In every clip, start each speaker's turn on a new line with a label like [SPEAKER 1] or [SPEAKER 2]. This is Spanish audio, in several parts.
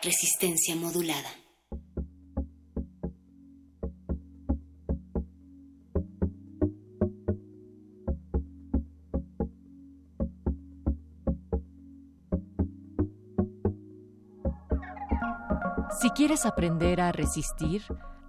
[SPEAKER 1] Resistencia modulada.
[SPEAKER 2] Si quieres aprender a resistir,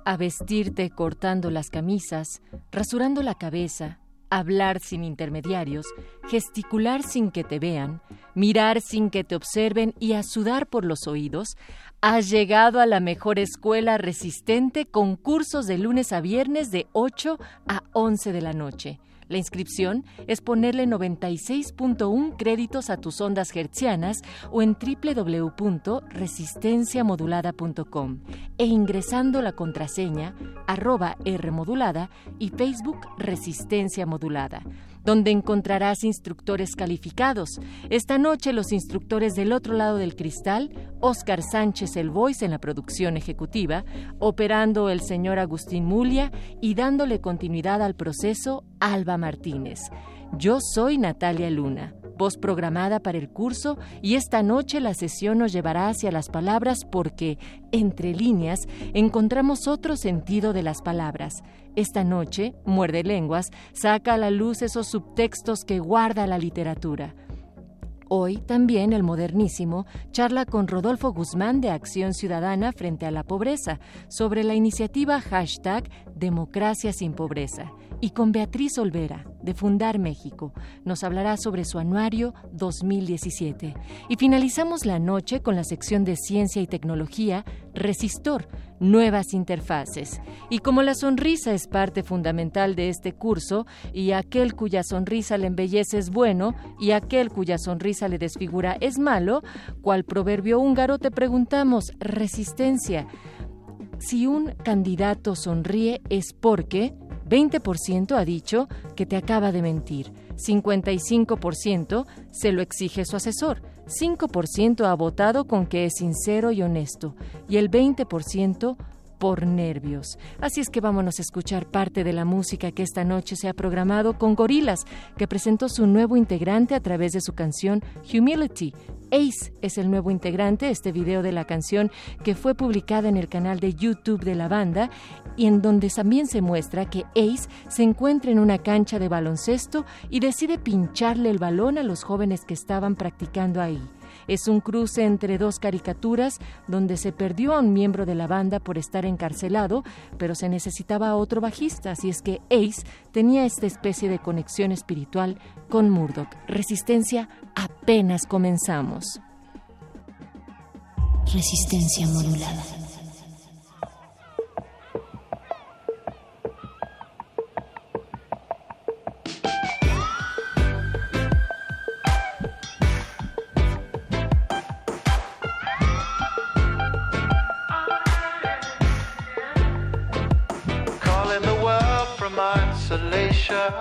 [SPEAKER 2] a vestirte cortando las camisas, rasurando la cabeza, hablar sin intermediarios, gesticular sin que te vean, mirar sin que te observen y a sudar por los oídos, has llegado a la mejor escuela resistente con cursos de lunes a viernes de 8 a 11 de la noche. La inscripción es ponerle 96.1 créditos a tus ondas hertzianas o en www.resistenciamodulada.com e ingresando la contraseña arroba Rmodulada y Facebook Resistencia Modulada donde encontrarás instructores calificados. Esta noche los instructores del otro lado del cristal, Oscar Sánchez el Voice en la producción ejecutiva, operando el señor Agustín Mulia y dándole continuidad al proceso Alba Martínez. Yo soy Natalia Luna voz programada para el curso y esta noche la sesión nos llevará hacia las palabras porque, entre líneas, encontramos otro sentido de las palabras. Esta noche, Muerde Lenguas saca a la luz esos subtextos que guarda la literatura. Hoy también el modernísimo charla con Rodolfo Guzmán de Acción Ciudadana frente a la pobreza sobre la iniciativa hashtag Democracia sin Pobreza y con Beatriz Olvera, de Fundar México. Nos hablará sobre su anuario 2017. Y finalizamos la noche con la sección de Ciencia y Tecnología, Resistor, Nuevas Interfaces. Y como la sonrisa es parte fundamental de este curso, y aquel cuya sonrisa le embellece es bueno, y aquel cuya sonrisa le desfigura es malo, cual proverbio húngaro te preguntamos, resistencia. Si un candidato sonríe es porque 20% ha dicho que te acaba de mentir, 55% se lo exige su asesor, 5% ha votado con que es sincero y honesto. Y el 20% por nervios. Así es que vámonos a escuchar parte de la música que esta noche se ha programado con Gorilas, que presentó su nuevo integrante a través de su canción Humility. Ace es el nuevo integrante, este video de la canción que fue publicada en el canal de YouTube de la banda y en donde también se muestra que Ace se encuentra en una cancha de baloncesto y decide pincharle el balón a los jóvenes que estaban practicando ahí. Es un cruce entre dos caricaturas donde se perdió a un miembro de la banda por estar encarcelado, pero se necesitaba otro bajista, así es que Ace tenía esta especie de conexión espiritual con Murdoch. Resistencia, apenas comenzamos.
[SPEAKER 1] Resistencia modulada.
[SPEAKER 3] Isolation.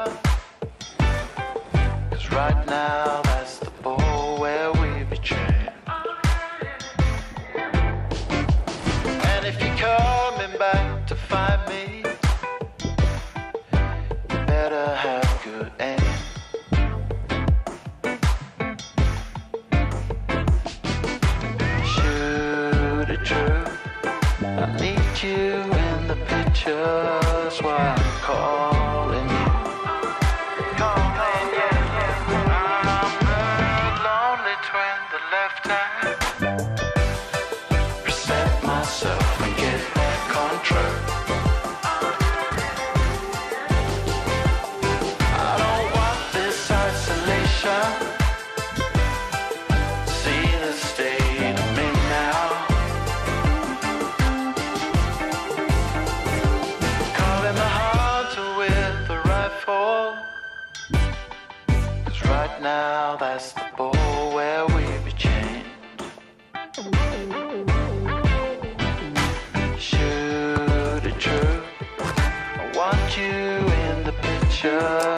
[SPEAKER 3] Cause right now that's the ball where we betray. And if you're coming back to find me, you better have good aim. Shoot it true. I need you in the pictures the. Cause right now that's the ball where we be chained. Shoot it true. I want you in the pictures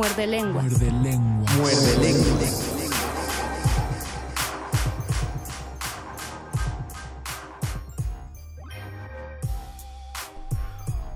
[SPEAKER 4] Muerde lengua.
[SPEAKER 5] Muerde lengua.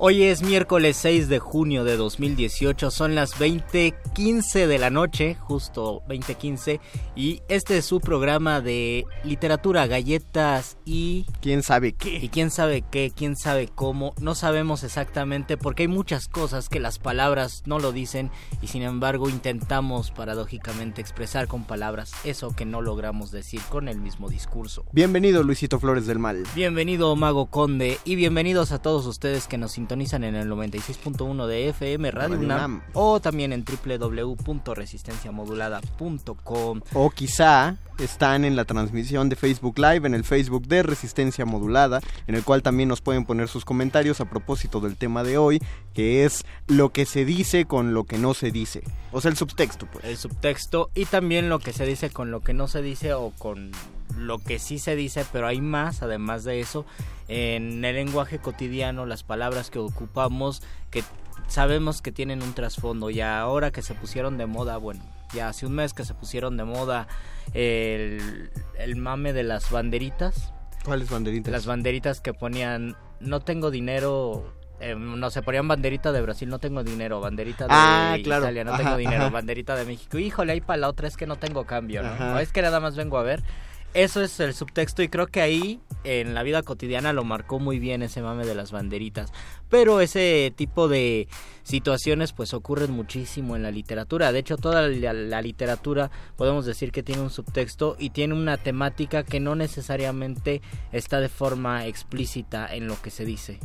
[SPEAKER 5] Hoy es miércoles 6 de junio de 2018, son las 20:15 de la noche, justo 20:15, y este es su programa de literatura, galletas y
[SPEAKER 6] ¿Quién sabe qué?
[SPEAKER 5] y quién sabe qué, quién sabe cómo, no sabemos exactamente porque hay muchas cosas que las palabras no lo dicen y sin embargo intentamos paradójicamente expresar con palabras eso que no logramos decir con el mismo discurso.
[SPEAKER 6] Bienvenido Luisito Flores del Mal.
[SPEAKER 5] Bienvenido Mago Conde y bienvenidos a todos ustedes que nos sintonizan en el 96.1 de FM Radio
[SPEAKER 6] Radio
[SPEAKER 5] UNAM
[SPEAKER 6] UNAM.
[SPEAKER 5] o también en www.resistenciamodulada.com.
[SPEAKER 6] O quizá están en la transmisión de Facebook Live, en el Facebook de Resistencia Modulada, en el cual también nos pueden poner sus comentarios a propósito del tema de hoy, que es lo que se dice con lo que no se dice. O sea, el subtexto, pues.
[SPEAKER 5] el subtexto y también lo que se dice con lo que no se dice o con lo que sí se dice, pero hay más además de eso en el lenguaje cotidiano, las palabras que ocupamos que sabemos que tienen un trasfondo y ahora que se pusieron de moda, bueno, ya hace un mes que se pusieron de moda el, el mame de las banderitas,
[SPEAKER 6] ¿Cuáles banderitas?
[SPEAKER 5] las banderitas que ponían no tengo dinero eh, no se ponían banderita de Brasil, no tengo dinero, banderita de
[SPEAKER 6] Ah, claro.
[SPEAKER 5] Italia, no
[SPEAKER 6] Ajá,
[SPEAKER 5] tengo dinero,
[SPEAKER 6] ajá.
[SPEAKER 5] banderita de México. Híjole, ahí para la otra es que no tengo cambio, ¿no? O es que nada más vengo a ver. Eso es el subtexto y creo que ahí en la vida cotidiana lo marcó muy bien ese mame de las banderitas. Pero ese tipo de situaciones pues ocurren muchísimo en la literatura. De hecho, toda la, literatura podemos decir que tiene un subtexto y tiene una temática que no necesariamente está de forma explícita en lo que se dice.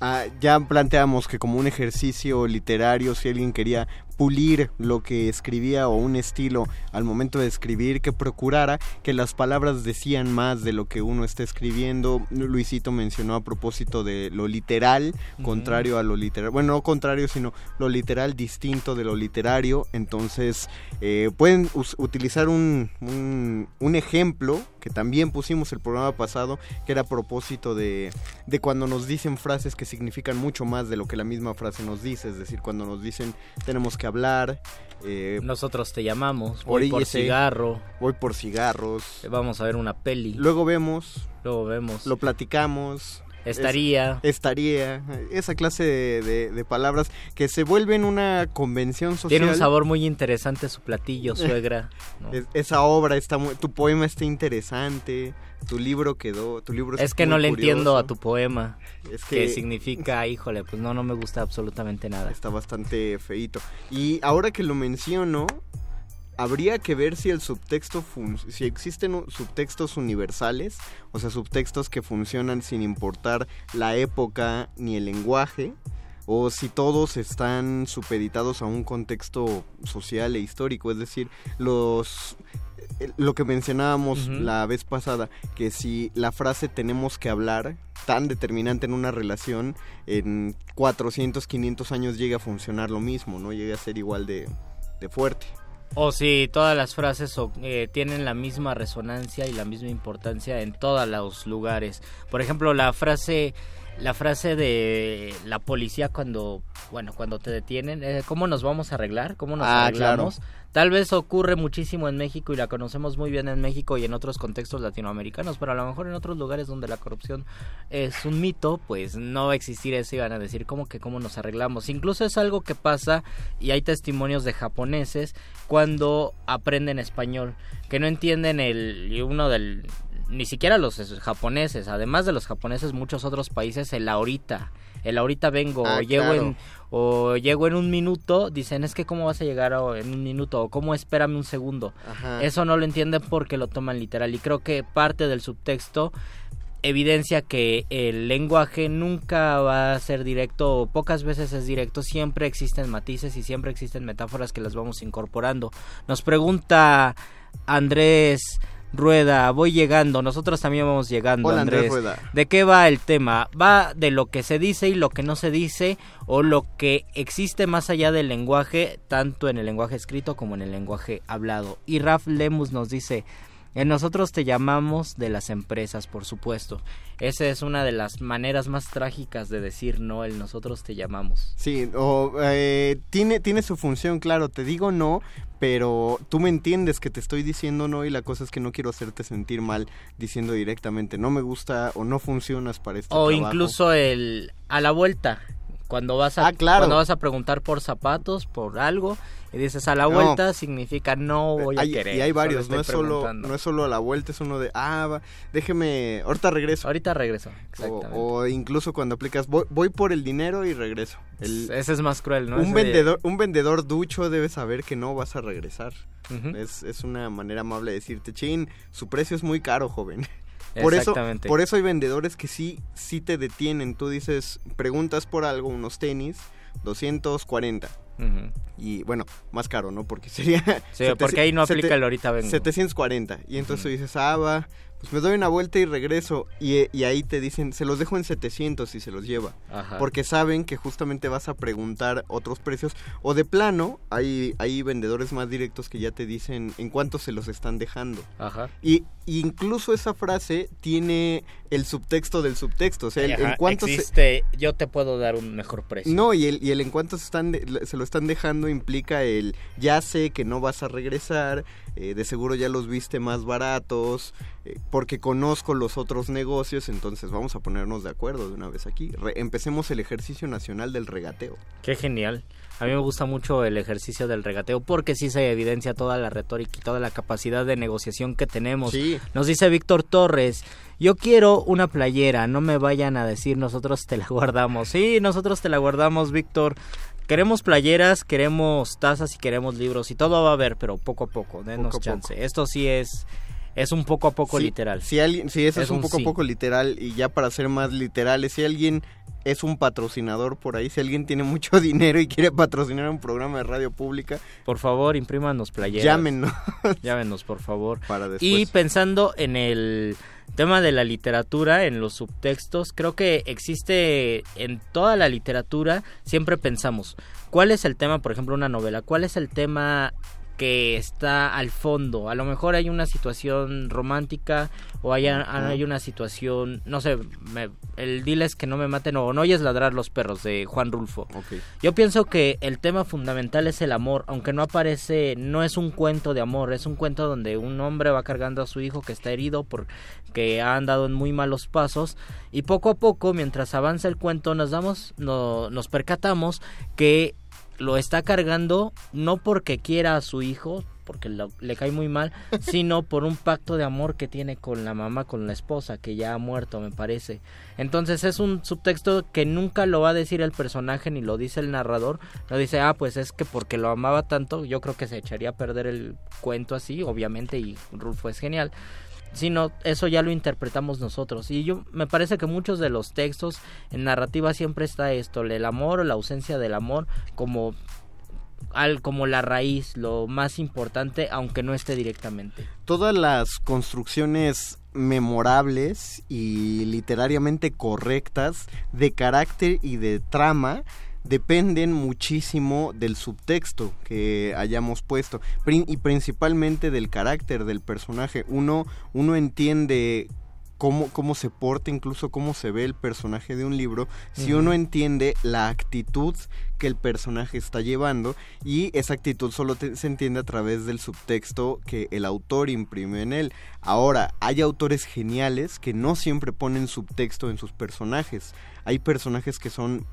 [SPEAKER 6] Ah, ya planteamos que como un ejercicio literario, si alguien quería pulir lo que escribía o un estilo al momento de escribir que procurara que las palabras decían más de lo que uno está escribiendo. Luisito mencionó a propósito de lo literal, contrario a lo literal, bueno, no contrario, sino lo literal distinto de lo literario. Entonces, eh, pueden utilizar un, un, un ejemplo que también pusimos el programa pasado, que era a propósito de, de cuando nos dicen frases que significan mucho más de lo que la misma frase nos dice, es decir, cuando nos dicen tenemos que hablar, eh,
[SPEAKER 5] Nosotros te llamamos, voy por
[SPEAKER 6] Oríllese.
[SPEAKER 5] cigarro,
[SPEAKER 6] voy por cigarros,
[SPEAKER 5] vamos a ver una peli,
[SPEAKER 6] luego vemos,
[SPEAKER 5] luego vemos,
[SPEAKER 6] lo platicamos.
[SPEAKER 5] estaría,
[SPEAKER 6] es- estaría, esa clase de, de- de palabras que se vuelven una convención social.
[SPEAKER 5] tiene un sabor muy interesante su platillo, suegra. ¿no?
[SPEAKER 6] Es- esa obra está muy, tu poema está interesante, tu libro quedó, tu libro
[SPEAKER 5] Es que no le
[SPEAKER 6] curioso.
[SPEAKER 5] entiendo a tu poema,
[SPEAKER 6] es
[SPEAKER 5] que
[SPEAKER 6] que
[SPEAKER 5] significa, híjole, pues no, no me gusta absolutamente nada.
[SPEAKER 6] está bastante feito. Y ahora que lo menciono, habría que ver si el subtexto fun- si existen subtextos universales, o sea, subtextos que funcionan sin importar la época ni el lenguaje, o si todos están supeditados a un contexto social e histórico, es decir, los lo que mencionábamos la vez pasada, que si la frase tenemos que hablar, tan determinante en una relación, en 400, 500 años llega a funcionar lo mismo, ¿no? Llega a ser igual de, de fuerte.
[SPEAKER 5] O si todas las frases eh, tienen la misma resonancia y la misma importancia en todos los lugares. Por ejemplo, la frase la frase de la policía cuando bueno cuando te detienen eh, cómo nos vamos a arreglar cómo nos
[SPEAKER 6] Ah,
[SPEAKER 5] arreglamos tal vez ocurre muchísimo en México y la conocemos muy bien en México y en otros contextos latinoamericanos pero a lo mejor en otros lugares donde la corrupción es un mito pues no va a existir eso y van a decir cómo que cómo nos arreglamos incluso es algo que pasa y hay testimonios de japoneses cuando aprenden español que no entienden el y uno del ni siquiera los es- japoneses, además de los japoneses, muchos otros países, el ahorita, el ahorita vengo,
[SPEAKER 6] Ah,
[SPEAKER 5] o llego
[SPEAKER 6] claro.
[SPEAKER 5] en, o llego en un minuto, dicen es que cómo vas a llegar en un minuto, o cómo espérame un segundo.
[SPEAKER 6] Ajá.
[SPEAKER 5] Eso no lo entienden porque lo toman literal y creo que parte del subtexto evidencia que el lenguaje nunca va a ser directo o pocas veces es directo, siempre existen matices y siempre existen metáforas que las vamos incorporando. Nos pregunta Andrés Rueda, voy llegando, nosotros también vamos llegando,
[SPEAKER 6] Hola, Andrés
[SPEAKER 5] Andrés.
[SPEAKER 6] Rueda.
[SPEAKER 5] ¿De qué va el tema? ¿Va de lo que se dice y lo que no se dice o lo que existe más allá del lenguaje, tanto en el lenguaje escrito como en el lenguaje hablado? Y Raf Lemus nos dice, en nosotros te llamamos de las empresas, por supuesto. Esa es una de las maneras más trágicas de decir no, el nosotros te llamamos.
[SPEAKER 6] Sí, o eh, tiene, tiene su función, claro, te digo no, pero tú me entiendes que te estoy diciendo no y la cosa es que no quiero hacerte sentir mal diciendo directamente no me gusta o no funcionas para este
[SPEAKER 5] O
[SPEAKER 6] trabajo".
[SPEAKER 5] incluso el a la vuelta. Cuando vas a
[SPEAKER 6] Ah, claro.
[SPEAKER 5] cuando vas a preguntar por zapatos, por algo y dices a la
[SPEAKER 6] No.
[SPEAKER 5] vuelta significa no voy a querer.
[SPEAKER 6] y hay varios, no es solo no es solo a la vuelta, es uno de ah, va, déjeme, ahorita regreso.
[SPEAKER 5] Ahorita regreso, exactamente.
[SPEAKER 6] o incluso cuando aplicas voy, voy por el dinero y regreso. El-
[SPEAKER 5] Ese es más cruel, ¿no?
[SPEAKER 6] un
[SPEAKER 5] Ese
[SPEAKER 6] vendedor un vendedor ducho debe saber que no vas a regresar. Es, es una manera amable de decirte, chin, su precio es muy caro, joven. Por eso,
[SPEAKER 5] Exactamente.
[SPEAKER 6] por eso hay vendedores que sí, sí te detienen. Tú dices, preguntas por algo, unos tenis, 240.
[SPEAKER 5] Ujú.
[SPEAKER 6] Y bueno, más caro, ¿no? Porque sería...
[SPEAKER 5] Sí, porque ahí no aplica el ahorita vengo.
[SPEAKER 6] 740. Y entonces tú dices, ah, va, pues me doy una vuelta y regreso. Y, y ahí te dicen, se los dejo en 700 y se los lleva.
[SPEAKER 5] Ajá.
[SPEAKER 6] Porque saben que justamente vas a preguntar otros precios. O de plano, hay, hay vendedores más directos que ya te dicen en cuánto se los están dejando.
[SPEAKER 5] Ajá.
[SPEAKER 6] Y incluso esa frase tiene el subtexto del subtexto. O sea, el,
[SPEAKER 5] Ajá,
[SPEAKER 6] en cuánto se...
[SPEAKER 5] existe, yo te puedo dar un mejor precio.
[SPEAKER 6] No, y el, y el en cuánto se, están de- se lo están dejando implica el ya sé que no vas a regresar, eh, de seguro ya los viste más baratos, eh, porque conozco los otros negocios, entonces vamos a ponernos de acuerdo de una vez aquí. Re- empecemos el ejercicio nacional del regateo.
[SPEAKER 5] Qué genial. A mí me gusta mucho el ejercicio del regateo porque sí se evidencia toda la retórica y toda la capacidad de negociación que tenemos.
[SPEAKER 6] Sí.
[SPEAKER 5] Nos dice Víctor Torres, yo quiero una playera, no me vayan a decir nosotros te la guardamos. Sí, nosotros te la guardamos, Víctor. Queremos playeras, queremos tazas y queremos libros y todo va a haber, pero poco a poco, denos
[SPEAKER 6] Poco a
[SPEAKER 5] chance. Esto sí es es un poco a poco literal.
[SPEAKER 6] Si alguien, si eso es,
[SPEAKER 5] Es
[SPEAKER 6] un
[SPEAKER 5] un
[SPEAKER 6] poco a poco literal y ya para ser más literales, si alguien es un patrocinador por ahí, si alguien tiene mucho dinero y quiere patrocinar un programa de radio pública,
[SPEAKER 5] Por favor, imprímanos playeras.
[SPEAKER 6] llámenos
[SPEAKER 5] Llámenos, por favor.
[SPEAKER 6] para después.
[SPEAKER 5] Y pensando en el tema de la literatura, en los subtextos, creo que existe en toda la literatura, siempre pensamos, ¿cuál es el tema, por ejemplo, una novela? ¿Cuál es el tema que está al fondo? A lo mejor hay una situación romántica o hay, hay una situación, no sé, me- el diles que no me maten o no oyes ladrar los perros de Juan Rulfo. Yo pienso que el tema fundamental es el amor, aunque no aparece, no es un cuento de amor, es un cuento donde un hombre va cargando a su hijo que está herido porque ha andado en muy malos pasos y poco a poco, mientras avanza el cuento, nos damos, no- nos percatamos que lo está cargando no porque quiera a su hijo, porque lo- le cae muy mal, sino por un pacto de amor que tiene con la mamá, con la esposa, que ya ha muerto, me parece. Entonces es un subtexto que nunca lo va a decir el personaje ni lo dice el narrador. No dice, ah, pues es que porque lo amaba tanto, yo creo que se echaría a perder el cuento así, obviamente, y Rulfo es genial. Sino eso ya lo interpretamos nosotros. Y yo me parece que muchos de los textos en narrativa siempre está esto, el amor o la ausencia del amor como al como la raíz, lo más importante, aunque no esté directamente.
[SPEAKER 6] Todas las construcciones memorables y literariamente correctas de carácter y de trama dependen muchísimo del subtexto que hayamos puesto y principalmente del carácter del personaje. Uno, uno entiende cómo, cómo se porta, incluso cómo se ve el personaje de un libro, si uno entiende la actitud que el personaje está llevando y esa actitud solo te- se entiende a través del subtexto que el autor imprime en él. Ahora, hay autores geniales que no siempre ponen subtexto en sus personajes. Hay personajes que son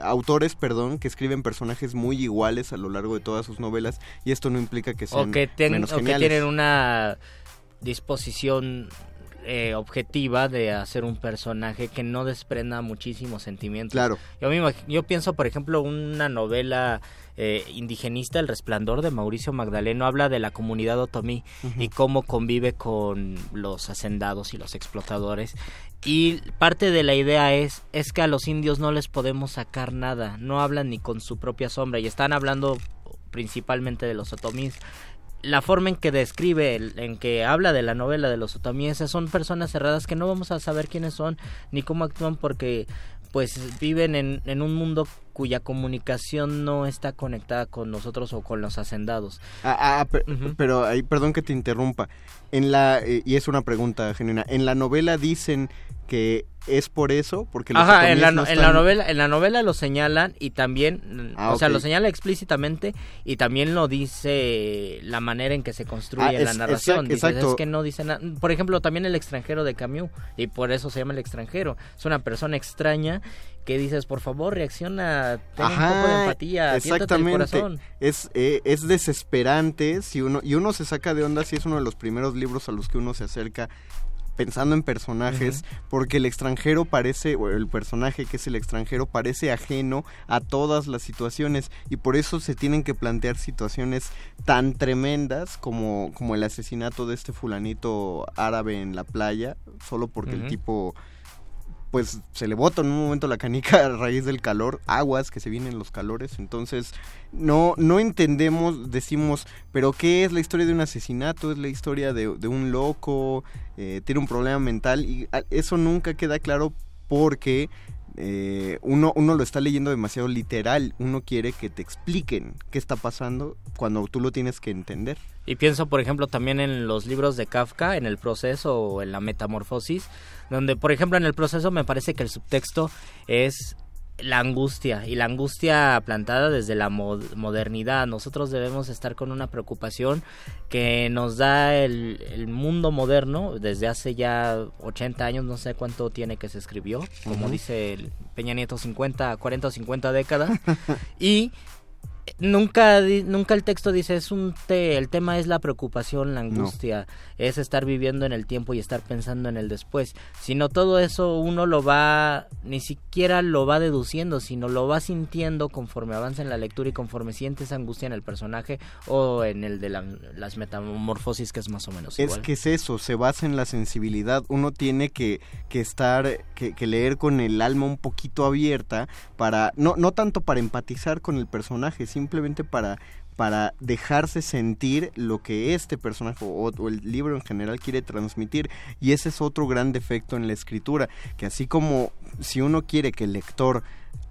[SPEAKER 6] autores, perdón, que escriben personajes muy iguales a lo largo de todas sus novelas y esto no implica que sean
[SPEAKER 5] o que, ten-
[SPEAKER 6] menos
[SPEAKER 5] o que tienen una disposición eh, objetiva de hacer un personaje que no desprenda muchísimos sentimientos.
[SPEAKER 6] Claro.
[SPEAKER 5] Yo, me yo pienso, por ejemplo, una novela eh, indigenista, El Resplandor de Mauricio Magdaleno, habla de la comunidad otomí y cómo convive con los hacendados y los explotadores. Y parte de la idea es, es que a los indios no les podemos sacar nada, no hablan ni con su propia sombra y están hablando principalmente de los otomíes la forma en que describe, en que habla de la novela de los otomíenses, son personas cerradas que no vamos a saber quiénes son ni cómo actúan porque pues viven en, en un mundo cuya comunicación no está conectada con nosotros o con los hacendados.
[SPEAKER 6] Ah, ah, pero ahí, perdón que te interrumpa. En la eh, y es una pregunta genuina. En la novela dicen que es por eso, porque los
[SPEAKER 5] Ajá, en la,
[SPEAKER 6] no
[SPEAKER 5] en novela en la novela lo señalan y también
[SPEAKER 6] Ah,
[SPEAKER 5] o sea, lo señala explícitamente y también lo dice la manera en que se construye
[SPEAKER 6] Ah,
[SPEAKER 5] la narración.
[SPEAKER 6] exact-
[SPEAKER 5] Dices,
[SPEAKER 6] exacto.
[SPEAKER 5] es que no dice nada. Por ejemplo, también el extranjero de Camus y por eso se llama el extranjero. Es una persona extraña que dices, por favor, reacciona, ten un poco de empatía, siéntate el corazón.
[SPEAKER 6] Es, eh, es desesperante si uno y uno se saca de onda si es uno de los primeros libros a los que uno se acerca pensando en personajes porque el extranjero parece o el personaje que es el extranjero parece ajeno a todas las situaciones y por eso se tienen que plantear situaciones tan tremendas como como el asesinato de este fulanito árabe en la playa solo porque el tipo pues se le bota en un momento la canica a raíz del calor, aguas que se vienen los calores, entonces no no entendemos, decimos, pero ¿qué es la historia de un asesinato? Es la historia de, de un loco, eh, tiene un problema mental y ah, eso nunca queda claro porque eh, uno, uno lo está leyendo demasiado literal, uno quiere que te expliquen qué está pasando cuando tú lo tienes que entender.
[SPEAKER 5] Y pienso, por ejemplo, también en los libros de Kafka, en el proceso o en la metamorfosis, donde, por ejemplo, en el proceso me parece que el subtexto es la angustia y la angustia plantada desde la mo- modernidad. Nosotros debemos estar con una preocupación que nos da el, el mundo moderno desde hace ya 80 años, no sé cuánto tiene que se escribió, como dice el Peña Nieto, 50, 40 o 50 décadas. y nunca di- nunca el texto dice es un el tema es la preocupación, la angustia, es estar viviendo en el tiempo y estar pensando en el después, sino todo eso uno lo va ni siquiera lo va deduciendo, sino lo va sintiendo conforme avanza en la lectura y conforme siente esa angustia en el personaje o en el de la- las metamorfosis que es más o menos
[SPEAKER 6] Es
[SPEAKER 5] igual.
[SPEAKER 6] que es eso, se basa en la sensibilidad. Uno tiene que, que estar, que, que leer con el alma un poquito abierta para, no, no tanto para empatizar con el personaje, simplemente para, para dejarse sentir lo que este personaje o, o el libro en general quiere transmitir. Y ese es otro gran defecto en la escritura, que así como si uno quiere que el lector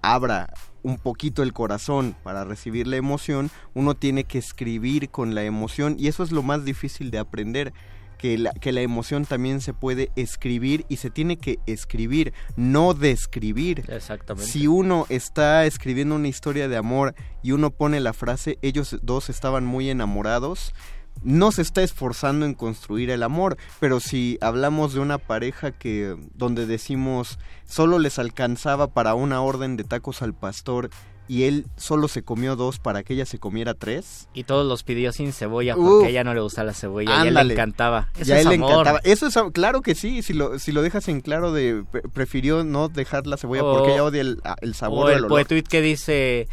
[SPEAKER 6] abra un poquito el corazón para recibir la emoción, uno tiene que escribir con la emoción y eso es lo más difícil de aprender. Que la, que la emoción también se puede escribir y se tiene que escribir, no describir.
[SPEAKER 5] Exactamente.
[SPEAKER 6] Si uno está escribiendo una historia de amor y uno pone la frase ellos dos estaban muy enamorados, no se está esforzando en construir el amor, pero si hablamos de una pareja que donde decimos solo les alcanzaba para una orden de tacos al pastor y él solo se comió dos para que ella se comiera tres.
[SPEAKER 5] Y todos los pidió sin cebolla porque a ella no le gustaba la cebolla y a él le encantaba. Eso
[SPEAKER 6] Ya
[SPEAKER 5] es
[SPEAKER 6] él le encantaba. Eso es claro que sí, si lo si lo dejas en claro de pre- prefirió no dejar la cebolla
[SPEAKER 5] O-
[SPEAKER 6] porque ella odia el, el sabor
[SPEAKER 5] O
[SPEAKER 6] del
[SPEAKER 5] el
[SPEAKER 6] olor.
[SPEAKER 5] que dice,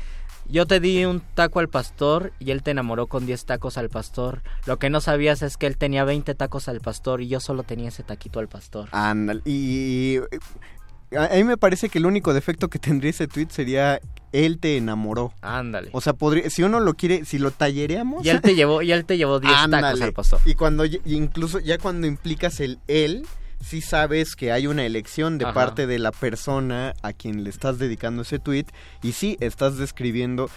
[SPEAKER 5] yo te di un taco al pastor y él te enamoró con 10 tacos al pastor. Lo que no sabías es que él tenía 20 tacos al pastor y yo solo tenía ese taquito al pastor.
[SPEAKER 6] Ándale, y, y- a mí me parece que el único defecto que tendría ese tweet sería él te enamoró.
[SPEAKER 5] Ándale.
[SPEAKER 6] O sea, podría, si uno lo quiere, si lo tallereamos.
[SPEAKER 5] Y él te llevó, y él te llevó 10 tacos al pastor.
[SPEAKER 6] Y cuando y incluso ya cuando implicas el él, sí sabes que hay una elección de
[SPEAKER 5] Ajá.
[SPEAKER 6] parte de la persona a quien le estás dedicando ese tweet y sí estás describiendo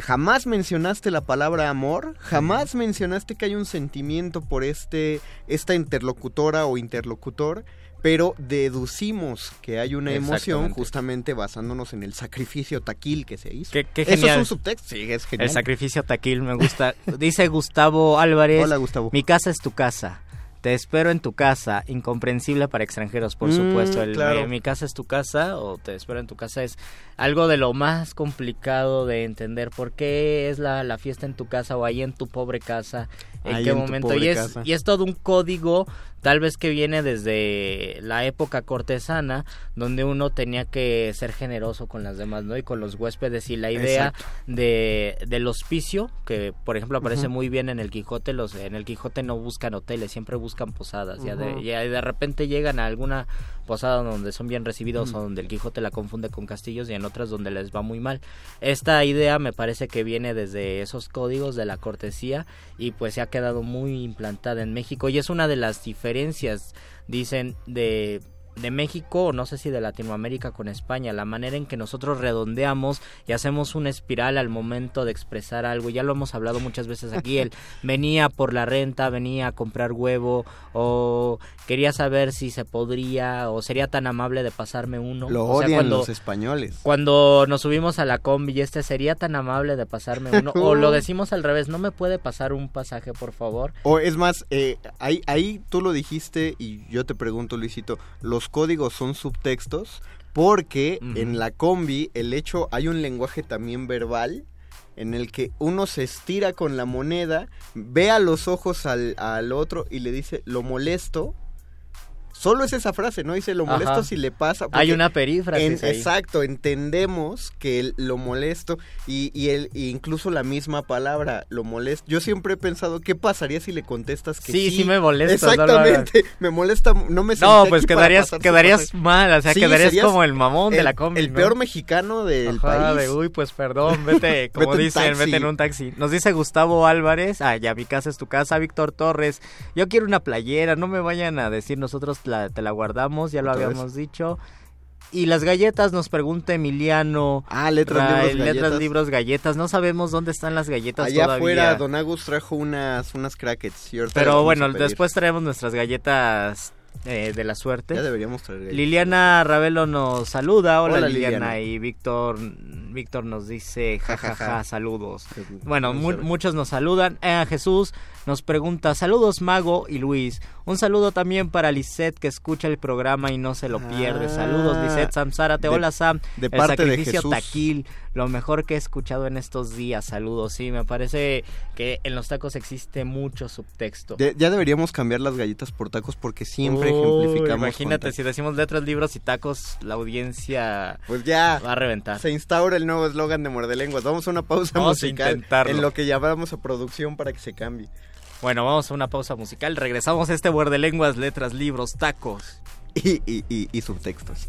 [SPEAKER 6] jamás mencionaste la palabra amor, jamás mencionaste que hay un sentimiento por este esta interlocutora o interlocutor, pero deducimos que hay una emoción justamente basándonos en el sacrificio taquil que se hizo.
[SPEAKER 5] Qué, qué
[SPEAKER 6] Eso es un subtexto, sí, es genial.
[SPEAKER 5] El sacrificio taquil me gusta. Dice Gustavo Álvarez.
[SPEAKER 6] Hola, Gustavo.
[SPEAKER 5] Mi casa es tu casa. Te espero en tu casa, incomprensible para extranjeros, por
[SPEAKER 6] Mm,
[SPEAKER 5] supuesto. El,
[SPEAKER 6] claro.
[SPEAKER 5] eh, mi casa es tu casa o te espero en tu casa es algo de lo más complicado de entender. ¿Por qué es la, la fiesta en tu casa o ahí en tu pobre casa? ¿En
[SPEAKER 6] Ahí
[SPEAKER 5] qué
[SPEAKER 6] en
[SPEAKER 5] momento?
[SPEAKER 6] pobre
[SPEAKER 5] Y es,
[SPEAKER 6] casa.
[SPEAKER 5] y es todo un código, tal vez que viene desde la época cortesana, donde uno tenía que ser generoso con las demás, ¿no? Y con los huéspedes. Y la idea
[SPEAKER 6] Exacto.
[SPEAKER 5] de del hospicio que por ejemplo aparece muy bien en el Quijote los en el Quijote no buscan hoteles siempre buscan posadas ya de
[SPEAKER 6] Ujú.
[SPEAKER 5] ya de repente llegan a alguna posada donde son bien recibidos o donde el Quijote la confunde con castillos y en otras donde les va muy mal. Esta idea me parece que viene desde esos códigos de la cortesía y pues se ha quedado muy implantada en México. Y es una de las diferencias dicen de de México o no sé si de Latinoamérica con España, la manera en que nosotros redondeamos y hacemos una espiral al momento de expresar algo, ya lo hemos hablado muchas veces aquí, él venía por la renta, venía a comprar huevo o quería saber si se podría o sería tan amable de pasarme uno.
[SPEAKER 6] Lo
[SPEAKER 5] o sea,
[SPEAKER 6] odian
[SPEAKER 5] cuando,
[SPEAKER 6] los españoles.
[SPEAKER 5] cuando nos subimos a la combi y este sería tan amable de pasarme uno o lo decimos al revés, no me puede pasar un pasaje por favor.
[SPEAKER 6] O es más, eh, ahí, ahí tú lo dijiste y yo te pregunto, Luisito, los códigos son subtextos porque en la combi el hecho hay un lenguaje también verbal en el que uno se estira con la moneda, ve a los ojos al, al otro y le dice, lo molesto. Solo es esa frase, no dice lo
[SPEAKER 5] Ajá.
[SPEAKER 6] molesto si le pasa.
[SPEAKER 5] Hay una perífrasis
[SPEAKER 6] en-
[SPEAKER 5] ahí.
[SPEAKER 6] Exacto, entendemos que el- lo molesto y, y el, y incluso la misma palabra, lo molesto. Yo siempre he pensado, ¿qué pasaría si le contestas que sí?
[SPEAKER 5] Sí, sí me molesta, no
[SPEAKER 6] Exactamente, me molesta, no me
[SPEAKER 5] No, pues quedarías, quedarías mal, o sea,
[SPEAKER 6] Sí,
[SPEAKER 5] quedarías como el mamón de la combi.
[SPEAKER 6] El
[SPEAKER 5] ¿no?
[SPEAKER 6] peor mexicano del
[SPEAKER 5] Ajá,
[SPEAKER 6] país.
[SPEAKER 5] de, uy, pues perdón, vete, como
[SPEAKER 6] Vete
[SPEAKER 5] dicen,
[SPEAKER 6] taxi.
[SPEAKER 5] vete en un taxi. Nos dice Gustavo Álvarez, ah, ya mi casa es tu casa, Víctor Torres, yo quiero una playera, no me vayan a decir nosotros la- te la guardamos, ya lo habíamos dicho. Y las galletas nos pregunta Emiliano.
[SPEAKER 6] Ah, letras,
[SPEAKER 5] Ra-
[SPEAKER 6] libros,
[SPEAKER 5] letras,
[SPEAKER 6] galletas.
[SPEAKER 5] libros, galletas. No sabemos dónde están las galletas
[SPEAKER 6] Allá
[SPEAKER 5] todavía.
[SPEAKER 6] afuera, Don Agus trajo unas, unas crackets.
[SPEAKER 5] Pero bueno, después traemos nuestras galletas eh, de la suerte.
[SPEAKER 6] Ya deberíamos traer galletas.
[SPEAKER 5] Liliana Ravelo nos saluda. Hola,
[SPEAKER 6] Hola,
[SPEAKER 5] Liliana.
[SPEAKER 6] Liliana.
[SPEAKER 5] Y Víctor Víctor nos dice jajaja,
[SPEAKER 6] Ja, ja, ja.
[SPEAKER 5] saludos.
[SPEAKER 6] Pues,
[SPEAKER 5] Bueno,
[SPEAKER 6] no
[SPEAKER 5] mu- muchos nos saludan. Eh, Jesús nos pregunta, saludos Mago y Luis. Un saludo también para Lisette que escucha el programa y no se lo pierde.
[SPEAKER 6] Ah,
[SPEAKER 5] Saludos Lisette Sam Zárate.
[SPEAKER 6] de-
[SPEAKER 5] Hola Sam.
[SPEAKER 6] de
[SPEAKER 5] el
[SPEAKER 6] parte de
[SPEAKER 5] sacrificio
[SPEAKER 6] Jesús.
[SPEAKER 5] taquil. lo mejor que he escuchado en estos días. Saludos, sí, me parece que en los tacos existe mucho subtexto.
[SPEAKER 6] De- ya deberíamos cambiar las galletas por tacos porque siempre
[SPEAKER 5] Uy,
[SPEAKER 6] ejemplificamos.
[SPEAKER 5] Imagínate, si decimos letras, libros y tacos, la audiencia
[SPEAKER 6] Pues ya.
[SPEAKER 5] va a reventar.
[SPEAKER 6] Se instaura el nuevo eslogan de Muerde Lenguas. Vamos a una pausa
[SPEAKER 5] Vamos a
[SPEAKER 6] musical
[SPEAKER 5] intentarlo.
[SPEAKER 6] en lo que llamamos a producción para que se cambie.
[SPEAKER 5] Bueno, vamos a una pausa musical. Regresamos a este de lenguas, letras, libros, tacos.
[SPEAKER 6] Y, y, y, y subtextos.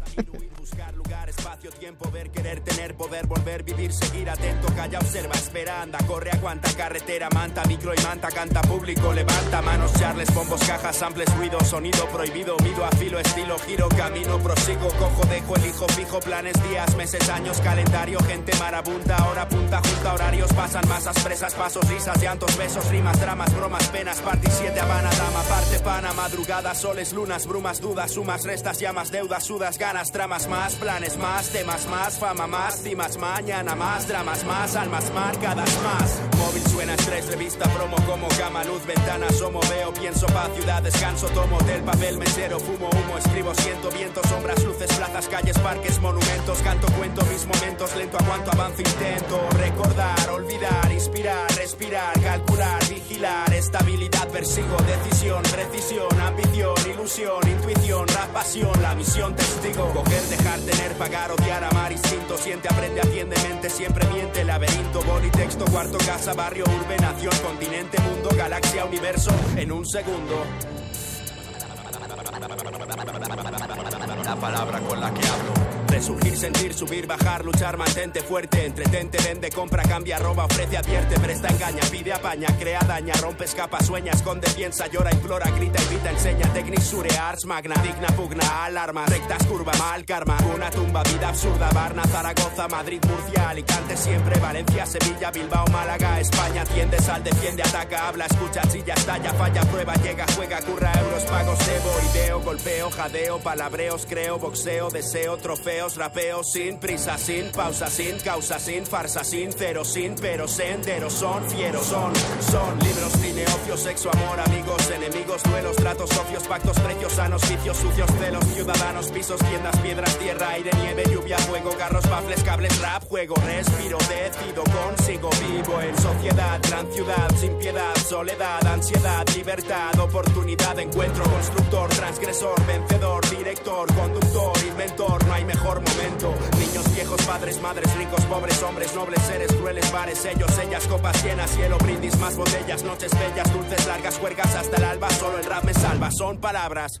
[SPEAKER 7] Buscar lugar, espacio, tiempo, ver, querer, tener, poder, volver, vivir, seguir atento, calla, observa, espera, anda, corre, aguanta, carretera, manta, micro y manta, canta, público, levanta, manos, charles, bombos, cajas, samples, ruido, sonido prohibido, mido, afilo, estilo, giro, camino, prosigo, cojo, dejo, elijo, fijo, planes, días, meses, años, calendario, gente marabunta, hora punta, junta, horarios, pasan masas, presas, pasos, risas, llantos, besos, rimas, dramas, bromas, penas, party 7, Habana, dama, parte, pana, madrugada, soles, lunas, brumas, dudas, sumas, restas, llamas, deudas, sudas, ganas, tramas, más, planes, más, temas, más, fama, más, dimas, mañana, más, dramas, más, almas, marcadas, más. Móvil suena estrés, revista, promo, como cama, luz, ventana, asomo, veo, pienso, paz, ciudad, descanso, tomo del papel, mesero, fumo, humo, escribo, siento, viento, sombras, luces, plazas, calles, parques, monumentos, canto, cuento mis momentos, lento a cuanto avanzo, intento recordar, olvidar, inspirar, respirar, calcular, vigilar, estabilidad, persigo, decisión, precisión, ambición, ilusión, intuición, rap, pasión, la misión, testigo, coger, dejar, tener, pagar, odiar, amar, instinto, siente, aprende, atiende, mente, siempre miente, laberinto, boli, texto, cuarto, casa, barrio, urbe, nación, continente, mundo, galaxia, universo, en un segundo. La palabra con la que hablo. Resurgir, sentir, subir, bajar, luchar, mantente fuerte, entretente, vende, compra, cambia, roba, ofrece, advierte, presta, engaña, pide, apaña, crea, daña, rompe, escapa, sueña, esconde, piensa, llora, implora, grita, invita, enseña, técnica, sure, arts, magna, digna, pugna, alarma, rectas, curva, mal, karma, una tumba, vida absurda, Barna, Zaragoza, Madrid, Murcia, Alicante, siempre, Valencia, Sevilla, Bilbao, Málaga, España, tiende, sal, defiende, ataca, habla, escucha, chilla, estalla, falla, prueba, llega, juega, curra, euros, pagos, debo, ideo, golpeo, jadeo, palabreos, creo, boxeo, deseo, trofeos, rapeo, sin prisa, sin pausa, sin causa, sin farsa, sincero, sin pero, senderos, son fieros, son, son libros, cine, ocio, sexo, amor, amigos, enemigos, duelos, tratos, socios, pactos, precios, sanos, vicios, sucios, celos, ciudadanos, pisos, tiendas, piedras, tierra, aire, nieve, lluvia, fuego, carros, bafles, cables, rap, juego, respiro, decido, consigo, vivo en sociedad, gran ciudad, sin piedad, soledad, ansiedad, libertad, oportunidad, encuentro, constructor, transgresor, vencedor, director, conductor, inventor, no hay mejor Niños, viejos, padres, madres, ricos, pobres, hombres, nobles, seres, crueles, bares, ellos, ellas, copas llenas, cielo, brindis, más botellas, noches bellas, dulces, largas, juergas hasta el alba, solo el rap me salva, son palabras.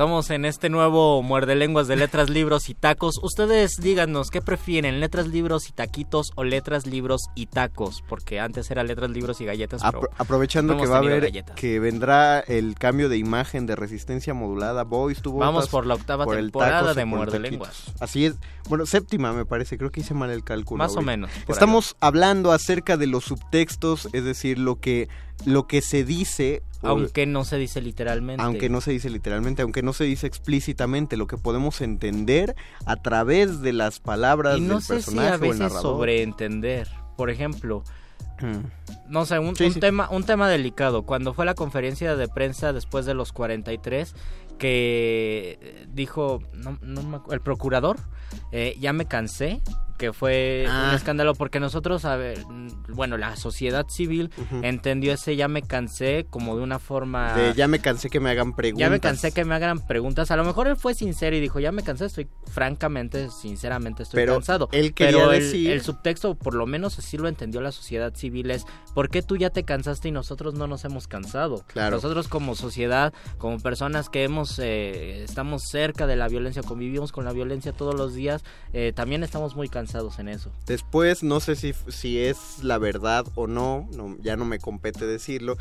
[SPEAKER 5] Estamos en este nuevo muerde lenguas de letras, libros y tacos. Ustedes díganos qué prefieren, letras, libros y taquitos o letras, libros y tacos, porque antes era letras, libros y galletas. pero
[SPEAKER 6] Apro- aprovechando
[SPEAKER 5] no
[SPEAKER 6] que va a haber
[SPEAKER 5] galletas.
[SPEAKER 6] que vendrá el cambio de imagen de resistencia modulada Boys tuvo
[SPEAKER 5] Vamos por la octava
[SPEAKER 6] por
[SPEAKER 5] temporada de Muerde. Lenguas.
[SPEAKER 6] Así es. Bueno, séptima me parece, creo que hice mal el cálculo.
[SPEAKER 5] Más o menos,
[SPEAKER 6] Estamos hablando acerca de los subtextos, es decir, lo que lo que se dice
[SPEAKER 5] Aunque no se dice literalmente.
[SPEAKER 6] aunque no se dice literalmente, aunque no se dice explícitamente, lo que podemos entender a través de las palabras
[SPEAKER 5] Y no
[SPEAKER 6] del
[SPEAKER 5] sé si
[SPEAKER 6] personaje
[SPEAKER 5] a
[SPEAKER 6] o el
[SPEAKER 5] veces
[SPEAKER 6] narrador.
[SPEAKER 5] sobreentender. Por ejemplo,
[SPEAKER 6] Mm.
[SPEAKER 5] no sé, un,
[SPEAKER 6] Sí,
[SPEAKER 5] un
[SPEAKER 6] sí.
[SPEAKER 5] tema un tema delicado. Cuando fue la conferencia de prensa después de los 43 que dijo no, no me acu- el procurador eh, ya me cansé que fue un
[SPEAKER 6] Ah.
[SPEAKER 5] escándalo porque nosotros a ver, mm, bueno la sociedad civil entendió ese ya me cansé como de una forma
[SPEAKER 6] De ya me cansé que me hagan preguntas.
[SPEAKER 5] ya me cansé que me hagan preguntas. A lo mejor él fue sincero y dijo, ya me cansé, estoy francamente, sinceramente estoy
[SPEAKER 6] Pero
[SPEAKER 5] cansado.
[SPEAKER 6] él quería
[SPEAKER 5] Pero el,
[SPEAKER 6] decir-
[SPEAKER 5] el subtexto, por lo menos así lo entendió la sociedad civil, es ¿por qué tú ya te cansaste y nosotros no nos hemos cansado?
[SPEAKER 6] Claro.
[SPEAKER 5] Nosotros como sociedad, como personas que hemos eh, estamos cerca de la violencia, convivimos con la violencia todos los días, eh, también estamos muy cansados avanzados en eso.
[SPEAKER 6] Después, no sé si, si es la verdad o no, no, ya no me compete decirlo,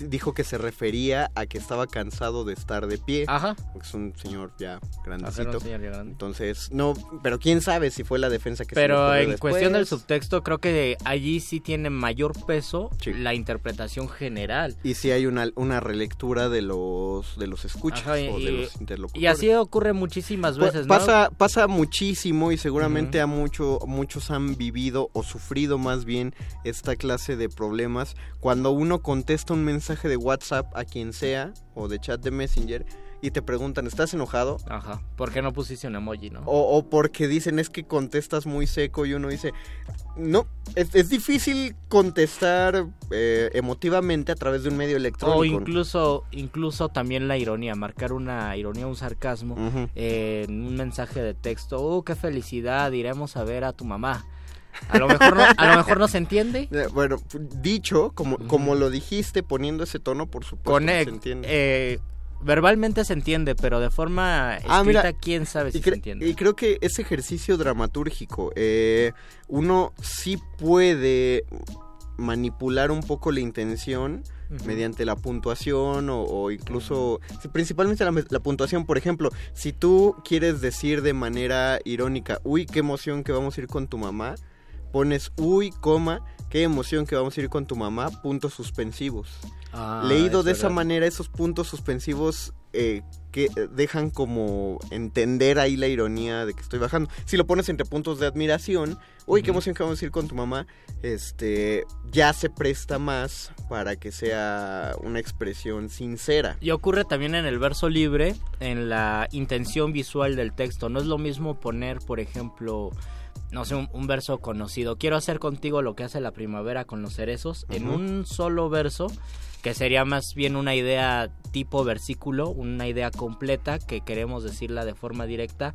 [SPEAKER 6] dijo que se refería a que estaba cansado de estar de pie.
[SPEAKER 5] Ajá.
[SPEAKER 6] Porque es un señor ya grandecito.
[SPEAKER 5] señor ya grande.
[SPEAKER 6] Entonces, no, pero quién sabe si fue la defensa que
[SPEAKER 5] Pero
[SPEAKER 6] ocurrió
[SPEAKER 5] en
[SPEAKER 6] después.
[SPEAKER 5] cuestión del subtexto, creo que allí sí tiene mayor peso la interpretación general.
[SPEAKER 6] Y si hay una, una relectura de los de los escuchas
[SPEAKER 5] Ajá, y-
[SPEAKER 6] o de
[SPEAKER 5] y-
[SPEAKER 6] los interlocutores.
[SPEAKER 5] Y así ocurre muchísimas
[SPEAKER 6] Pa-
[SPEAKER 5] veces, ¿no?
[SPEAKER 6] Pasa, pasa muchísimo y seguramente a mucho, muchos han vivido o sufrido más bien esta clase de problemas. Cuando uno contesta un mensaje de WhatsApp a quien sea o de chat de Messenger y te preguntan, ¿estás enojado?
[SPEAKER 5] Ajá, ¿por qué no pusiste un emoji, no?
[SPEAKER 6] O, o porque dicen es que contestas muy seco y uno dice, no, es, es difícil contestar eh, emotivamente a través de un medio electrónico.
[SPEAKER 5] O incluso, incluso también la ironía, marcar una ironía, un sarcasmo eh, en un mensaje de texto. ¡Oh, qué felicidad! Iremos a ver a tu mamá. A lo mejor no, a lo mejor no se entiende.
[SPEAKER 6] Eh, Bueno, dicho, como, como lo dijiste, poniendo ese tono, por supuesto
[SPEAKER 5] Con
[SPEAKER 6] que se entiende.
[SPEAKER 5] eh, verbalmente se entiende, pero de forma escrita,
[SPEAKER 6] Ah, mira,
[SPEAKER 5] quién sabe si se entiende.
[SPEAKER 6] y creo que ese ejercicio dramatúrgico, eh, uno sí puede manipular un poco la intención mediante la puntuación o, o incluso, principalmente la, la puntuación, por ejemplo, si tú quieres decir de manera irónica, uy, qué emoción que vamos a ir con tu mamá, pones uy, coma, qué emoción que vamos a ir con tu mamá, puntos suspensivos.
[SPEAKER 5] Ah,
[SPEAKER 6] Leído
[SPEAKER 5] es
[SPEAKER 6] de esa manera, esos puntos suspensivos eh, que dejan como entender ahí la ironía de que estoy bajando. Si lo pones entre puntos de admiración, uy, qué emoción que vamos a ir con tu mamá, este, ya se presta más para que sea una expresión sincera.
[SPEAKER 5] Y ocurre también en el verso libre, en la intención visual del texto. No es lo mismo poner, por ejemplo, no sé, un, un verso conocido. Quiero hacer contigo lo que hace la primavera con los cerezos en un solo verso, que sería más bien una idea tipo versículo, una idea completa que queremos decirla de forma directa,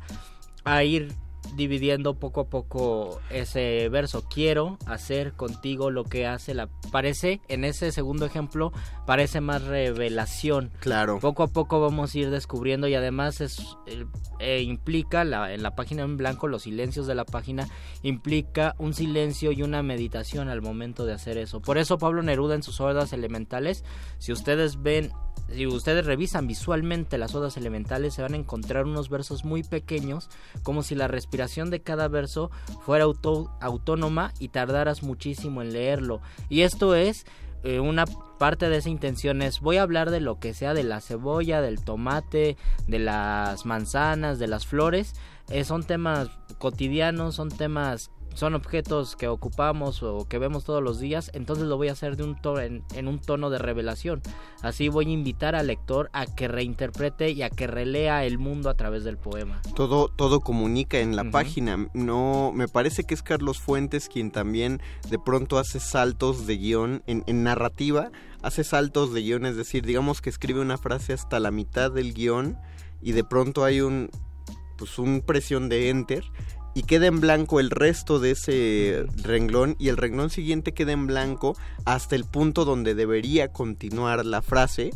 [SPEAKER 5] a ir dividiendo poco a poco ese verso. Quiero hacer contigo lo que hace la... Parece, en ese segundo ejemplo, parece más revelación.
[SPEAKER 6] Claro.
[SPEAKER 5] Poco a poco vamos a ir descubriendo y además es eh, eh, implica la, en la página en blanco, los silencios de la página, implica un silencio y una meditación al momento de hacer eso. Por eso Pablo Neruda en sus odas elementales, si ustedes ven si ustedes revisan visualmente las odas elementales se van a encontrar unos versos muy pequeños como si la respiración de cada verso fuera autónoma y tardaras muchísimo en leerlo y esto es eh, una parte de esa intención es voy a hablar de lo que sea de la cebolla, del tomate, de las manzanas, de las flores. Eh, son temas cotidianos, son temas, son objetos que ocupamos o que vemos todos los días. Entonces lo voy a hacer de un to- en, en un tono de revelación. Así voy a invitar al lector a que reinterprete y a que relea el mundo a través del poema.
[SPEAKER 6] Todo, todo comunica en la página. No, me parece que es Carlos Fuentes quien también de pronto hace saltos de guion en, en narrativa, hace saltos de guion, es decir, digamos que escribe una frase hasta la mitad del guion y de pronto hay un, pues un presión de enter y queda en blanco el resto de ese renglón y el renglón siguiente queda en blanco hasta el punto donde debería continuar la frase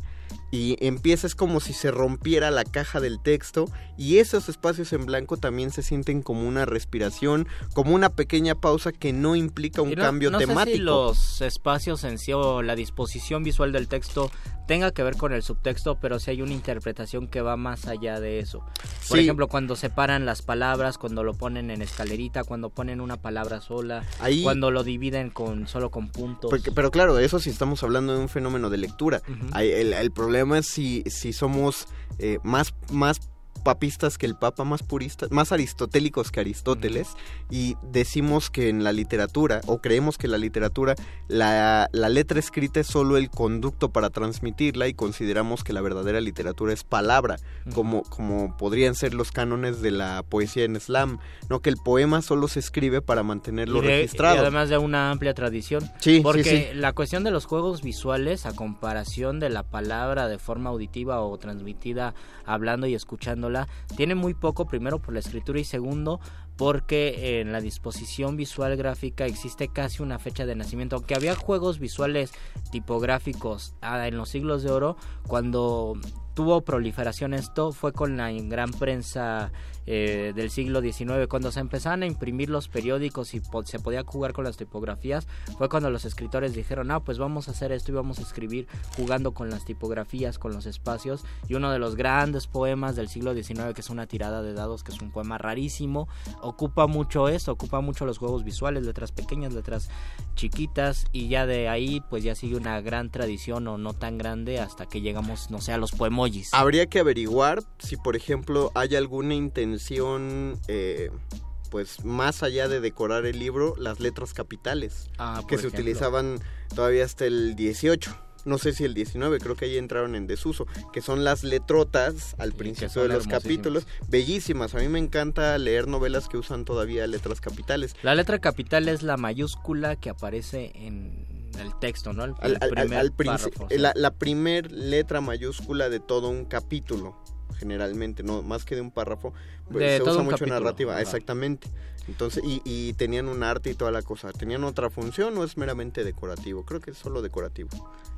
[SPEAKER 6] y empieza es como si se rompiera la caja del texto y esos espacios en blanco también se sienten como una respiración, como una pequeña pausa que no implica un
[SPEAKER 5] no-
[SPEAKER 6] cambio
[SPEAKER 5] no
[SPEAKER 6] temático.
[SPEAKER 5] Sé si los espacios en sí o la disposición visual del texto tenga que ver con el subtexto, pero sí hay una interpretación que va más allá de eso. Por
[SPEAKER 6] Sí.
[SPEAKER 5] ejemplo, cuando separan las palabras, cuando lo ponen en escalerita, cuando ponen una palabra sola,
[SPEAKER 6] Ahí-
[SPEAKER 5] cuando lo dividen con solo con puntos.
[SPEAKER 6] Porque- pero claro, eso sí estamos hablando de un fenómeno de lectura. El problema es si, si somos eh, más, más papistas que el Papa, más puristas, más aristotélicos que Aristóteles, y decimos que en la literatura, o creemos que en la literatura, la, la letra escrita es solo el conducto para transmitirla, y consideramos que la verdadera literatura es palabra, como, como podrían ser los cánones de la poesía en slam, no que el poema solo se escribe para mantenerlo
[SPEAKER 5] Y de-
[SPEAKER 6] registrado.
[SPEAKER 5] y además de una amplia tradición.
[SPEAKER 6] Sí,
[SPEAKER 5] Porque
[SPEAKER 6] sí.
[SPEAKER 5] la cuestión de los juegos visuales, a comparación de la palabra de forma auditiva o transmitida hablando y tiene muy poco, primero por la escritura y segundo porque en la disposición visual gráfica existe casi una fecha de nacimiento. Aunque había juegos visuales tipográficos ah, en los siglos de oro, cuando tuvo proliferación esto fue con la gran prensa eh, del siglo XIX. Cuando se empezaban a imprimir los periódicos y po- se podía jugar con las tipografías, fue cuando los escritores dijeron, ah, pues vamos a hacer esto y vamos a escribir jugando con las tipografías, con los espacios. Y uno de los grandes poemas del siglo XIX, que es una tirada de dados, que es un poema rarísimo, ocupa mucho eso, ocupa mucho los juegos visuales, letras pequeñas, letras chiquitas, y ya de ahí pues ya sigue una gran tradición o no tan grande hasta que llegamos, no sé, a los poemojis.
[SPEAKER 6] Habría que averiguar si, por ejemplo, hay alguna intención, eh, pues más allá de decorar el libro, las letras capitales,
[SPEAKER 5] Ah,
[SPEAKER 6] que se utilizaban todavía hasta el 18. No sé si el 19, creo que ahí entraron en desuso, que son las letrotas al principio de los capítulos, bellísimas. A mí me encanta leer novelas que usan todavía letras capitales.
[SPEAKER 5] La letra capital es la mayúscula que aparece en el texto, ¿no? El,
[SPEAKER 6] Al,
[SPEAKER 5] el
[SPEAKER 6] al-
[SPEAKER 5] primer
[SPEAKER 6] al
[SPEAKER 5] párrafo, sí.
[SPEAKER 6] la, la primer letra mayúscula de todo un capítulo, generalmente, no más que de un párrafo, pues,
[SPEAKER 5] De
[SPEAKER 6] se usa mucho
[SPEAKER 5] capítulo,
[SPEAKER 6] narrativa, exactamente. Entonces, y, y tenían un arte y toda la cosa. ¿Tenían otra función o es meramente decorativo? Creo que es solo decorativo.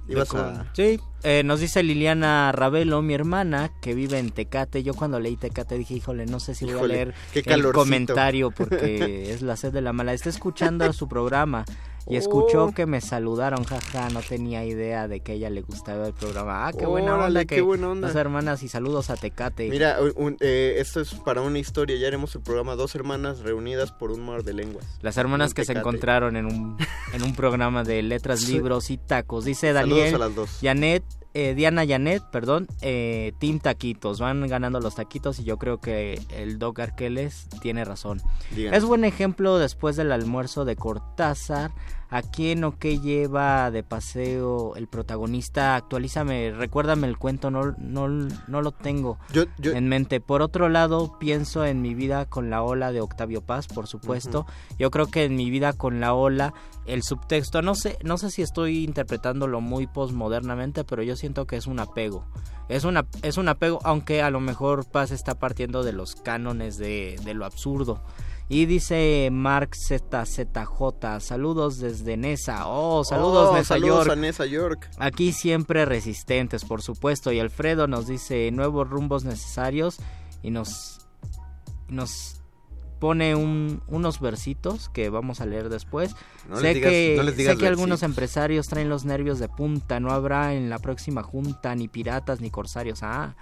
[SPEAKER 6] Ibas a...
[SPEAKER 5] Sí, eh, nos dice Liliana Ravelo, mi hermana, que vive en Tecate. Yo cuando leí Tecate dije, híjole, no sé si voy a leer
[SPEAKER 6] qué
[SPEAKER 5] el comentario porque es la sed de la mala. Está escuchando su programa y escuchó
[SPEAKER 6] Oh.
[SPEAKER 5] que me saludaron, jaja, no tenía idea de que a ella le gustaba el programa. Ah, qué buena
[SPEAKER 6] Órale,
[SPEAKER 5] onda,
[SPEAKER 6] qué
[SPEAKER 5] que
[SPEAKER 6] buena onda.
[SPEAKER 5] dos hermanas y saludos a Tecate.
[SPEAKER 6] Mira, un- eh, esto es para una historia. Ya haremos el programa Dos Hermanas Reunidas por un Mar de Lenguas.
[SPEAKER 5] Las hermanas que se encontraron en un, en un programa de letras, libros y tacos. Dice
[SPEAKER 6] Saludos
[SPEAKER 5] Daniel,
[SPEAKER 6] a las dos.
[SPEAKER 5] Janet, eh, Diana Janet, perdón, eh, Team Taquitos. Van ganando los taquitos y yo creo que el Doc Arqueles tiene razón. Es buen ejemplo después del almuerzo de Cortázar. ¿A quién o qué lleva de paseo el protagonista? Actualízame, recuérdame el cuento, no, no, no lo tengo
[SPEAKER 6] Yo, yo,
[SPEAKER 5] en mente. Por otro lado, pienso en mi vida con la ola de Octavio Paz, por supuesto. Yo creo que en mi vida con la ola, el subtexto, no sé, no sé si estoy interpretándolo muy postmodernamente, pero yo siento que es un apego. Es, una, es un apego, aunque a lo mejor Paz está partiendo de los cánones de, de lo absurdo. Y dice Mark ZZJ, saludos desde Nesa. Oh, saludos
[SPEAKER 6] Oh,
[SPEAKER 5] Nesa
[SPEAKER 6] saludos
[SPEAKER 5] York.
[SPEAKER 6] a Nesa York.
[SPEAKER 5] Aquí siempre resistentes, por supuesto. Y Alfredo nos dice nuevos rumbos necesarios y nos, nos pone un- unos versitos que vamos a leer después.
[SPEAKER 6] No
[SPEAKER 5] sé
[SPEAKER 6] digas-
[SPEAKER 5] que,
[SPEAKER 6] no
[SPEAKER 5] sé que algunos empresarios traen los nervios de punta. No habrá en la próxima junta ni piratas ni corsarios. Ah,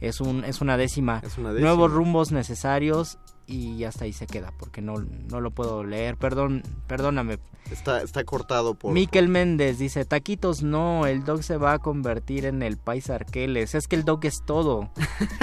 [SPEAKER 5] es, un, es una décima.
[SPEAKER 6] Es una décima.
[SPEAKER 5] Nuevos rumbos necesarios y hasta ahí se queda porque no, no lo puedo leer. Perdón, perdóname.
[SPEAKER 6] Está, está cortado por...
[SPEAKER 5] Miquel Méndez dice, taquitos no, el dog se va a convertir en el paisa Arqueles. Es que el dog es todo.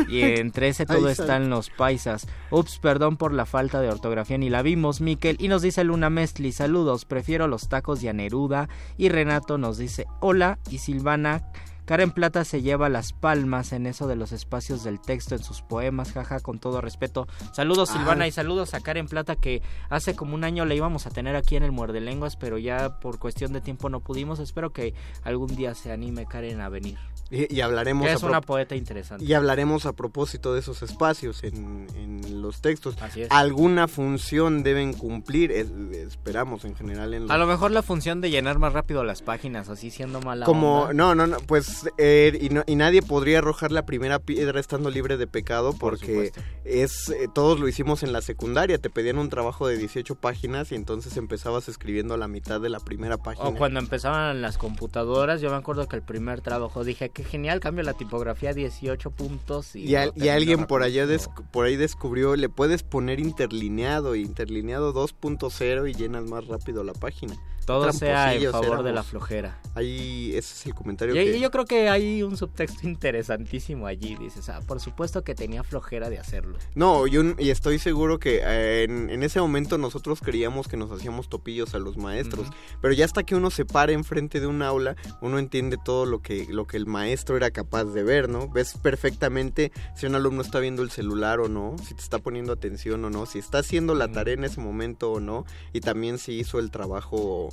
[SPEAKER 5] Y entre ese todo están los paisas. Ups, perdón por la falta de ortografía, ni la vimos, Miquel. Y nos dice Luna Mestli, saludos, prefiero los tacos de Aneruda. Y Renato nos dice, hola. Y Silvana, Karen Plata se lleva las palmas en eso de los espacios del texto en sus poemas, jaja, con todo respeto. Saludos. Silvana y saludos a Karen Plata que hace como un año la íbamos a tener aquí en el Muerde Lenguas, pero ya por cuestión de tiempo no pudimos. Espero que algún día se anime Karen a venir.
[SPEAKER 6] Y, y hablaremos...
[SPEAKER 5] Que
[SPEAKER 6] a
[SPEAKER 5] es
[SPEAKER 6] pro-
[SPEAKER 5] una poeta interesante.
[SPEAKER 6] Y hablaremos a propósito de esos espacios en, en los textos.
[SPEAKER 5] Así es.
[SPEAKER 6] Alguna función deben cumplir, es- esperamos en general en los
[SPEAKER 5] A lo mejor la función de llenar más rápido las páginas, así siendo mala
[SPEAKER 6] como
[SPEAKER 5] onda.
[SPEAKER 6] no no no pues eh, y, no- y nadie podría arrojar la primera piedra estando libre de pecado porque es eh, todos lo hicimos en la secundaria te pedían un trabajo de 18 páginas y entonces empezabas escribiendo a la mitad de la primera página
[SPEAKER 5] O cuando empezaban las computadoras, yo me acuerdo que el primer trabajo dije, qué genial, cambio la tipografía a 18 puntos. Y,
[SPEAKER 6] y, al- y alguien por allá por ahí descubrió le puedes poner interlineado interlineado 2.0 y llenas más rápido la página
[SPEAKER 5] Todo sea en favor de la flojera.
[SPEAKER 6] ahí ese es el comentario
[SPEAKER 5] Y,
[SPEAKER 6] que
[SPEAKER 5] yo creo que hay un subtexto interesantísimo allí, dices, ah, por supuesto que tenía flojera de hacerlo.
[SPEAKER 6] No, y, un- y estoy seguro que eh, en, en ese momento nosotros creíamos que nos hacíamos topillos a los maestros, pero ya hasta que uno se para enfrente de un aula, uno entiende todo lo que, lo que el maestro era capaz de ver, ¿no? Ves perfectamente si un alumno está viendo el celular o no, si te está poniendo atención o no, si está haciendo la tarea en ese momento o no, y también si hizo el trabajo,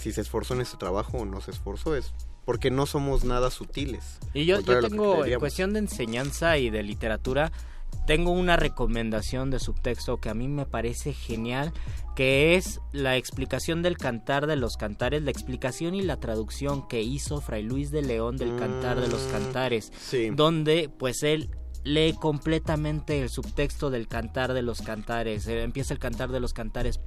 [SPEAKER 6] si se esforzó en ese trabajo o no se esforzó, es porque no somos nada sutiles.
[SPEAKER 5] Y yo, yo tengo, en cuestión de enseñanza y de literatura, tengo una recomendación de subtexto que a mí me parece genial, que es la explicación del cantar de los cantares, la explicación y la traducción que hizo Fray Luis de León del cantar de los
[SPEAKER 6] Mm,
[SPEAKER 5] cantares,
[SPEAKER 6] sí.
[SPEAKER 5] donde pues él lee completamente el subtexto del cantar de los cantares, Eh, empieza el cantar de los cantares,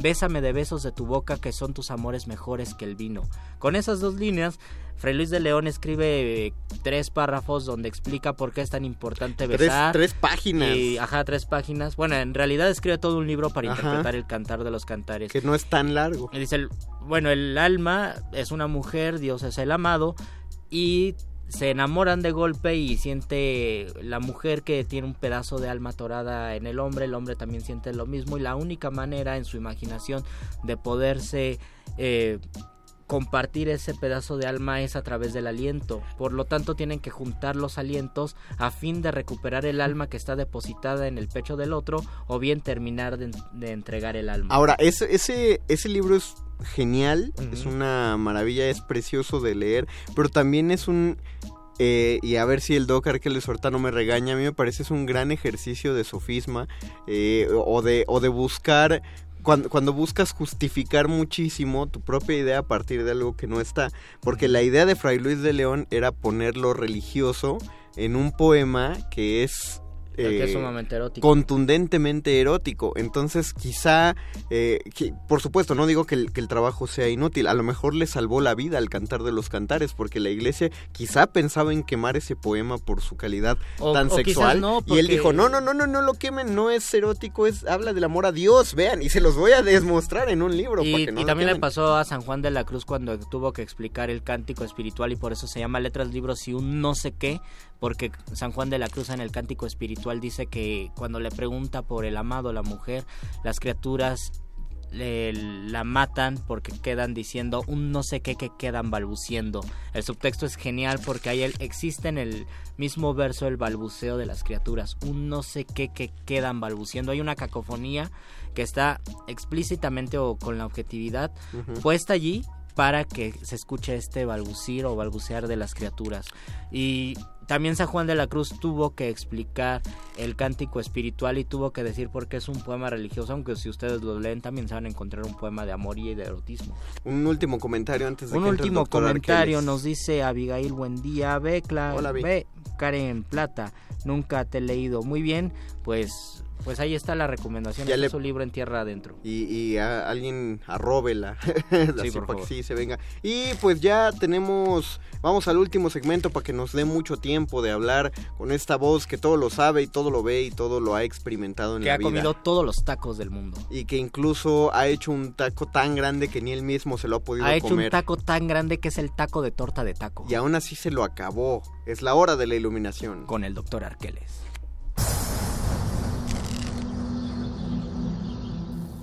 [SPEAKER 5] bésame de besos de tu boca que son tus amores mejores que el vino. Con esas dos líneas, Fray Luis de León escribe eh, tres párrafos donde explica por qué es tan importante besar.
[SPEAKER 6] tres páginas.
[SPEAKER 5] Y, ajá, tres páginas. Bueno, en realidad escribe todo un libro para
[SPEAKER 6] Ajá.
[SPEAKER 5] interpretar el cantar de los cantares.
[SPEAKER 6] Que no es tan largo.
[SPEAKER 5] Y dice, bueno, el alma es una mujer, Dios es el amado, y se enamoran de golpe y siente la mujer que tiene un pedazo de alma atorada en el hombre, el hombre también siente lo mismo, y la única manera en su imaginación de poderse... eh, compartir ese pedazo de alma es a través del aliento. Por lo tanto, tienen que juntar los alientos a fin de recuperar el alma que está depositada en el pecho del otro o bien terminar de, de entregar el alma.
[SPEAKER 6] Ahora, ese, ese, ese libro es genial, es una maravilla, es precioso de leer, pero también es un... eh, y a ver si el Doc Arqueles Horta no me regaña, a mí me parece es un gran ejercicio de sofisma eh, o, de, o de buscar... Cuando, cuando buscas justificar muchísimo tu propia idea a partir de algo que no está. Porque la idea de Fray Luis de León era poner lo religioso en un poema que es...
[SPEAKER 5] es
[SPEAKER 6] eh,
[SPEAKER 5] sumamente erótico.
[SPEAKER 6] contundentemente erótico. Entonces, quizá, eh, que- por supuesto, no digo que el, que el trabajo sea inútil. A lo mejor le salvó la vida al cantar de los cantares, porque la iglesia quizá pensaba en quemar ese poema por su calidad
[SPEAKER 5] O-
[SPEAKER 6] tan
[SPEAKER 5] o
[SPEAKER 6] sexual.
[SPEAKER 5] no,
[SPEAKER 6] Y él dijo: No, no, no, no, no lo quemen, no es erótico, es habla del amor a Dios. Vean, y se los voy a demostrar en un libro. para
[SPEAKER 5] Y,
[SPEAKER 6] que no
[SPEAKER 5] y también le
[SPEAKER 6] quemen".
[SPEAKER 5] pasó a San Juan de la Cruz cuando tuvo que explicar el cántico espiritual y por eso se llama letras, libros y un no sé qué, porque San Juan de la Cruz en el cántico espiritual dice que cuando le pregunta por el amado, la mujer, las criaturas le- la matan porque quedan diciendo un no sé qué que quedan balbuciendo. El subtexto es genial porque ahí existe en el mismo verso el balbuceo de las criaturas, un no sé qué que quedan balbuciendo. Hay una cacofonía que está explícitamente o con la objetividad puesta allí para que se escuche este balbucir o balbucear de las criaturas. Y también San Juan de la Cruz tuvo que explicar el cántico espiritual y tuvo que decir por qué es un poema religioso, aunque si ustedes lo leen también se van a encontrar un poema de amor y de erotismo.
[SPEAKER 6] Un último comentario antes de
[SPEAKER 5] Un
[SPEAKER 6] que el
[SPEAKER 5] último
[SPEAKER 6] doctor
[SPEAKER 5] comentario
[SPEAKER 6] Arqueles.
[SPEAKER 5] nos dice Abigail, buen día, ve, Cla-
[SPEAKER 6] Hola,
[SPEAKER 5] ve, Karen Plata, nunca te he leído. Muy bien, pues pues ahí está la recomendación,
[SPEAKER 6] Ya
[SPEAKER 5] este
[SPEAKER 6] le-
[SPEAKER 5] es un libro en tierra adentro.
[SPEAKER 6] y, y a- alguien arróbela así
[SPEAKER 5] por
[SPEAKER 6] para que
[SPEAKER 5] favor.
[SPEAKER 6] sí se venga y pues ya tenemos vamos al último segmento para que nos dé mucho tiempo de hablar con esta voz que todo lo sabe y todo lo ve y todo lo ha experimentado en
[SPEAKER 5] Que
[SPEAKER 6] la
[SPEAKER 5] ha
[SPEAKER 6] vida
[SPEAKER 5] comido todos los tacos del mundo.
[SPEAKER 6] y que incluso ha hecho un taco tan grande que ni él mismo se lo ha podido
[SPEAKER 5] Ha hecho
[SPEAKER 6] comer
[SPEAKER 5] un taco tan grande que es el taco de torta de taco.
[SPEAKER 6] y aún así se lo acabó es la hora de la iluminación
[SPEAKER 5] Con el doctor Arqueles.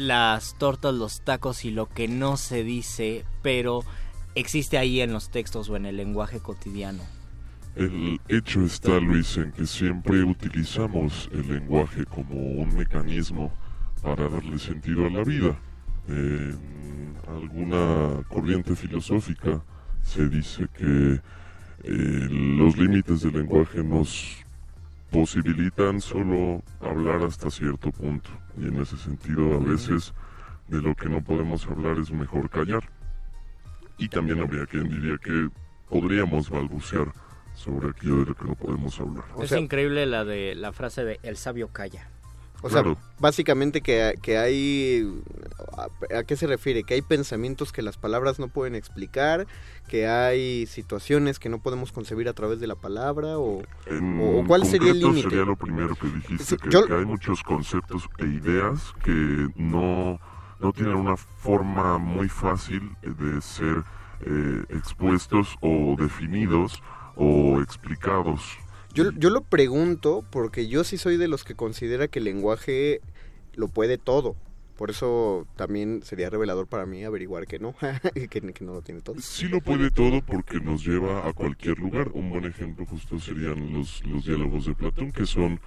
[SPEAKER 5] las tortas, los tacos y lo que no se dice, pero existe ahí en los textos o en el lenguaje cotidiano.
[SPEAKER 8] El hecho está, Luis, en que siempre utilizamos el lenguaje como un mecanismo para darle sentido a la vida. En alguna corriente filosófica se dice que eh, los límites del lenguaje nos posibilitan solo hablar hasta cierto punto. Y en ese sentido, a veces, de lo que no podemos hablar es mejor callar. Y también habría quien diría que podríamos balbucear sobre aquello de lo que no podemos hablar.
[SPEAKER 5] es increíble la de la frase de el sabio calla.
[SPEAKER 6] O sea,
[SPEAKER 8] Claro.
[SPEAKER 6] básicamente que, que hay... ¿a, a qué se refiere? Que hay pensamientos que las palabras no pueden explicar, que hay situaciones que no podemos concebir a través de la palabra, o, cuál sería el límite.
[SPEAKER 8] Sería lo primero que dijiste,
[SPEAKER 6] Sí,
[SPEAKER 8] que,
[SPEAKER 6] yo-
[SPEAKER 8] que hay muchos conceptos e ideas que no, no tienen una forma muy fácil de ser eh, expuestos o definidos o explicados.
[SPEAKER 6] Yo, yo lo pregunto porque yo sí soy de los que considera que el lenguaje lo puede todo. Por eso también sería revelador para mí averiguar que no, que, que no lo tiene todo.
[SPEAKER 8] Sí lo puede todo porque nos lleva a cualquier lugar. Un buen ejemplo justo serían los, los diálogos de Platón, que son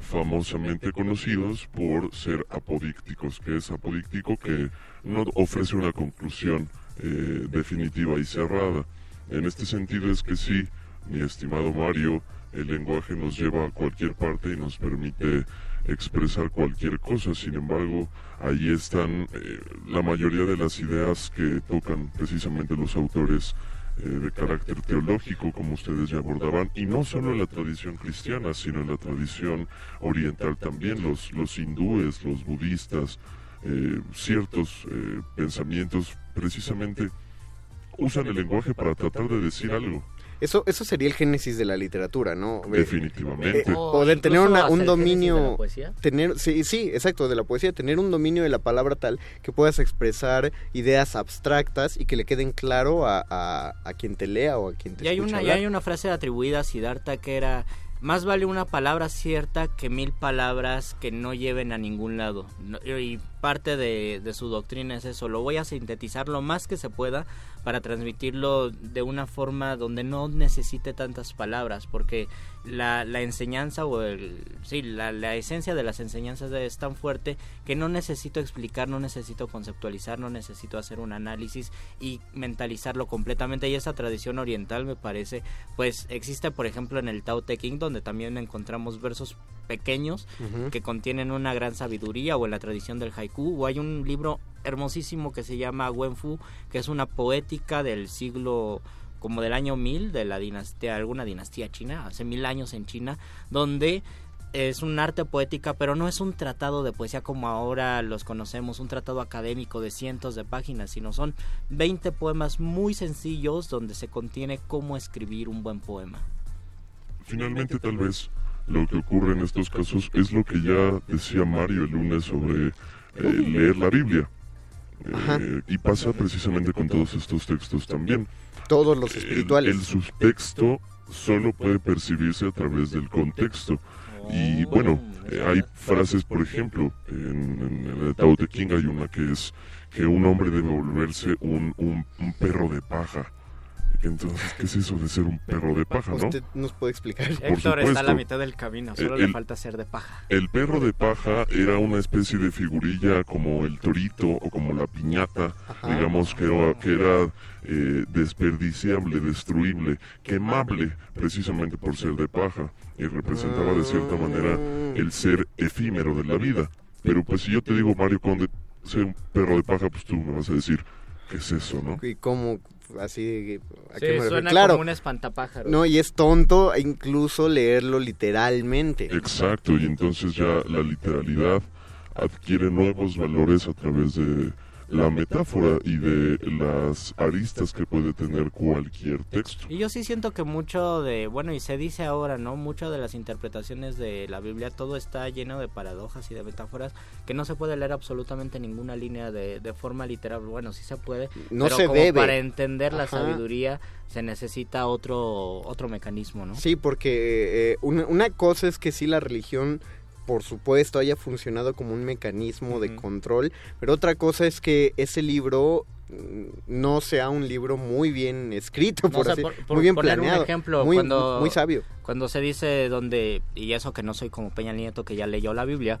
[SPEAKER 8] famosamente conocidos por ser apodícticos, que es apodíctico que no ofrece una conclusión eh, definitiva y cerrada. En este sentido es que sí, mi estimado Mario, el lenguaje nos lleva a cualquier parte y nos permite expresar cualquier cosa. Sin embargo, ahí están eh, la mayoría de las ideas que tocan precisamente los autores eh, de carácter teológico, como ustedes ya abordaban, y no solo en la tradición cristiana, sino en la tradición oriental también, los, los hindúes, los budistas, eh, ciertos pensamientos precisamente usan el lenguaje para tratar de decir algo.
[SPEAKER 6] Eso, eso sería el génesis de la literatura, ¿no? Eh,
[SPEAKER 8] Definitivamente.
[SPEAKER 6] eh,
[SPEAKER 5] O
[SPEAKER 6] poder tener una- un
[SPEAKER 5] génesis de
[SPEAKER 6] dominio,
[SPEAKER 5] la poesía.
[SPEAKER 6] tener, sí, sí, exacto, de la poesía, tener un dominio de la palabra tal que puedas expresar ideas abstractas y que le queden claro a, a, a quien te lea o a quien te
[SPEAKER 5] Y hay,
[SPEAKER 6] escuche
[SPEAKER 5] una, y hay una frase atribuida a Siddhartha que era, más vale una palabra cierta que mil palabras que no lleven a ningún lado. No- y parte de, de su doctrina es eso, lo voy a sintetizar lo más que se pueda para transmitirlo de una forma donde no necesite tantas palabras, porque la, la enseñanza o el, sí, la, la esencia de las enseñanzas es tan fuerte que no necesito explicar, no necesito conceptualizar, no necesito hacer un análisis y mentalizarlo completamente. Y esa tradición oriental me parece, pues existe por ejemplo en el Tao Te Ching, donde también encontramos versos pequeños que contienen una gran sabiduría o en la tradición del haiku o hay un libro hermosísimo que se llama Wenfu que es una poética del siglo como del año 1000 de la dinastía alguna dinastía china hace mil años en China donde es un arte poética, pero no es un tratado de poesía como ahora los conocemos, un tratado académico de cientos de páginas, sino son 20 poemas muy sencillos donde se contiene cómo escribir un buen poema.
[SPEAKER 8] Finalmente, tal vez lo que ocurre en estos casos es lo que ya decía Mario el lunes sobre eh, leer la Biblia. Eh, y pasa precisamente con todos estos textos también.
[SPEAKER 6] Todos los espirituales.
[SPEAKER 8] El, subtexto solo puede percibirse a través del contexto. Y bueno, eh, hay frases, por ejemplo, en, en el Tao Te Ching hay una que es que un hombre debe volverse un, un- un perro de paja. Entonces, ¿qué es eso de ser un perro de paja, no?
[SPEAKER 6] Usted nos puede explicar.
[SPEAKER 8] Por
[SPEAKER 5] Héctor está a la
[SPEAKER 8] supuesto.
[SPEAKER 5] mitad del camino, solo
[SPEAKER 8] El-
[SPEAKER 5] le falta ser de paja.
[SPEAKER 8] El perro de paja era una especie de figurilla como el torito o como la piñata,
[SPEAKER 6] Ajá.
[SPEAKER 8] digamos que era, que era eh, desperdiciable, destruible, quemable, precisamente por ser de paja, y representaba de cierta manera el ser efímero de la vida. Pero pues si yo te digo, Mario Conde, ser un perro de paja, pues tú me vas a decir, ¿qué es eso, no?
[SPEAKER 6] ¿Y cómo? Así, ¿a
[SPEAKER 5] Sí,
[SPEAKER 6] qué me refiero?
[SPEAKER 5] suena
[SPEAKER 6] Claro.
[SPEAKER 5] como un espantapájaros.
[SPEAKER 6] No, y es tonto incluso leerlo literalmente.
[SPEAKER 8] Exacto, y entonces ya la literalidad adquiere nuevos valores a través de la metáfora y de las aristas que puede tener cualquier texto.
[SPEAKER 5] Y yo sí siento que mucho de, bueno, y se dice ahora, ¿no? Mucho de las interpretaciones de la Biblia, todo está lleno de paradojas y de metáforas que no se puede leer absolutamente ninguna línea de, de forma literal. Bueno, sí se puede,
[SPEAKER 6] No
[SPEAKER 5] pero
[SPEAKER 6] se
[SPEAKER 5] como
[SPEAKER 6] debe.
[SPEAKER 5] para entender la
[SPEAKER 6] Ajá.
[SPEAKER 5] sabiduría se necesita otro otro mecanismo, ¿no?
[SPEAKER 6] Sí, porque eh, una, una cosa es que sí la religión, por supuesto, haya funcionado como un mecanismo de control, pero otra cosa es que ese libro mm, no sea un libro muy bien escrito,
[SPEAKER 5] No,
[SPEAKER 6] por
[SPEAKER 5] o sea,
[SPEAKER 6] así,
[SPEAKER 5] por- por
[SPEAKER 6] muy bien
[SPEAKER 5] poner
[SPEAKER 6] planeado,
[SPEAKER 5] un ejemplo,
[SPEAKER 6] muy,
[SPEAKER 5] cuando,
[SPEAKER 6] muy sabio.
[SPEAKER 5] Cuando se dice donde, y eso que no soy como Peña Nieto que ya leyó la Biblia,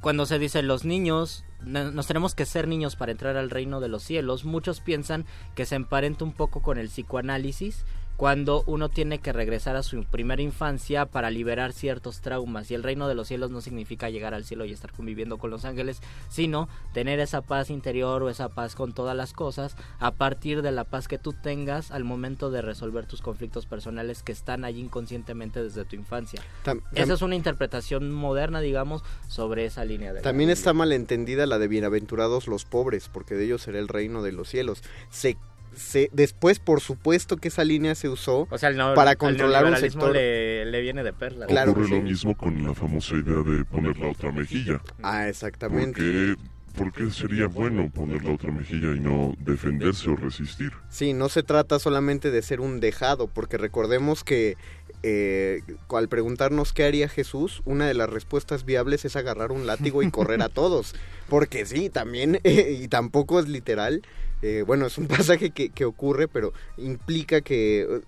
[SPEAKER 5] cuando se dice los niños, no- nos tenemos que ser niños para entrar al reino de los cielos, muchos piensan que se emparenta un poco con el psicoanálisis cuando uno tiene que regresar a su primera infancia para liberar ciertos traumas y el reino de los cielos no significa llegar al cielo y estar conviviendo con los ángeles, sino tener esa paz interior o esa paz con todas las cosas a partir de la paz que tú tengas al momento de resolver tus conflictos personales que están allí inconscientemente desde tu infancia.
[SPEAKER 6] Tam- tam-
[SPEAKER 5] Esa es una interpretación moderna, digamos, sobre esa línea de
[SPEAKER 6] También está malentendida la de bienaventurados los pobres, porque de ellos será el reino de los cielos. Se, se, después, por supuesto que esa línea se usó
[SPEAKER 5] O sea, el no-
[SPEAKER 6] para controlar un sector.
[SPEAKER 5] le, le viene de perla.
[SPEAKER 6] Claro
[SPEAKER 8] Ocurre lo mismo con la famosa idea de poner la otra mejilla.
[SPEAKER 6] Ah,
[SPEAKER 8] ¿Por
[SPEAKER 6] exactamente.
[SPEAKER 8] qué, por qué sería bueno poner la otra mejilla y no defenderse o resistir?
[SPEAKER 6] Sí, no se trata solamente de ser un dejado, porque recordemos que eh, al preguntarnos qué haría Jesús, una de las respuestas viables es agarrar un látigo y correr a todos. Porque sí, también, eh, y tampoco es literal, eh, bueno, es un pasaje que, que ocurre, pero implica que... eh,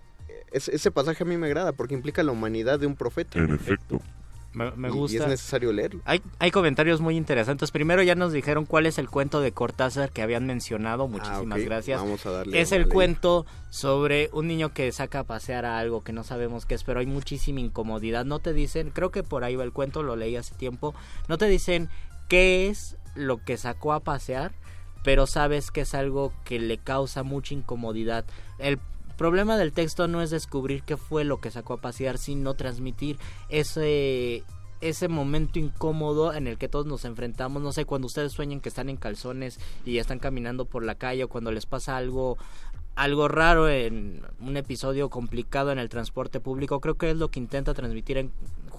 [SPEAKER 6] es- ese pasaje a mí me agrada porque implica la humanidad de un profeta.
[SPEAKER 8] En efecto.
[SPEAKER 5] Me, gusta.
[SPEAKER 6] Y es necesario leerlo.
[SPEAKER 5] Hay, hay comentarios muy interesantes. Primero ya nos dijeron cuál es el cuento de Cortázar que habían mencionado. Muchísimas
[SPEAKER 6] Ah,
[SPEAKER 5] gracias.
[SPEAKER 6] Vamos a darle
[SPEAKER 5] es el cuento sobre un niño que saca a pasear a algo que no sabemos qué es, pero hay muchísima incomodidad. No te dicen, creo que por ahí va el cuento, lo leí hace tiempo. No te dicen qué es lo que sacó a pasear, pero sabes que es algo que le causa mucha incomodidad. El problema del texto no es descubrir qué fue lo que sacó a pasear, sino transmitir ese ese momento incómodo en el que todos nos enfrentamos, no sé, cuando ustedes sueñan que están en calzones y están caminando por la calle o cuando les pasa algo algo raro en un episodio complicado en el transporte público, creo que es lo que intenta transmitir en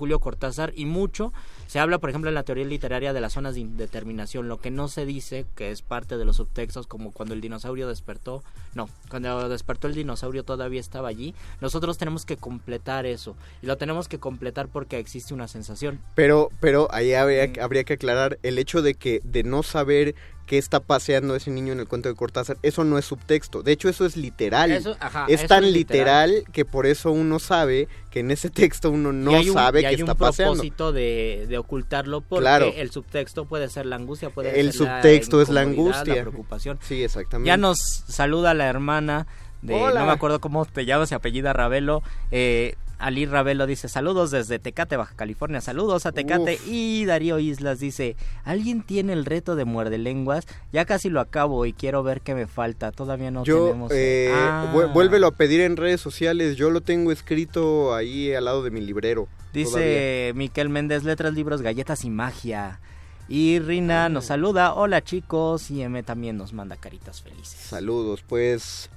[SPEAKER 5] Julio Cortázar y mucho se habla, por ejemplo, en la teoría literaria de las zonas de indeterminación, lo que no se dice, que es parte de los subtextos, como cuando el dinosaurio despertó, no, cuando despertó el dinosaurio todavía estaba allí, nosotros tenemos que completar eso y lo tenemos que completar porque existe una sensación.
[SPEAKER 6] Pero, pero ahí habría, habría que aclarar el hecho de que de no saber qué está paseando ese niño en el cuento de Cortázar, eso no es subtexto. De hecho, eso es literal.
[SPEAKER 5] Eso- ajá,
[SPEAKER 6] es
[SPEAKER 5] eso
[SPEAKER 6] tan
[SPEAKER 5] es
[SPEAKER 6] literal.
[SPEAKER 5] literal.
[SPEAKER 6] que por eso uno sabe que en ese texto uno no
[SPEAKER 5] y un,
[SPEAKER 6] sabe
[SPEAKER 5] y hay
[SPEAKER 6] está
[SPEAKER 5] un
[SPEAKER 6] paseando.
[SPEAKER 5] propósito de, de ocultarlo porque
[SPEAKER 6] Claro.
[SPEAKER 5] el subtexto puede ser la angustia, puede
[SPEAKER 6] El
[SPEAKER 5] ser la
[SPEAKER 6] subtexto es la angustia.
[SPEAKER 5] la preocupación.
[SPEAKER 6] Sí, exactamente.
[SPEAKER 5] Ya nos saluda la hermana de,
[SPEAKER 6] Hola.
[SPEAKER 5] no me acuerdo cómo te llamas, se apellida Ravelo. Eh, Ali Ravelo dice saludos desde Tecate, Baja California. Saludos a Tecate.
[SPEAKER 6] Uf.
[SPEAKER 5] Y Darío Islas dice, ¿alguien tiene el reto de muerde lenguas? Ya casi lo acabo y quiero ver qué me falta. Todavía no
[SPEAKER 6] Yo,
[SPEAKER 5] tenemos...
[SPEAKER 6] eh,
[SPEAKER 5] Ah.
[SPEAKER 6] vu- vuélvelo a pedir en redes sociales. Yo lo tengo escrito ahí al lado de mi librero.
[SPEAKER 5] Dice
[SPEAKER 6] todavía.
[SPEAKER 5] Miquel Méndez, letras, libros, galletas y magia. Y Rina nos saluda, hola chicos, y M también nos manda caritas felices.
[SPEAKER 6] Saludos, pues.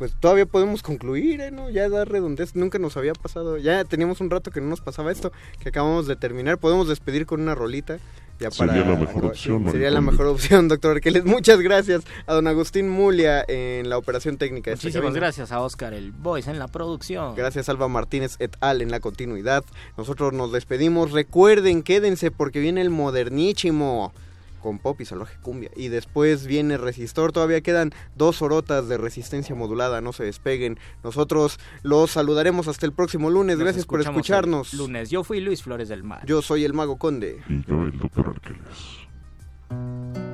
[SPEAKER 6] Pues todavía podemos concluir, ¿eh? ¿no? Ya da redondez, nunca nos había pasado. Ya teníamos un rato que no nos pasaba esto, que acabamos de terminar. Podemos despedir con una rolita. Ya
[SPEAKER 8] Sería
[SPEAKER 6] para,
[SPEAKER 8] la mejor opción,
[SPEAKER 6] Sería la mejor opción, doctor Arqueles. Muchas gracias a don Agustín Mulia en la operación técnica.
[SPEAKER 5] Muchísimas gracias a Oscar el Voice en la producción.
[SPEAKER 6] Gracias Alba Martínez et al en la continuidad. Nosotros nos despedimos. Recuerden, quédense porque viene el modernísimo con pop y salvaje cumbia. Y después viene Resistor. Todavía quedan dos horotas de resistencia modulada. No se despeguen. Nosotros los saludaremos hasta el próximo lunes.
[SPEAKER 5] Nos
[SPEAKER 6] Gracias por escucharnos.
[SPEAKER 5] Lunes, yo fui Luis Flores del Mar.
[SPEAKER 6] Yo soy el Mago Conde.
[SPEAKER 8] Y yo, el doctor Arqueles.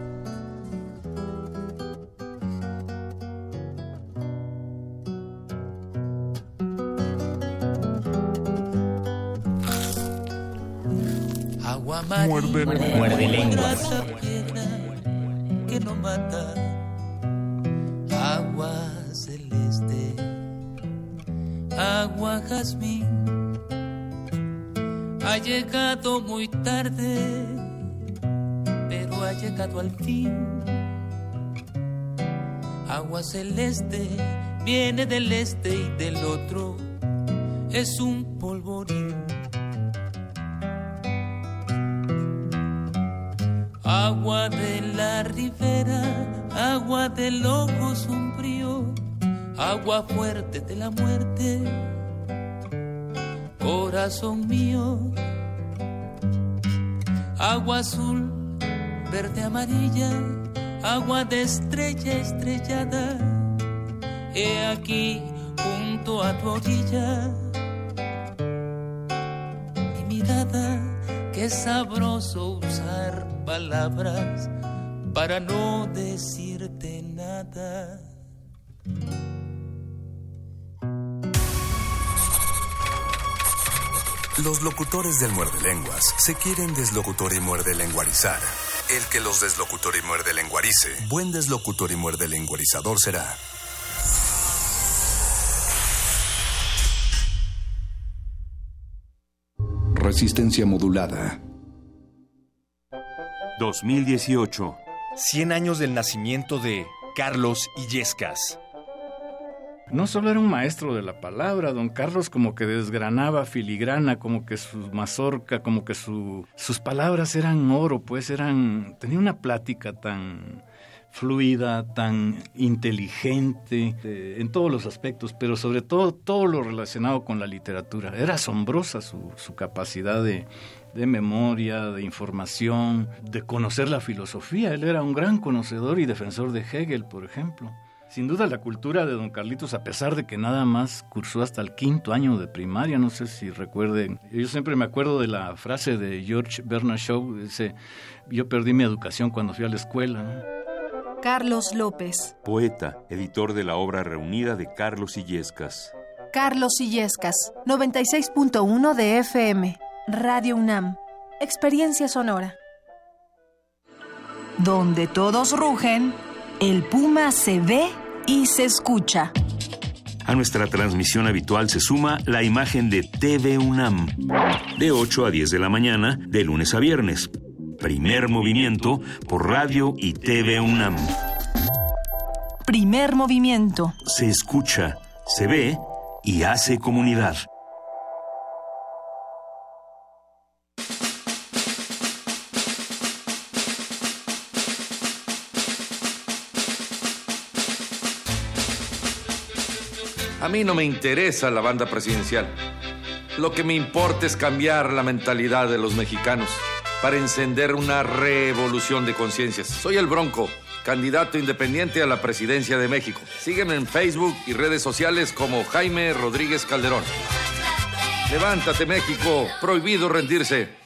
[SPEAKER 9] Agua
[SPEAKER 8] Muerde.
[SPEAKER 5] Muerde lenguas.
[SPEAKER 9] que no mata. Agua celeste, agua jazmín. Ha llegado muy tarde, pero ha llegado al fin. Agua celeste viene del este y del otro es un polvorín. Agua de la ribera, agua del ojo sombrío, agua fuerte de la muerte, corazón mío. Agua azul, verde, amarilla, agua de estrella estrellada. He aquí junto a tu orilla mi mirada, qué sabroso usar palabras para no decirte nada.
[SPEAKER 10] Los locutores del muerde lenguas se quieren deslocutor y muerde lenguarizar. El que los deslocutor y muerde lenguarice, buen deslocutor y muerde lenguarizador será.
[SPEAKER 11] Resistencia modulada.
[SPEAKER 12] 2018.
[SPEAKER 13] 100 años del nacimiento de Carlos Illescas.
[SPEAKER 14] No solo era un maestro de la palabra, don Carlos como que desgranaba filigrana, como que su mazorca, como que su, sus palabras eran oro, pues eran, tenía una plática tan fluida, tan inteligente eh, en todos los aspectos, pero sobre todo todo lo relacionado con la literatura. Era asombrosa su, capacidad de, de memoria, de información, de conocer la filosofía. Él era un gran conocedor y defensor de Hegel, por ejemplo. Sin duda la cultura de don Carlitos, a pesar de que nada más cursó hasta el quinto año de primaria, no sé si recuerden, yo siempre me acuerdo de la frase de George Bernard Shaw, dice, yo perdí mi educación cuando fui a la escuela.
[SPEAKER 4] Carlos López.
[SPEAKER 12] Poeta, editor de la obra reunida de Carlos Illescas.
[SPEAKER 4] Carlos Illescas, 96.1 de FM. Radio UNAM. Experiencia sonora. Donde todos rugen, el puma se ve y se escucha.
[SPEAKER 12] A nuestra transmisión habitual se suma la imagen de TV UNAM, de 8 a 10 de la mañana, de lunes a viernes. Primer movimiento por radio y TV UNAM.
[SPEAKER 4] Primer movimiento.
[SPEAKER 12] Se escucha, se ve y hace comunidad.
[SPEAKER 15] A mí no me interesa la banda presidencial. Lo que me importa es cambiar la mentalidad de los mexicanos para encender una revolución de conciencias. Soy el Bronco, candidato independiente a la presidencia de México. Sígueme en Facebook y redes sociales como Jaime Rodríguez Calderón. Levántate México, prohibido rendirse.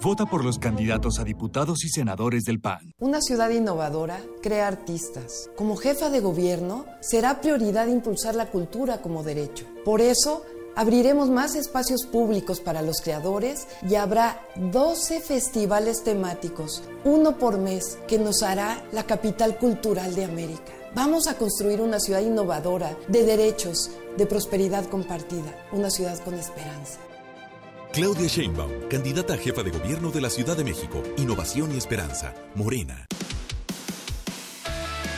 [SPEAKER 13] Vota por los candidatos a diputados y senadores del PAN.
[SPEAKER 16] Una ciudad innovadora crea artistas. Como jefa de gobierno, será prioridad impulsar la cultura como derecho. Por eso, abriremos más espacios públicos para los creadores y habrá 12 festivales temáticos, uno por mes, que nos hará la capital cultural de América. Vamos a construir una ciudad innovadora, de derechos, de prosperidad compartida, una ciudad con esperanza.
[SPEAKER 17] Claudia Sheinbaum, candidata a jefa de gobierno de la Ciudad de México. Innovación y esperanza. Morena.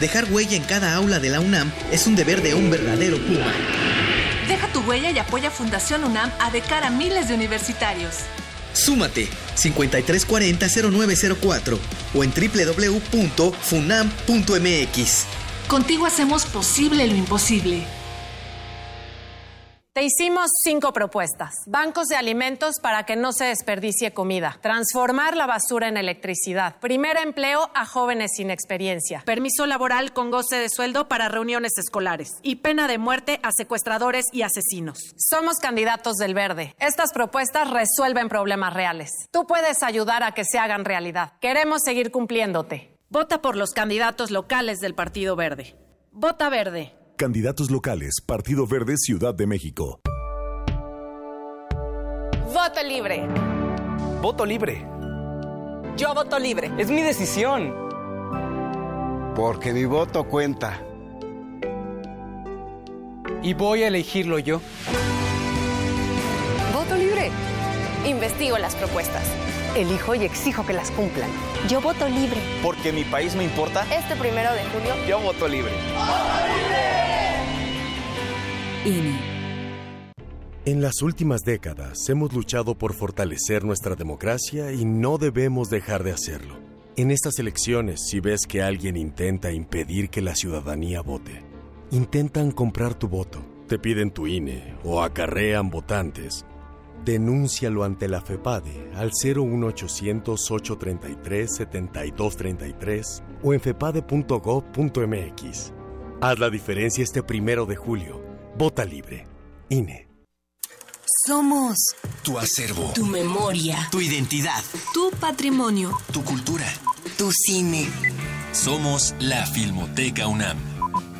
[SPEAKER 18] Dejar huella en cada aula de la UNAM es un deber de un verdadero Puma.
[SPEAKER 19] Deja tu huella y apoya Fundación UNAM a de cara a miles de universitarios.
[SPEAKER 18] Súmate 5340-0904 o en www.funam.mx.
[SPEAKER 19] Contigo hacemos posible lo imposible.
[SPEAKER 20] Te hicimos cinco propuestas. Bancos de alimentos para que no se desperdicie comida. Transformar la basura en electricidad. Primer empleo a jóvenes sin experiencia. Permiso laboral con goce de sueldo para reuniones escolares. Y pena de muerte a secuestradores y asesinos. Somos candidatos del verde. Estas propuestas resuelven problemas reales. Tú puedes ayudar a que se hagan realidad. Queremos seguir cumpliéndote. Vota por los candidatos locales del Partido Verde. Vota verde.
[SPEAKER 21] Candidatos locales, Partido Verde, Ciudad de México.
[SPEAKER 20] Voto libre.
[SPEAKER 22] Voto libre.
[SPEAKER 20] Yo voto libre.
[SPEAKER 22] Es mi decisión.
[SPEAKER 23] Porque mi voto cuenta.
[SPEAKER 22] Y voy a elegirlo yo.
[SPEAKER 24] Voto libre. Investigo las propuestas. Elijo y exijo que las cumplan.
[SPEAKER 25] Yo voto libre.
[SPEAKER 22] Porque mi país me importa.
[SPEAKER 24] Este primero de julio.
[SPEAKER 22] Yo voto libre.
[SPEAKER 24] ¡Voto libre!
[SPEAKER 26] INE. En las últimas décadas hemos luchado por fortalecer nuestra democracia y no debemos dejar de hacerlo. En estas elecciones, si ves que alguien intenta impedir que la ciudadanía vote, intentan comprar tu voto, te piden tu INE o acarrean votantes, denúncialo ante la FEPADE al 01800-833-7233 o en fepade.gov.mx. Haz la diferencia este primero de julio. Vota libre. INE.
[SPEAKER 27] Somos
[SPEAKER 13] tu acervo,
[SPEAKER 27] tu memoria,
[SPEAKER 13] tu identidad,
[SPEAKER 27] tu patrimonio,
[SPEAKER 13] tu cultura,
[SPEAKER 27] tu cine.
[SPEAKER 13] Somos la Filmoteca UNAM.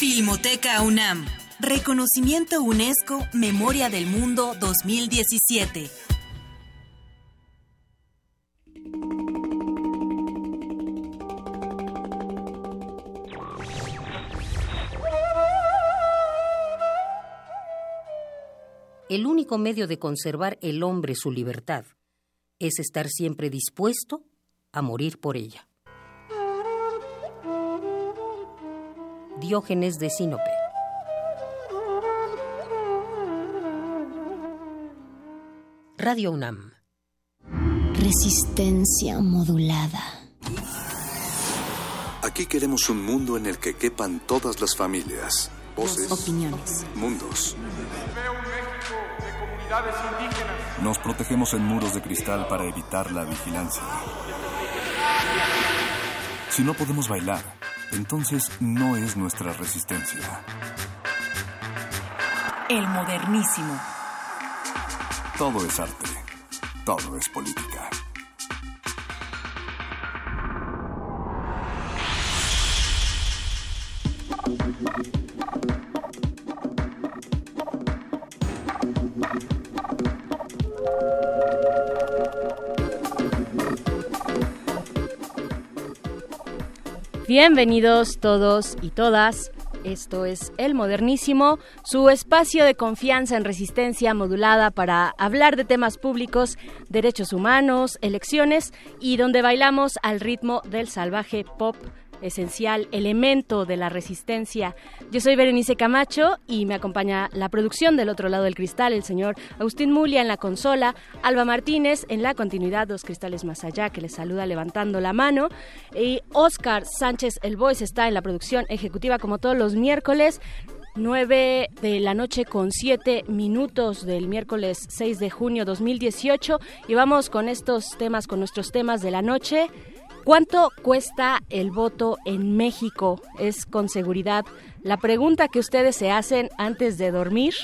[SPEAKER 27] Filmoteca UNAM. Reconocimiento UNESCO Memoria del Mundo 2017.
[SPEAKER 28] el único medio de conservar el hombre su libertad es estar siempre dispuesto a morir por ella. Diógenes de Sinope. Radio UNAM.
[SPEAKER 29] Resistencia modulada.
[SPEAKER 30] Aquí queremos un mundo en el que quepan todas las familias, voces,
[SPEAKER 29] opiniones,
[SPEAKER 30] mundos.
[SPEAKER 31] Nos protegemos en muros de cristal para evitar la vigilancia. Si no podemos bailar, entonces no es nuestra resistencia.
[SPEAKER 27] El modernísimo.
[SPEAKER 31] Todo es arte. Todo es política.
[SPEAKER 32] Bienvenidos todos y todas. Esto es El Modernísimo, su espacio de confianza en resistencia modulada para hablar de temas públicos, derechos humanos, elecciones y donde bailamos al ritmo del salvaje pop esencial elemento de la resistencia. Yo soy Berenice Camacho y me acompaña la producción del otro lado del cristal, el señor Agustín Mulia en la consola, Alba Martínez en la continuidad, dos cristales más allá, que les saluda levantando la mano, y Oscar Sánchez El Voice está en la producción ejecutiva como todos los miércoles. 9 de la noche con 7 minutos del miércoles 6 de junio 2018 y vamos con estos temas, con nuestros temas de la noche. ¿Cuánto cuesta el voto en México? Es con seguridad la pregunta que ustedes se hacen antes de dormir.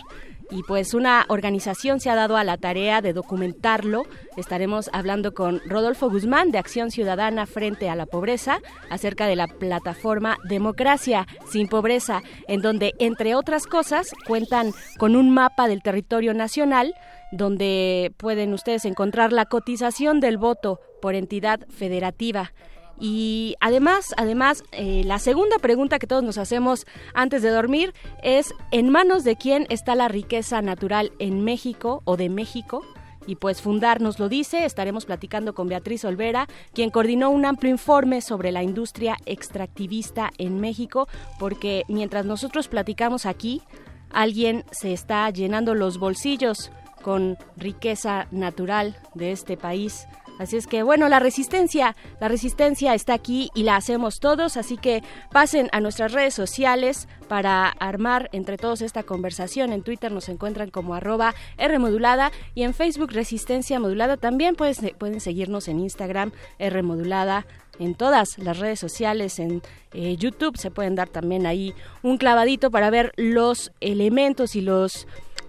[SPEAKER 32] Y pues una organización se ha dado a la tarea de documentarlo. Estaremos hablando con Rodolfo Guzmán de Acción Ciudadana frente a la pobreza acerca de la plataforma Democracia sin Pobreza, en donde, entre otras cosas, cuentan con un mapa del territorio nacional donde pueden ustedes encontrar la cotización del voto por entidad federativa. Y además, además, eh, la segunda pregunta que todos nos hacemos antes de dormir es ¿en manos de quién está la riqueza natural en México o de México? Y pues Fundar nos lo dice, estaremos platicando con Beatriz Olvera, quien coordinó un amplio informe sobre la industria extractivista en México, porque mientras nosotros platicamos aquí, alguien se está llenando los bolsillos con riqueza natural de este país. Así es que bueno, la resistencia, la resistencia está aquí y la hacemos todos, así que pasen a nuestras redes sociales para armar entre todos esta conversación. En Twitter nos encuentran como arroba Rmodulada y en Facebook Resistencia Modulada. También pueden seguirnos en Instagram Rmodulada en todas las redes sociales, en eh, YouTube se pueden dar también ahí un clavadito para ver los elementos y los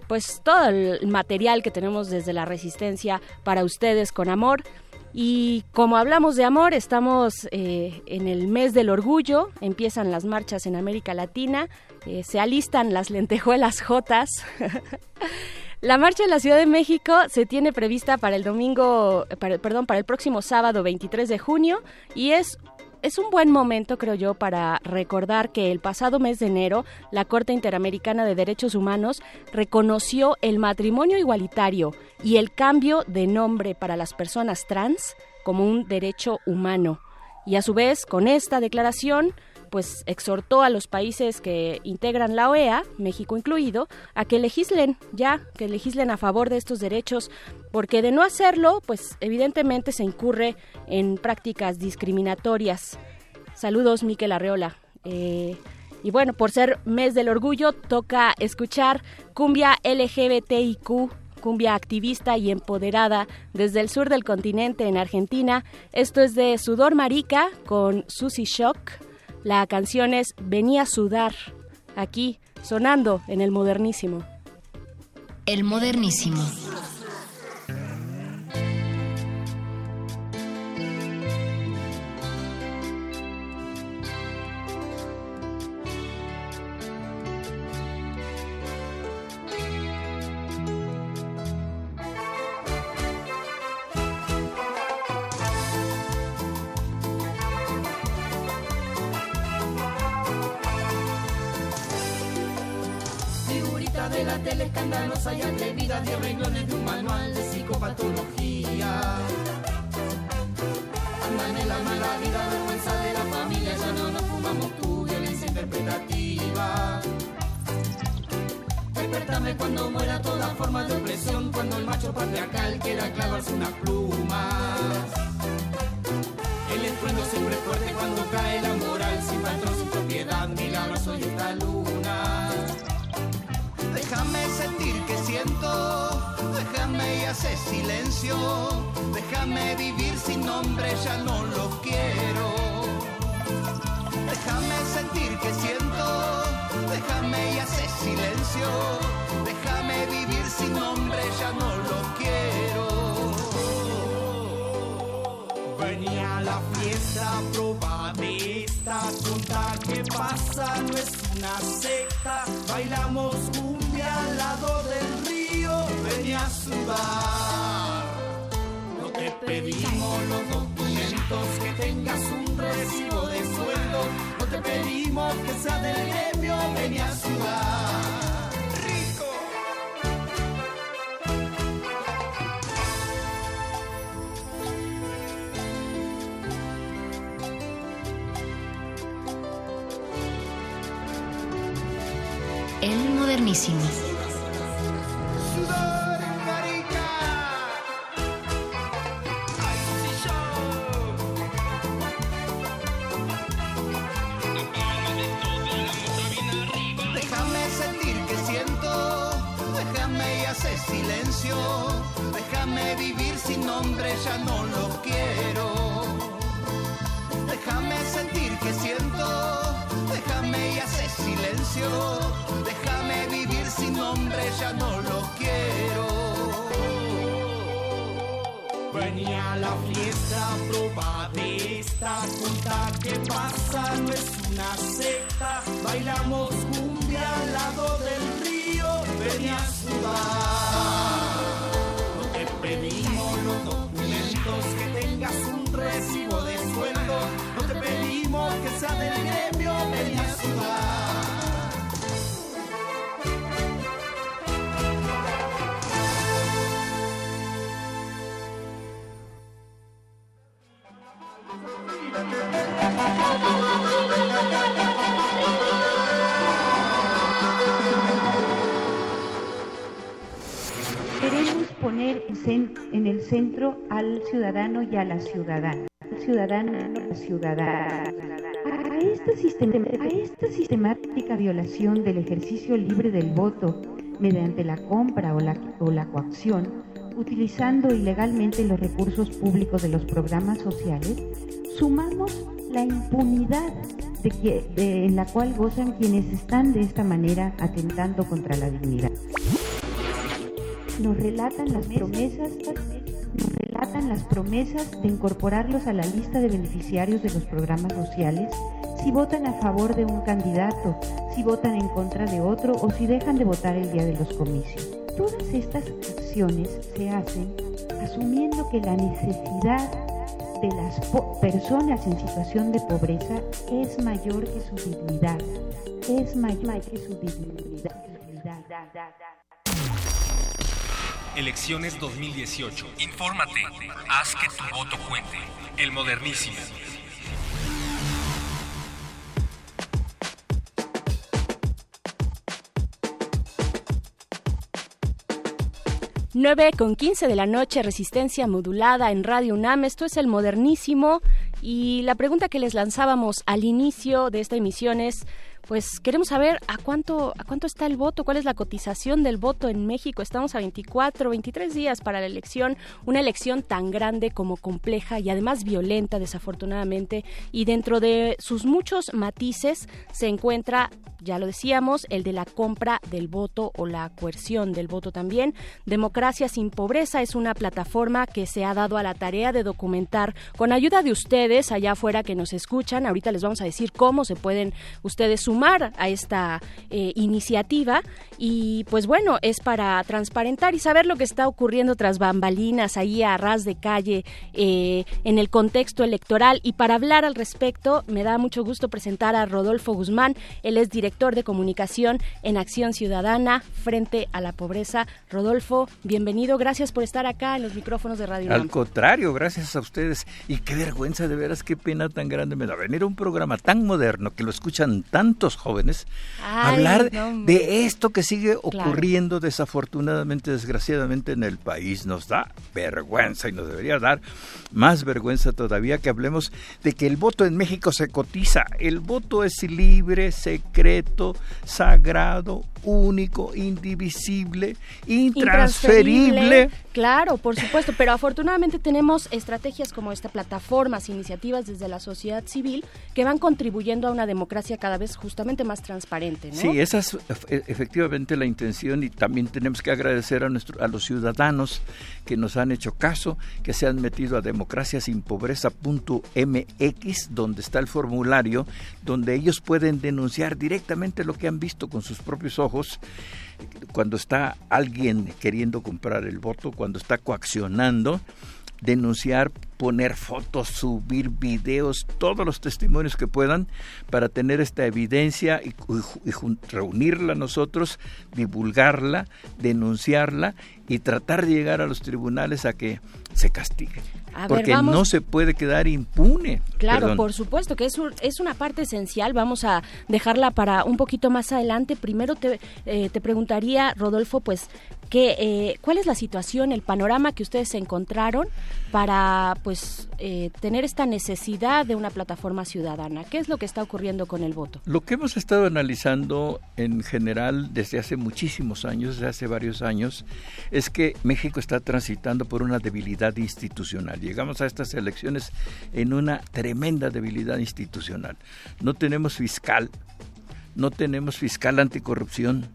[SPEAKER 32] pues todo el material que tenemos desde la resistencia para ustedes con amor. Y como hablamos de amor, estamos eh, en el mes del orgullo, empiezan las marchas en América Latina, eh, se alistan las lentejuelas jotas. La marcha en la Ciudad de México se tiene prevista para el domingo, perdón, para el próximo sábado 23 de junio y es es un buen momento, creo yo, para recordar que el pasado mes de enero la Corte Interamericana de Derechos Humanos reconoció el matrimonio igualitario y el cambio de nombre para las personas trans como un derecho humano. Y a su vez, con esta declaración, pues exhortó a los países que integran la OEA, México incluido, a que legislen ya, que legislen a favor de estos derechos, porque de no hacerlo, pues evidentemente se incurre en prácticas discriminatorias. Saludos, Miquel Arreola. Eh, y bueno, por ser mes del orgullo, toca escuchar cumbia LGBTIQ cumbia activista y empoderada desde el sur del continente en Argentina. Esto es de Sudor Marica con Susie Shock La canción es Venía a sudar, aquí, sonando en el modernísimo.
[SPEAKER 27] El modernísimo.
[SPEAKER 33] Escandalosa y atrevida de renglones de un manual de psicopatología. Andan en la mala vida, vergüenza de la familia, ya no nos fumamos tu violencia interpretativa. Despertame cuando muera toda forma de opresión, cuando el macho patriarcal quiera clavarse unas plumas. El estruendo siempre fuerte cuando cae la moral, sin patrón, sin propiedad, milagroso y esta luna.
[SPEAKER 29] Déjame sentir que siento, déjame y hace silencio, déjame vivir sin nombre, ya no lo quiero. Déjame sentir que siento, déjame y hace silencio, déjame vivir sin nombre, ya no lo quiero.
[SPEAKER 33] Venía a la fiesta, proba de esta que pasa, no es una secta. Bailamos cumbia al lado del río, venía a sudar. No te pedimos los documentos, que tengas un recibo de sueldo. No te pedimos que sea del gremio, venía a sudar.
[SPEAKER 29] Hace silencio, déjame vivir sin nombre, ya no
[SPEAKER 33] de esta junta que pasa, no es una secta. Bailamos cumbia al lado del río, venía a sudar.
[SPEAKER 34] Queremos poner en el centro al ciudadano y a la ciudadana. Ciudadano ciudadana. A esta, a esta sistemática violación del ejercicio libre del voto mediante la compra o la, o la coacción, utilizando ilegalmente los recursos públicos de los programas sociales, sumamos la impunidad de que- de- en la cual gozan quienes están de esta manera atentando contra la dignidad nos relatan las promesas nos relatan las promesas de incorporarlos a la lista de beneficiarios de los programas sociales si votan a favor de un candidato, si votan en contra de otro o si dejan de votar el día de los comicios. Todas estas acciones se hacen asumiendo que la necesidad de las personas en situación de pobreza es mayor que su dignidad, es mayor que su dignidad.
[SPEAKER 13] Elecciones 2018. Infórmate. Haz que tu voto cuente. El modernísimo.
[SPEAKER 32] Nueve con 15 de la noche, resistencia modulada en Radio UNAM. Esto es el modernísimo. Y la pregunta que les lanzábamos al inicio de esta emisión es: pues queremos saber a cuánto, a cuánto está el voto, cuál es la cotización del voto en México. Estamos a 24, 23 días para la elección, una elección tan grande como compleja y además violenta, desafortunadamente, y dentro de sus muchos matices se encuentra ya lo decíamos, el de la compra del voto o la coerción del voto también. Democracia sin pobreza es una plataforma que se ha dado a la tarea de documentar con ayuda de ustedes allá afuera que nos escuchan. Ahorita les vamos a decir cómo se pueden ustedes sumar a esta eh, iniciativa y pues bueno, es para transparentar y saber lo que está ocurriendo tras bambalinas ahí a ras de calle eh, en el contexto electoral y para hablar al respecto me da mucho gusto presentar a Rodolfo Guzmán, él es director de comunicación en Acción Ciudadana frente a la pobreza. Rodolfo, bienvenido, gracias por estar acá en los micrófonos de Radio
[SPEAKER 35] Al contrario, gracias a ustedes. Y qué vergüenza, de veras, qué pena tan grande me da venir a un programa tan moderno que lo escuchan tantos jóvenes, hablar de esto que sigue ocurriendo desafortunadamente, desgraciadamente en el país. Nos da vergüenza y nos debería dar más vergüenza todavía que hablemos de que el voto en México se cotiza. El voto es libre, secreto sagrado, único, indivisible, intransferible.
[SPEAKER 32] Claro, por supuesto, pero afortunadamente tenemos estrategias como esta, plataformas, iniciativas desde la sociedad civil que van contribuyendo a una democracia cada vez justamente más transparente.
[SPEAKER 35] Sí, esa es e, efectivamente la intención y también tenemos que agradecer a, nuestro, a los ciudadanos que nos han hecho caso, que se han metido a democraciasinpobreza.mx, donde está el formulario, donde ellos pueden denunciar directamente lo que han visto con sus propios ojos cuando está alguien queriendo comprar el voto, cuando está coaccionando, denunciar, poner fotos, subir videos, todos los testimonios que puedan para tener esta evidencia y, reunirla nosotros, divulgarla, denunciarla y tratar de llegar a los tribunales a que se castigue porque no se puede quedar impune.
[SPEAKER 32] Claro, por supuesto que es, es una parte esencial. Vamos a dejarla para un poquito más adelante. Primero te, eh, te preguntaría, Rodolfo, pues, que, eh, ¿cuál es la situación, el panorama que ustedes encontraron para pues eh, tener esta necesidad de una plataforma ciudadana? ¿Qué es lo que está ocurriendo con el voto?
[SPEAKER 35] Lo que hemos estado analizando en general desde hace muchísimos años, desde hace varios años, es que México está transitando por una debilidad institucional. Llegamos a estas elecciones en una tremenda debilidad institucional. No tenemos fiscal, no tenemos fiscal anticorrupción,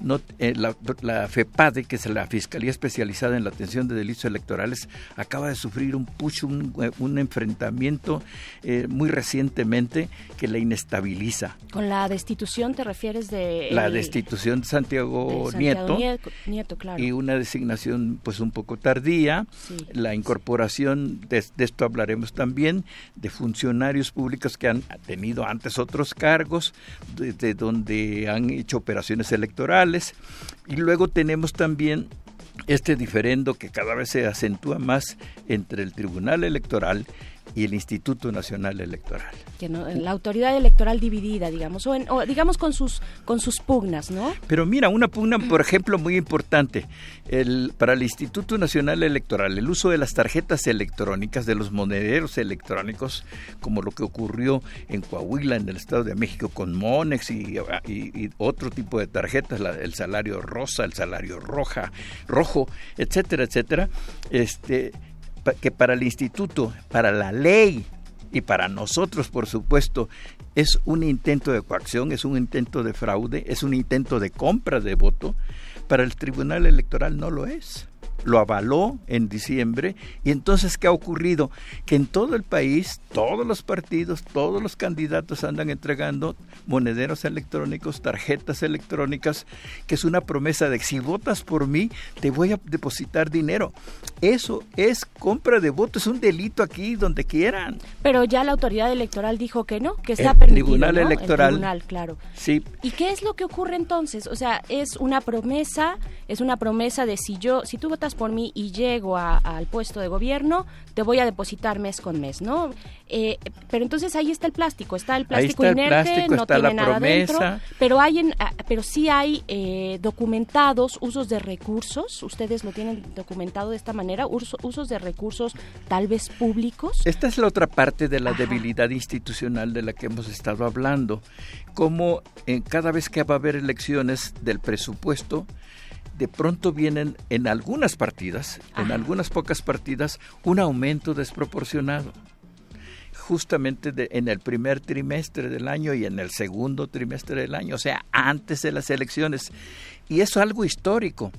[SPEAKER 35] no, eh, la, FEPADE, que es la Fiscalía Especializada en la Atención de Delitos Electorales, acaba de sufrir un push, un, eh, enfrentamiento eh, muy recientemente que la inestabiliza.
[SPEAKER 32] ¿Con la destitución te refieres de...?
[SPEAKER 35] La destitución de Santiago, Nieto,
[SPEAKER 32] Nieto, claro.
[SPEAKER 35] y una designación pues un poco tardía, la incorporación, de, esto hablaremos también, de funcionarios públicos que han tenido antes otros cargos, de donde han hecho operaciones electorales y luego tenemos también este diferendo que cada vez se acentúa más entre el Tribunal Electoral y el Instituto Nacional Electoral.
[SPEAKER 32] Que la autoridad electoral dividida, digamos, o, digamos con sus con sus pugnas, ¿no?
[SPEAKER 35] Pero mira, una pugna, por ejemplo, muy importante, el, para el Instituto Nacional Electoral, el uso de las tarjetas electrónicas, de los monederos electrónicos, como lo que ocurrió en Coahuila, en el Estado de México, con Monex y, otro tipo de tarjetas, el salario rosa, el salario roja, rojo, etcétera, etcétera, este que para el instituto, para la ley y para nosotros, por supuesto, es un intento de coacción, es un intento de fraude, es un intento de compra de voto, para el Tribunal Electoral no lo es lo avaló en diciembre y entonces ¿qué ha ocurrido? Que en todo el país, todos los partidos, todos los candidatos andan entregando monederos electrónicos, tarjetas electrónicas, que es una promesa de si votas por mí, te voy a depositar dinero. Eso es compra de votos, es un delito aquí donde quieran.
[SPEAKER 32] Pero ya la autoridad electoral dijo que no, que está
[SPEAKER 35] el
[SPEAKER 32] permitido,
[SPEAKER 35] Tribunal Electoral.
[SPEAKER 32] El tribunal, claro.
[SPEAKER 35] Sí.
[SPEAKER 32] ¿Y qué es lo que ocurre entonces? O sea, es una promesa, es una promesa de si yo, si tú votas votas por mí y llego al puesto de gobierno, te voy a depositar mes con mes, ¿no? Eh, pero entonces ahí está el plástico, está el plástico inerte, no tiene nada dentro, pero hay en, ah, pero sí hay eh, documentados usos de recursos, ustedes lo tienen documentado de esta manera, usos de recursos tal vez públicos.
[SPEAKER 35] Esta es la otra parte de la debilidad institucional de la que hemos estado hablando, como en cada vez que va a haber elecciones del presupuesto, de pronto vienen en algunas partidas, en algunas pocas partidas, un aumento desproporcionado. Justamente en el primer trimestre del año y en el segundo trimestre del año, o sea, antes de las elecciones. Y eso es algo histórico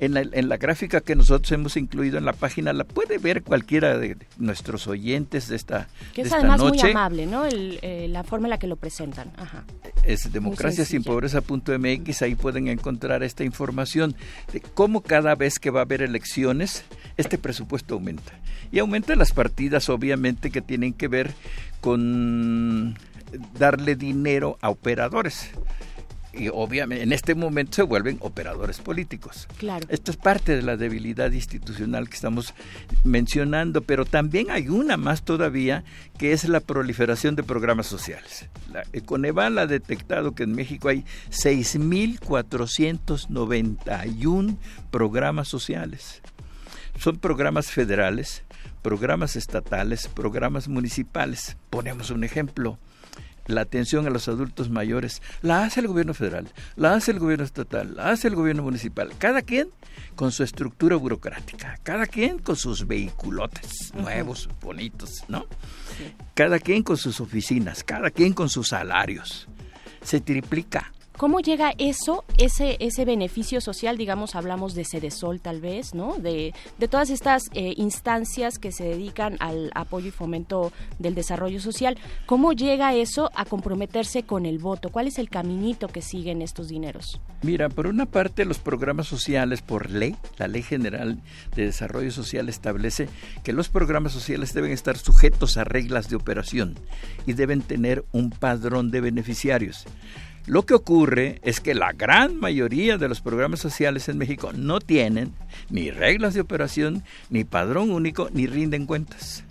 [SPEAKER 35] en la, en la, gráfica que nosotros hemos incluido en la página la puede ver cualquiera de nuestros oyentes de esta
[SPEAKER 32] Que
[SPEAKER 35] es
[SPEAKER 32] además muy amable, ¿no? Eh, la forma en la que lo presentan. Ajá.
[SPEAKER 35] Es democraciasinpobreza.mx, ahí pueden encontrar esta información de cómo cada vez que va a haber elecciones, este presupuesto aumenta. Y aumenta las partidas, obviamente, que tienen que ver con darle dinero a operadores y obviamente en este momento se vuelven operadores políticos.
[SPEAKER 32] Claro.
[SPEAKER 35] Esto es parte de la debilidad institucional que estamos mencionando, pero también hay una más todavía que es la proliferación de programas sociales. La Coneval ha detectado que en México hay 6.491 programas sociales. Son programas federales, programas estatales, programas municipales. Ponemos un ejemplo la atención a los adultos mayores la hace el gobierno federal, la hace el gobierno estatal, la hace el gobierno municipal, cada quien con su estructura burocrática, cada quien con sus vehiculotes nuevos, bonitos, ¿no? Cada quien con sus oficinas, cada quien con sus salarios. Se triplica
[SPEAKER 32] ¿Cómo llega eso, ese, ese beneficio social, digamos, hablamos de Cedesol tal vez, ¿no? De, de todas estas eh, instancias que se dedican al apoyo y fomento del desarrollo social. ¿Cómo llega eso a comprometerse con el voto? ¿Cuál es el caminito que siguen estos dineros?
[SPEAKER 35] Mira, por una parte los programas sociales por ley, la Ley General de Desarrollo Social establece que los programas sociales deben estar sujetos a reglas de operación y deben tener un padrón de beneficiarios. Lo que ocurre es que la gran mayoría de los programas sociales en México no tienen ni reglas de operación, ni padrón único, ni rinden cuentas.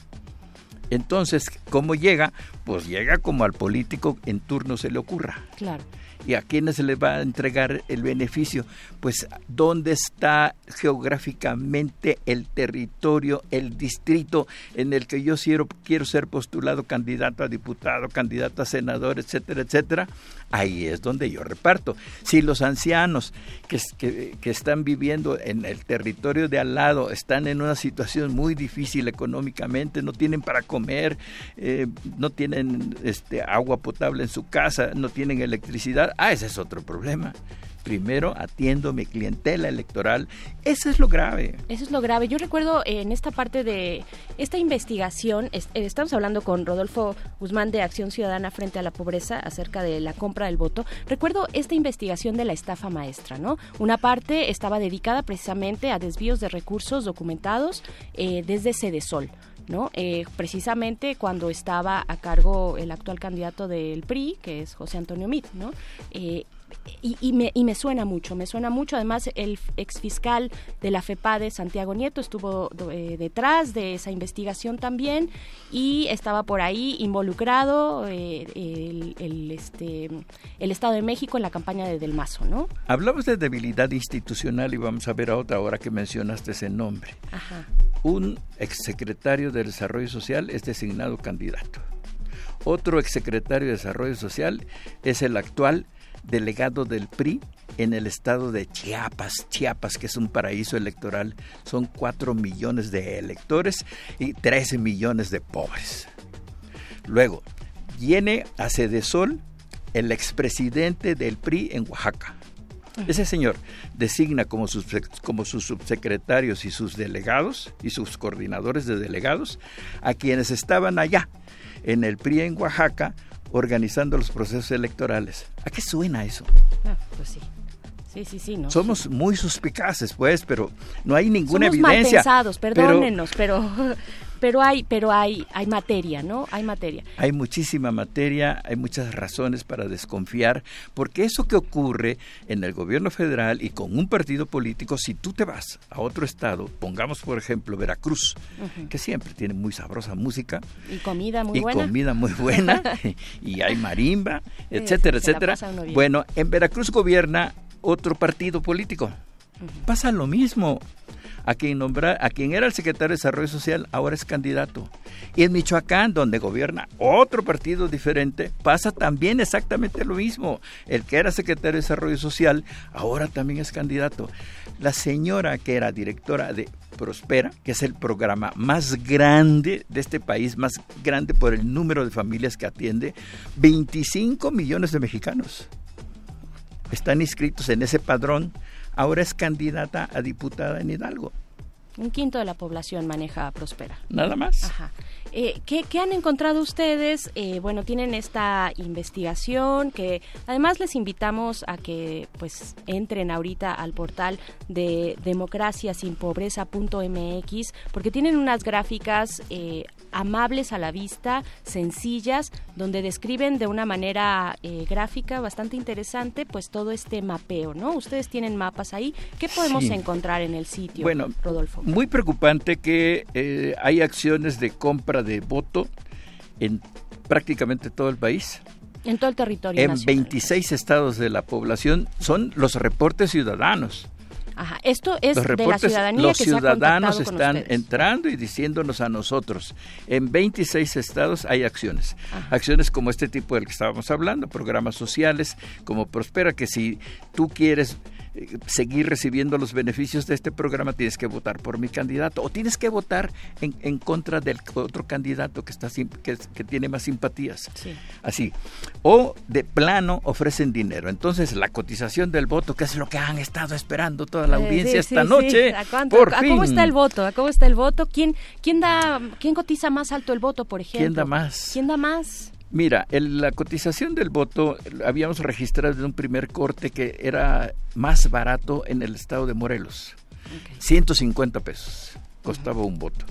[SPEAKER 35] Entonces, ¿cómo llega? Pues llega como al político en turno se le ocurra.
[SPEAKER 32] Claro.
[SPEAKER 35] ¿Y a quiénes se les va a entregar el beneficio? Pues dónde está geográficamente el territorio, el distrito en el que yo quiero, quiero ser postulado candidato a diputado, candidato a senador, etcétera, etcétera. Ahí es donde yo reparto. Si los ancianos que, que, están viviendo en el territorio de al lado están en una situación muy difícil económicamente, no tienen para comer, eh, no tienen este, agua potable en su casa, no tienen electricidad, Ah, ese es otro problema. Primero atiendo mi clientela electoral. Eso es lo grave.
[SPEAKER 32] Eso es lo grave. Yo recuerdo en esta parte de esta investigación, eh, estamos hablando con Rodolfo Guzmán de Acción Ciudadana frente a la pobreza acerca de la compra del voto. Recuerdo esta investigación de la estafa maestra, ¿no? Una parte estaba dedicada precisamente a desvíos de recursos documentados eh, desde Cedesol. ¿no? Eh, precisamente cuando estaba a cargo el actual candidato del PRI, que es José Antonio Mit, ¿no? Eh, y, me, y, me, suena mucho, me suena mucho. Además, el exfiscal de la FEPADE, Santiago Nieto, estuvo eh, detrás de esa investigación también y estaba por ahí involucrado el, el, este, el Estado de México en la campaña de Del Mazo, ¿no?
[SPEAKER 35] Hablamos de debilidad institucional y vamos a ver a otra hora que mencionaste ese nombre.
[SPEAKER 32] Ajá
[SPEAKER 35] un exsecretario de Desarrollo Social es designado candidato. Otro exsecretario de Desarrollo Social es el actual delegado del PRI en el estado de Chiapas, Chiapas, que es un paraíso electoral. Son 4 millones de electores y 13 millones de pobres. Luego, viene a Cedesol el expresidente del PRI en Oaxaca, ese señor designa como sus, como sus subsecretarios y sus delegados y sus coordinadores de delegados a quienes estaban allá en el PRI en Oaxaca organizando los procesos electorales. ¿A qué suena eso?
[SPEAKER 32] Ah, pues sí. Sí, sí, sí. No,
[SPEAKER 35] Somos muy suspicaces, pues, pero no hay ninguna
[SPEAKER 32] Somos
[SPEAKER 35] evidencia.
[SPEAKER 32] mal pensados, perdónenos, pero, pero hay, pero hay, hay materia, ¿no? Hay materia.
[SPEAKER 35] Hay muchísima materia, hay muchas razones para desconfiar, porque eso que ocurre en el gobierno federal y con un partido político, si tú te vas a otro estado, pongamos por ejemplo Veracruz, que siempre tiene muy sabrosa música,
[SPEAKER 32] Y comida muy
[SPEAKER 35] y
[SPEAKER 32] buena.
[SPEAKER 35] comida muy buena y hay marimba, etcétera, etcétera. Bueno, en Veracruz gobierna otro partido político. Pasa lo mismo. A quien nombra, a quien era el secretario de Desarrollo Social ahora es candidato. Y en Michoacán, donde gobierna otro partido diferente, pasa también exactamente lo mismo. El que era secretario de Desarrollo Social ahora también es candidato. La señora que era directora de Prospera, que es el programa más grande de este país, más grande por el número de familias que atiende, 25 millones de mexicanos están inscritos en ese padrón. Ahora es candidata a diputada en Hidalgo.
[SPEAKER 32] Un quinto de la población maneja Prospera.
[SPEAKER 35] Nada más.
[SPEAKER 32] Ajá. Eh, ¿qué, qué han encontrado ustedes? Eh, bueno, tienen esta investigación que además les invitamos a que pues entren ahorita al portal de democraciasinpobreza.mx porque tienen unas gráficas eh, amables a la vista, sencillas, donde describen de una manera eh, gráfica bastante interesante pues todo este mapeo, ¿no? Ustedes tienen mapas ahí. ¿Qué podemos
[SPEAKER 35] Sí.
[SPEAKER 32] encontrar en el sitio,
[SPEAKER 35] Bueno,
[SPEAKER 32] Rodolfo?
[SPEAKER 35] muy preocupante que eh, hay acciones de compra de voto en prácticamente todo el país.
[SPEAKER 32] En todo el territorio
[SPEAKER 35] En
[SPEAKER 32] nacional.
[SPEAKER 35] 26 estados de la población son los reportes ciudadanos.
[SPEAKER 32] Ajá. Esto es
[SPEAKER 35] los
[SPEAKER 32] de la ciudadanía
[SPEAKER 35] los
[SPEAKER 32] que se ha
[SPEAKER 35] ciudadanos
[SPEAKER 32] contactado con
[SPEAKER 35] están entrando y diciéndonos a nosotros. En 26 estados hay acciones. Acciones como este tipo del que estábamos hablando, programas sociales como Prospera, que si tú quieres seguir recibiendo los beneficios de este programa, tienes que votar por mi candidato o tienes que votar en, en contra del otro candidato que, está, que, que tiene más simpatías.
[SPEAKER 32] Sí.
[SPEAKER 35] Así. O de plano ofrecen dinero. Entonces, la cotización del voto, que es lo que han estado esperando toda la
[SPEAKER 32] Eh,
[SPEAKER 35] audiencia
[SPEAKER 32] sí,
[SPEAKER 35] esta noche.
[SPEAKER 32] ¿A, cuánto-
[SPEAKER 35] por
[SPEAKER 32] a
[SPEAKER 35] fin.
[SPEAKER 32] cómo está el voto? ¿A cómo está el voto? ¿Quién, quién, da, ¿Quién cotiza más alto el voto, por ejemplo?
[SPEAKER 35] ¿Quién da más?
[SPEAKER 32] ¿Quién da más?
[SPEAKER 35] Mira, el- la cotización del voto habíamos registrado en un primer corte que era más barato en el estado de Morelos. 150 pesos costaba un voto.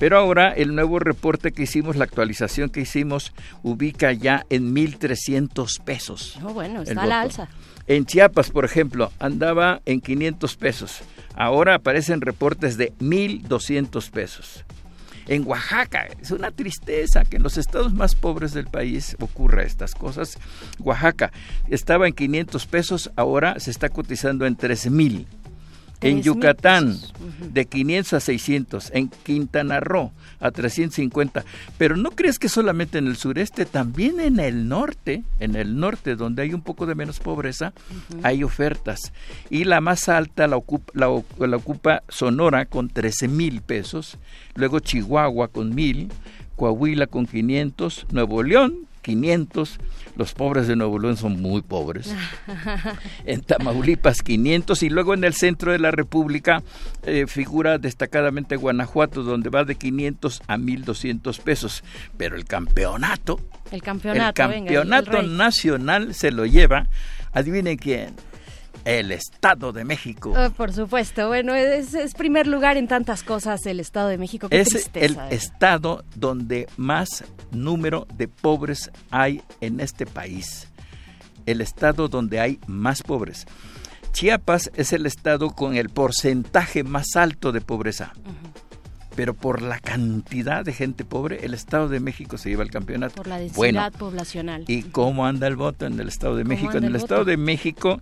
[SPEAKER 35] Pero ahora el nuevo reporte que hicimos, la actualización que hicimos, ubica ya en 1.300 pesos.
[SPEAKER 32] No, bueno, está a la alza.
[SPEAKER 35] En Chiapas, por ejemplo, andaba en 500 pesos. Ahora aparecen reportes de 1.200 pesos. En Oaxaca, es una tristeza que en los estados más pobres del país ocurra estas cosas. Oaxaca estaba en 500 pesos, ahora se está cotizando en 3.000. En
[SPEAKER 32] 3,000
[SPEAKER 35] Yucatán, de 500 a 600. En Quintana Roo, a 350. Pero no crees que solamente en el sureste, también en el norte, en el norte donde hay un poco de menos pobreza, hay ofertas. Y la más alta la ocupa, la ocupa Sonora con 13 mil pesos, luego Chihuahua con mil, Coahuila con 500, Nuevo León 500, los pobres de Nuevo León son muy pobres. En Tamaulipas 500 y luego en el centro de la República eh, figura destacadamente Guanajuato donde va de 500 a 1200 pesos, pero el campeonato,
[SPEAKER 32] El campeonato,
[SPEAKER 35] el
[SPEAKER 32] venga, el
[SPEAKER 35] nacional se lo lleva, adivinen quién, el Estado de México.
[SPEAKER 32] Ah, por supuesto, bueno, es, es primer lugar en tantas cosas el Estado de México. Qué
[SPEAKER 35] es el
[SPEAKER 32] eh.
[SPEAKER 35] estado donde más número de pobres hay en este país. El estado donde hay más pobres. Chiapas es el estado con el porcentaje más alto de pobreza. Pero por la cantidad de gente pobre, el Estado de México se lleva el campeonato.
[SPEAKER 32] Por la densidad
[SPEAKER 35] Bueno,
[SPEAKER 32] poblacional.
[SPEAKER 35] ¿Y cómo anda el voto en el Estado de
[SPEAKER 32] ¿Cómo
[SPEAKER 35] México? En el,
[SPEAKER 32] el
[SPEAKER 35] Estado de México,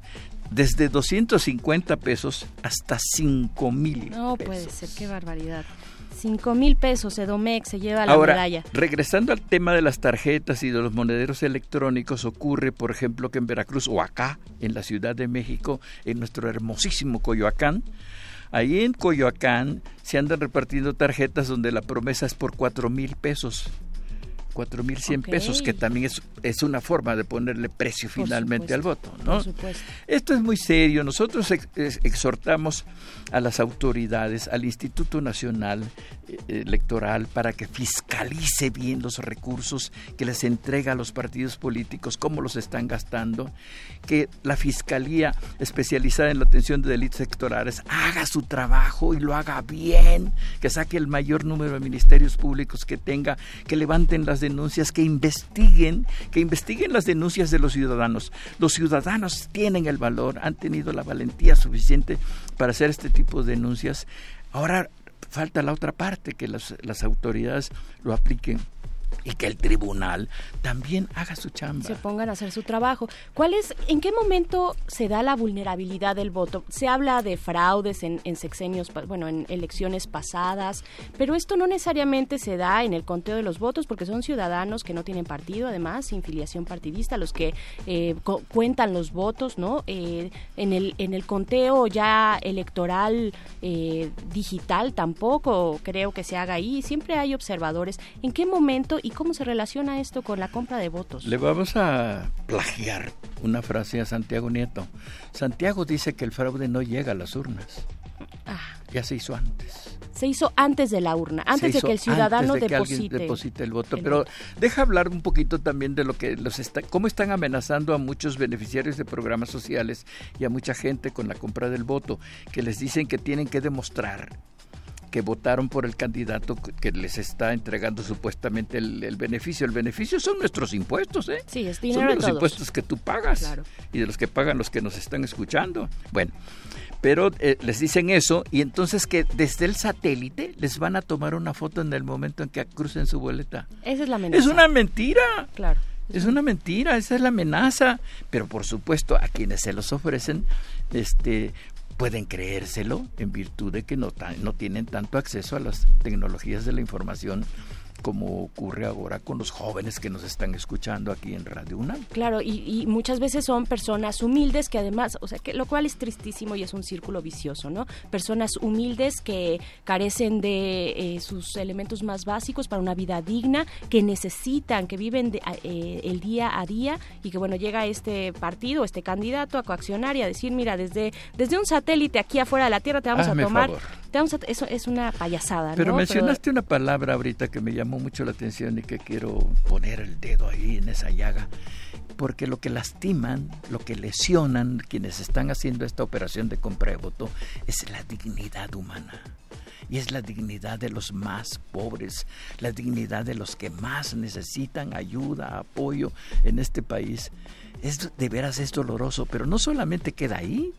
[SPEAKER 35] desde 250 pesos hasta 5 mil.
[SPEAKER 32] No puede ser, qué barbaridad. Cinco mil pesos, Edomex se lleva la
[SPEAKER 35] Ahora,
[SPEAKER 32] medalla.
[SPEAKER 35] regresando al tema de las tarjetas y de los monederos electrónicos, ocurre, por ejemplo, que en Veracruz o acá, en la Ciudad de México, en nuestro hermosísimo Coyoacán, ahí en Coyoacán se andan repartiendo tarjetas donde la promesa es por cuatro mil pesos. 4.100 pesos, que también es, es una forma de ponerle precio finalmente al voto. ¿no? Esto es muy serio. Nosotros exhortamos a las autoridades, al Instituto Nacional eh, Electoral, para que fiscalice bien los recursos que les entrega a los partidos políticos, cómo los están gastando, que la Fiscalía especializada en la atención de delitos electorales haga su trabajo y lo haga bien, que saque el mayor número de ministerios públicos que tenga, que levanten las denuncias, que investiguen, que investiguen las denuncias de los ciudadanos. Los ciudadanos tienen el valor, han tenido la valentía suficiente para hacer este tipo de denuncias. Ahora falta la otra parte, que las, las autoridades lo apliquen y que el tribunal también haga su chamba.
[SPEAKER 32] Se pongan a hacer su trabajo. ¿Cuál es, en qué momento se da la vulnerabilidad del voto? Se habla de fraudes en, sexenios, bueno, en elecciones pasadas, pero esto no necesariamente se da en el conteo de los votos porque son ciudadanos que no tienen partido, además, sin filiación partidista, los que eh, cuentan los votos, ¿no? Eh, en, el, en el conteo ya electoral eh, digital tampoco creo que se haga ahí. Siempre hay observadores. ¿En qué momento y cómo se relaciona esto con la compra de votos?
[SPEAKER 35] Le vamos a plagiar una frase a Santiago Nieto. Santiago dice que el fraude no llega a las urnas. Ah. Ya se hizo antes.
[SPEAKER 32] Se hizo antes de la urna, antes de que el ciudadano deposite,
[SPEAKER 35] el voto. Pero deja hablar un poquito también de lo que los está, cómo están amenazando a muchos beneficiarios de programas sociales y a mucha gente con la compra del voto, que les dicen que tienen que demostrar que votaron por el candidato que les está entregando supuestamente el, beneficio. El beneficio son nuestros impuestos, ¿eh?
[SPEAKER 32] Sí, es
[SPEAKER 35] dinero
[SPEAKER 32] Son
[SPEAKER 35] los impuestos que tú pagas y de los que pagan los que nos están escuchando. Bueno, pero eh, les dicen eso y entonces que desde el satélite les van a tomar una foto en el momento en que crucen su boleta.
[SPEAKER 32] Esa es la amenaza.
[SPEAKER 35] Es una mentira.
[SPEAKER 32] Claro.
[SPEAKER 35] Es una mentira, esa es la amenaza. Pero por supuesto, a quienes se los ofrecen, este, pueden creérselo en virtud de que no, no tienen tanto acceso a las tecnologías de la información como ocurre ahora con los jóvenes que nos están escuchando aquí en Radio UNAM.
[SPEAKER 32] Claro, y, muchas veces son personas humildes que además, o sea, que lo cual es tristísimo y es un círculo vicioso, ¿no? Personas humildes que carecen de eh, sus elementos más básicos para una vida digna, que necesitan, que viven eh, el día a día y que, bueno, llega este partido, este candidato a coaccionar y a decir, mira, desde, desde un satélite aquí afuera de la Tierra te vamos a tomar... Te vamos a, eso es una payasada,
[SPEAKER 35] Pero mencionaste una palabra ahorita que me llamó mucho la atención y que quiero poner el dedo ahí en esa llaga, porque lo que lastiman, lo que lesionan quienes están haciendo esta operación de compra de voto es la dignidad humana. Y es la dignidad de los más pobres, la dignidad de los que más necesitan ayuda, apoyo en este país. Es, de veras es doloroso, pero no solamente queda ahí,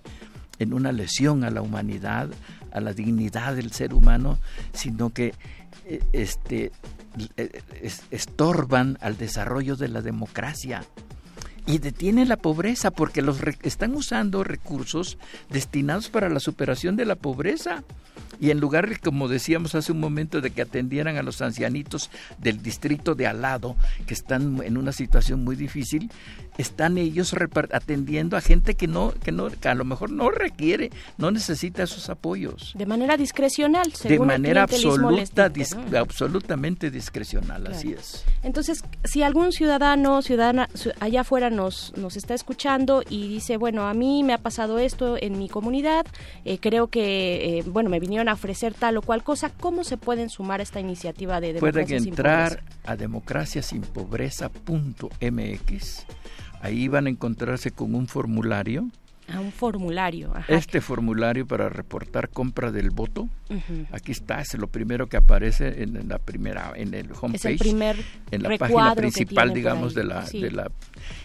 [SPEAKER 35] en una lesión a la humanidad, a la dignidad del ser humano, sino que este, eh, estorban al desarrollo de la democracia y detienen la pobreza porque los están usando recursos destinados para la superación de la pobreza. Y en lugar de, como decíamos hace un momento, de que atendieran a los ancianitos del distrito de al lado, que están en una situación muy difícil, están ellos atendiendo a gente que no, que no, que a lo mejor no requiere, no necesita esos apoyos.
[SPEAKER 32] De manera discrecional,
[SPEAKER 35] De manera absoluta, absolutamente discrecional, así es.
[SPEAKER 32] Entonces, si algún ciudadano, ciudadana allá afuera nos, nos está escuchando y dice, bueno, a mí me ha pasado esto en mi comunidad, eh, creo que, eh, bueno, me vinieron a ofrecer tal o cual cosa, ¿cómo se pueden sumar a esta iniciativa de
[SPEAKER 35] democracia Pueden entrar a democraciasinpobreza.mx Ahí van a encontrarse con un formulario.
[SPEAKER 32] A un formulario.
[SPEAKER 35] Este formulario para reportar compra del voto. Aquí está, es lo primero que aparece en, la primera, en el homepage, en la página principal, digamos, de la, de la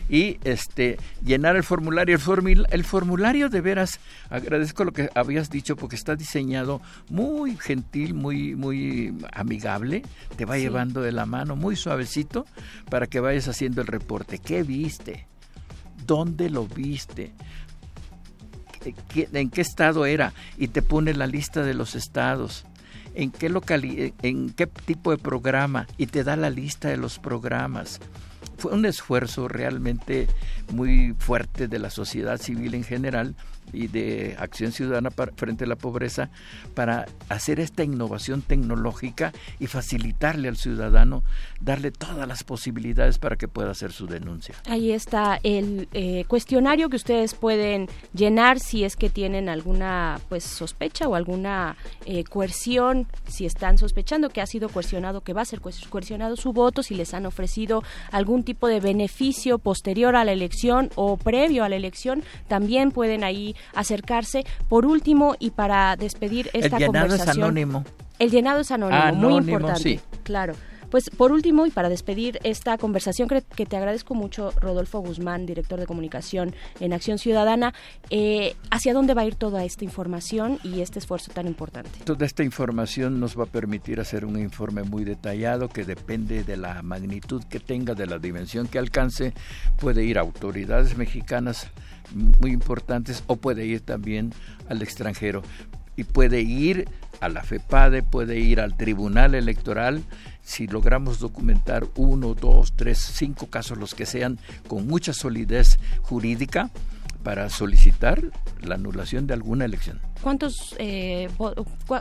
[SPEAKER 35] y este llenar el formulario. El, el formulario de veras, agradezco lo que habías dicho porque está diseñado muy gentil, muy, muy amigable, te va llevando de la mano muy suavecito para que vayas haciendo el reporte. ¿Qué viste? ¿Dónde lo viste? ¿En qué estado era? Y te pone la lista de los estados en qué en qué tipo de programa y te da la lista de los programas fue un esfuerzo realmente muy fuerte de la sociedad civil en general y de Acción Ciudadana frente a la pobreza para hacer esta innovación tecnológica y facilitarle al ciudadano, darle todas las posibilidades para que pueda hacer su denuncia.
[SPEAKER 32] Ahí está el eh, cuestionario que ustedes pueden llenar si es que tienen alguna pues sospecha o alguna eh, coerción, si están sospechando que ha sido coercionado, que va a ser coercionado su voto, si les han ofrecido algún tipo de beneficio posterior a la elección o previo a la elección, también pueden ahí acercarse. Por último, y para despedir esta
[SPEAKER 35] el
[SPEAKER 32] llenado
[SPEAKER 35] Es anónimo.
[SPEAKER 32] El llenado es anónimo, muy importante. Claro. Pues por último y para despedir esta conversación que, te agradezco mucho, Rodolfo Guzmán, director de comunicación en Acción Ciudadana, eh, ¿hacia dónde va a ir toda esta información y este esfuerzo tan importante?
[SPEAKER 35] Toda esta información nos va a permitir hacer un informe muy detallado que depende de la magnitud que tenga, de la dimensión que alcance, puede ir a autoridades mexicanas muy importantes o puede ir también al extranjero y puede ir a la FEPADE, puede ir al Tribunal Electoral si logramos documentar uno, dos, tres, cinco casos, los que sean, con mucha solidez jurídica, para solicitar la anulación de alguna elección.
[SPEAKER 32] ¿Cuántos, eh,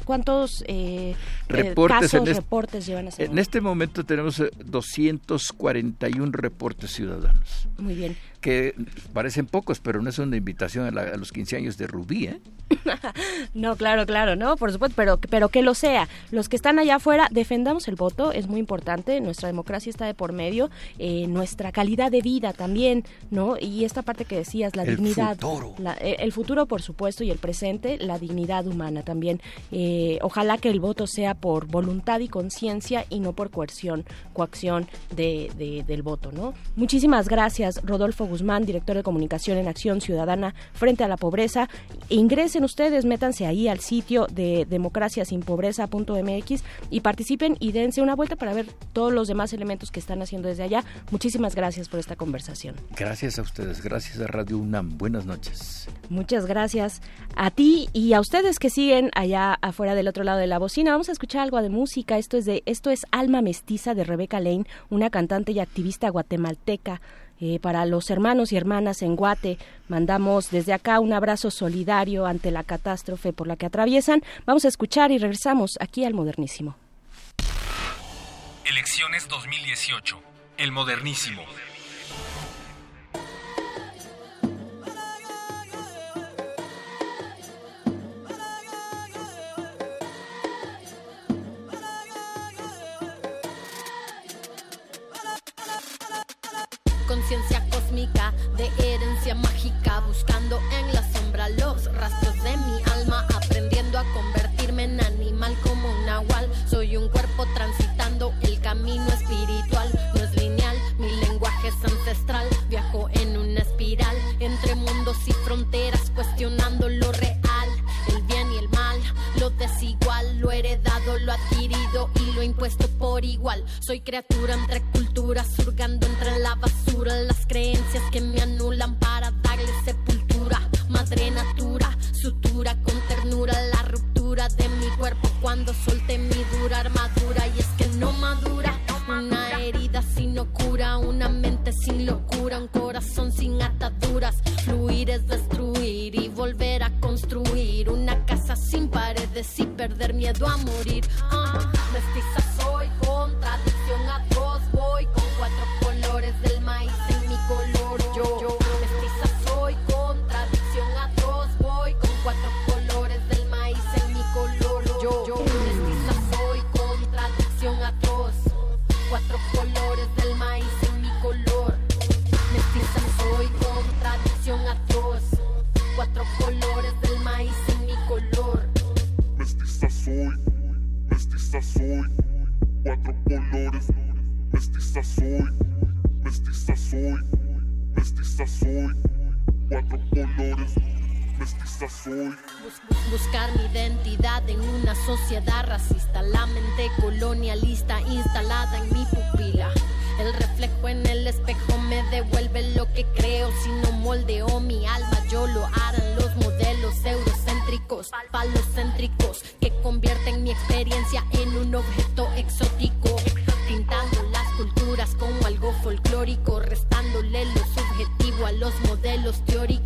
[SPEAKER 32] cuántos eh, eh,
[SPEAKER 35] reportes,
[SPEAKER 32] casos, reportes llevan a
[SPEAKER 35] En este momento tenemos 241 reportes ciudadanos.
[SPEAKER 32] Muy bien.
[SPEAKER 35] Que parecen pocos, pero no es una invitación a, los 15 años de Rubí, ¿eh?
[SPEAKER 32] no, claro, claro, no, por supuesto, pero, pero que lo sea. Los que están allá afuera, defendamos el voto, es muy importante, nuestra democracia está de por medio, nuestra calidad de vida también, ¿no? Y esta parte que decías, la dignidad.
[SPEAKER 35] Futuro.
[SPEAKER 32] el futuro, por supuesto, y el presente, la dignidad humana también. Eh, ojalá que el voto sea por voluntad y conciencia y no por coerción, coacción de, del voto, ¿no? Muchísimas gracias, Rodolfo Guzmán, director de comunicación en Acción Ciudadana frente a la pobreza. Ingresen ustedes, métanse ahí al sitio de democraciasinpobreza.mx y participen y dense una vuelta para ver todos los demás elementos que están haciendo desde allá. Muchísimas gracias por esta conversación.
[SPEAKER 35] Gracias a ustedes, gracias a Radio UNAM. Buenas noches.
[SPEAKER 32] Muchas gracias a ti y y a ustedes que siguen allá afuera del otro lado de la bocina, vamos a escuchar algo de música. Esto es de esto es Alma Mestiza de Rebeca Lane, una cantante y activista guatemalteca. Eh, para los hermanos y hermanas en Guate, mandamos desde acá un abrazo solidario ante la catástrofe por la que atraviesan. Vamos a escuchar y regresamos aquí al Modernísimo.
[SPEAKER 13] Elecciones 2018. El Modernísimo.
[SPEAKER 36] Conciencia cósmica de herencia mágica, buscando en la sombra los rastros de mi alma, aprendiendo a convertirme en animal como un nahual. Soy un cuerpo transitando el camino espiritual, no es lineal, mi lenguaje es ancestral, viajo en una espiral entre mundos y fronteras, cuestionando impuesto por igual. Soy criatura entre culturas, surgando entre la basura, las creencias que me anulan para darle sepultura. Madre natura, sutura con ternura, la ruptura de mi cuerpo cuando solté mi dura armadura. Y es que no madura, una herida sin locura, una mente sin locura, un corazón sin ataduras. Fluir es destruir y volver a construir una casa sin paredes y perder miedo a morir. Mestiza Buscar mi identidad en una sociedad racista, la mente colonialista instalada en mi pupila. El reflejo en el espejo me devuelve lo que creo. Si no moldeo mi alma, yo lo harán los modelos eurocéntricos, falocéntricos, que convierten mi experiencia en un objeto exótico. Pintando las culturas como algo folclórico, restándole lo subjetivo a los modelos teóricos.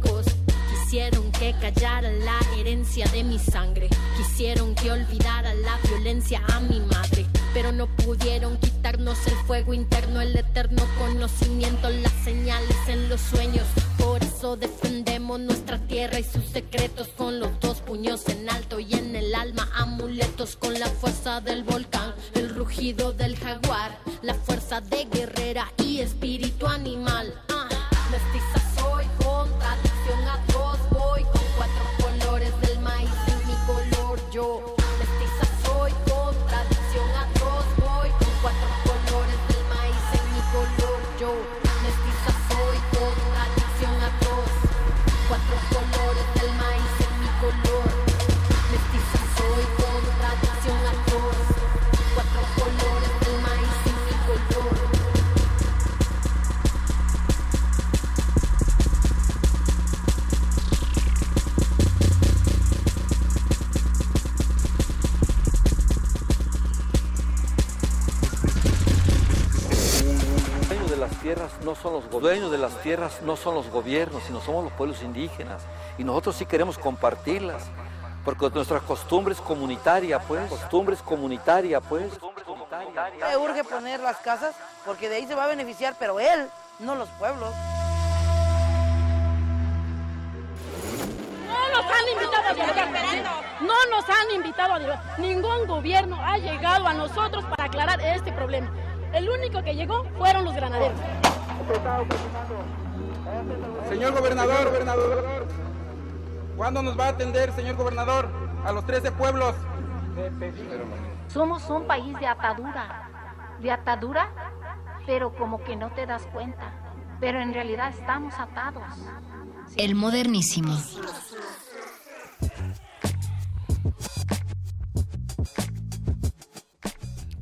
[SPEAKER 36] Quisieron que callara mi sangre. Quisieron que olvidara la violencia a mi madre, pero no pudieron quitarnos el fuego interno, el eterno conocimiento, las señales en los sueños. Por eso defendemos nuestra tierra y sus secretos con los dos puños en alto y en el alma amuletos con la fuerza del volcán, el rugido del jaguar, la fuerza de guerrera y espíritu animal. Ah, mestiza color yo.
[SPEAKER 37] Los dueños de las tierras no son los gobiernos, sino somos los pueblos indígenas. Y nosotros sí queremos compartirlas, porque nuestra costumbre es comunitaria, pues. Costumbre es comunitaria, pues.
[SPEAKER 38] Le urge poner las casas porque de ahí se va a beneficiar, pero él, no los pueblos.
[SPEAKER 39] No nos han invitado a dialogar. No nos han invitado a dialogar. Ningún gobierno ha llegado a nosotros para aclarar este problema. El único que llegó fueron los granaderos.
[SPEAKER 40] Señor gobernador, gobernador, ¿cuándo nos va a atender, señor gobernador, a los 13 pueblos?
[SPEAKER 41] Somos un país de atadura, de atadura, pero como que no te das cuenta. Pero en realidad estamos atados.
[SPEAKER 27] El modernísimo.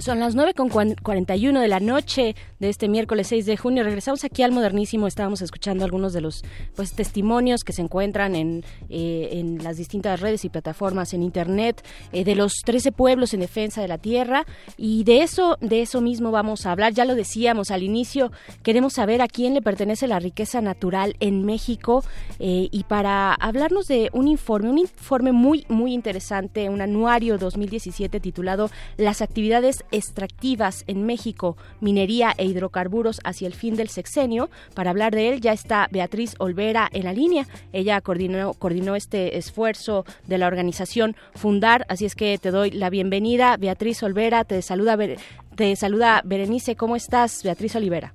[SPEAKER 32] Son las 9 con cuan- 41 de la noche de este miércoles 6 de junio. Regresamos aquí al modernísimo. Estábamos escuchando algunos de los pues testimonios que se encuentran en, eh, en las distintas redes y plataformas en internet eh, de los 13 pueblos en defensa de la tierra. Y de eso, de eso mismo vamos a hablar. Ya lo decíamos al inicio, queremos saber a quién le pertenece la riqueza natural en México. eh, y para hablarnos de un informe, un informe muy, muy interesante, un anuario 2017 titulado Las actividades extractivas en México, minería e hidrocarburos hacia el fin del sexenio. Para hablar de él ya está Beatriz Olvera en la línea. Ella coordinó, coordinó este esfuerzo de la organización Fundar, así es que te doy la bienvenida. Beatriz Olvera, te saluda, te saluda Berenice. ¿Cómo estás, Beatriz Olivera?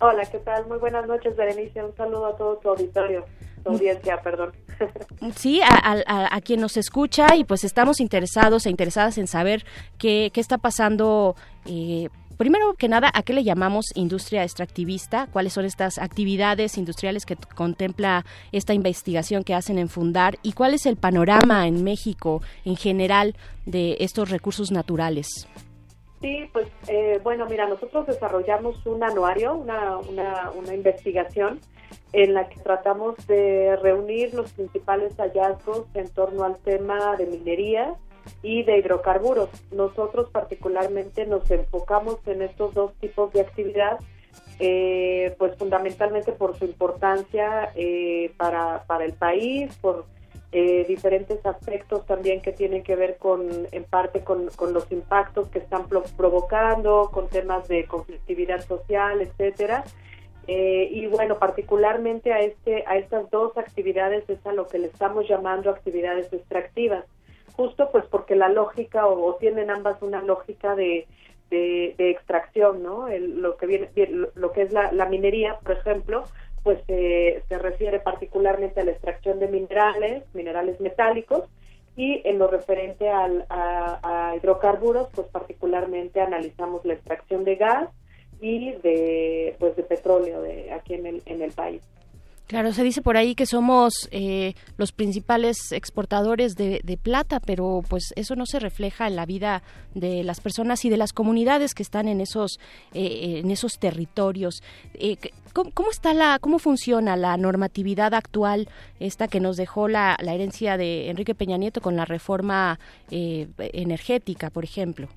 [SPEAKER 42] Hola, ¿qué tal? Muy buenas noches, Berenice. Un saludo a todo tu auditorio, tu audiencia, perdón.
[SPEAKER 32] Sí, a, a- a- quien nos escucha y pues estamos interesados e interesadas en saber qué, qué está pasando. eh, primero que nada, ¿a qué le llamamos industria extractivista? ¿Cuáles son estas actividades industriales que contempla esta investigación que hacen en Fundar? ¿Y cuál es el panorama en México en general de estos recursos naturales?
[SPEAKER 42] Sí, pues eh, bueno, mira, nosotros desarrollamos un anuario, una, una, una investigación en la que tratamos de reunir los principales hallazgos en torno al tema de minería y de hidrocarburos. Nosotros particularmente nos enfocamos en estos dos tipos de actividad, eh, pues fundamentalmente por su importancia eh, para, para el país, por eh, diferentes aspectos también que tienen que ver con, en parte, con, con los impactos que están pro- provocando, con temas de conflictividad social, etcétera. Eh, y bueno, particularmente a este, a estas dos actividades es a lo que le estamos llamando actividades extractivas, justo pues porque la lógica o, o tienen ambas una lógica de, de, extracción, ¿no? El- lo que viene, lo- que es la, minería, por ejemplo, pues eh, se refiere particularmente a la extracción de minerales, minerales metálicos, y en lo referente al, a hidrocarburos, pues particularmente analizamos la extracción de gas y de pues de petróleo de aquí en el en el país.
[SPEAKER 32] Claro, se dice por ahí que somos eh, los principales exportadores de, plata, pero pues eso no se refleja en la vida de las personas y de las comunidades que están en esos eh, en esos territorios. Eh, ¿cómo, cómo está la, cómo funciona la normatividad actual, esta que nos dejó la, la herencia de Enrique Peña Nieto con la reforma eh, energética, por ejemplo?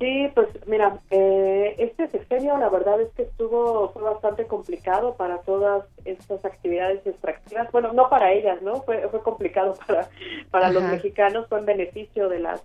[SPEAKER 42] Sí, pues mira, eh, este sexenio la verdad es que estuvo fue bastante complicado para todas estas actividades extractivas. Bueno, no para ellas, ¿no? Fue, fue complicado para, para los mexicanos, fue en beneficio de las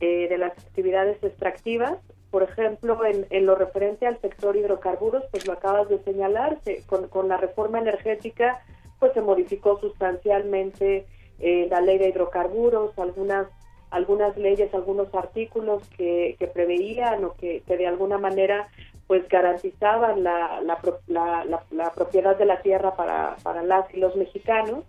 [SPEAKER 42] eh, de las actividades extractivas. Por ejemplo, en, en, lo referente al sector hidrocarburos, pues lo acabas de señalar, con, con la reforma energética, pues se modificó sustancialmente eh, la ley de hidrocarburos, algunas algunas leyes, algunos artículos que, que preveían o que, que, de alguna manera pues garantizaban la, la, la, la, propiedad de la tierra para, para las y los mexicanos.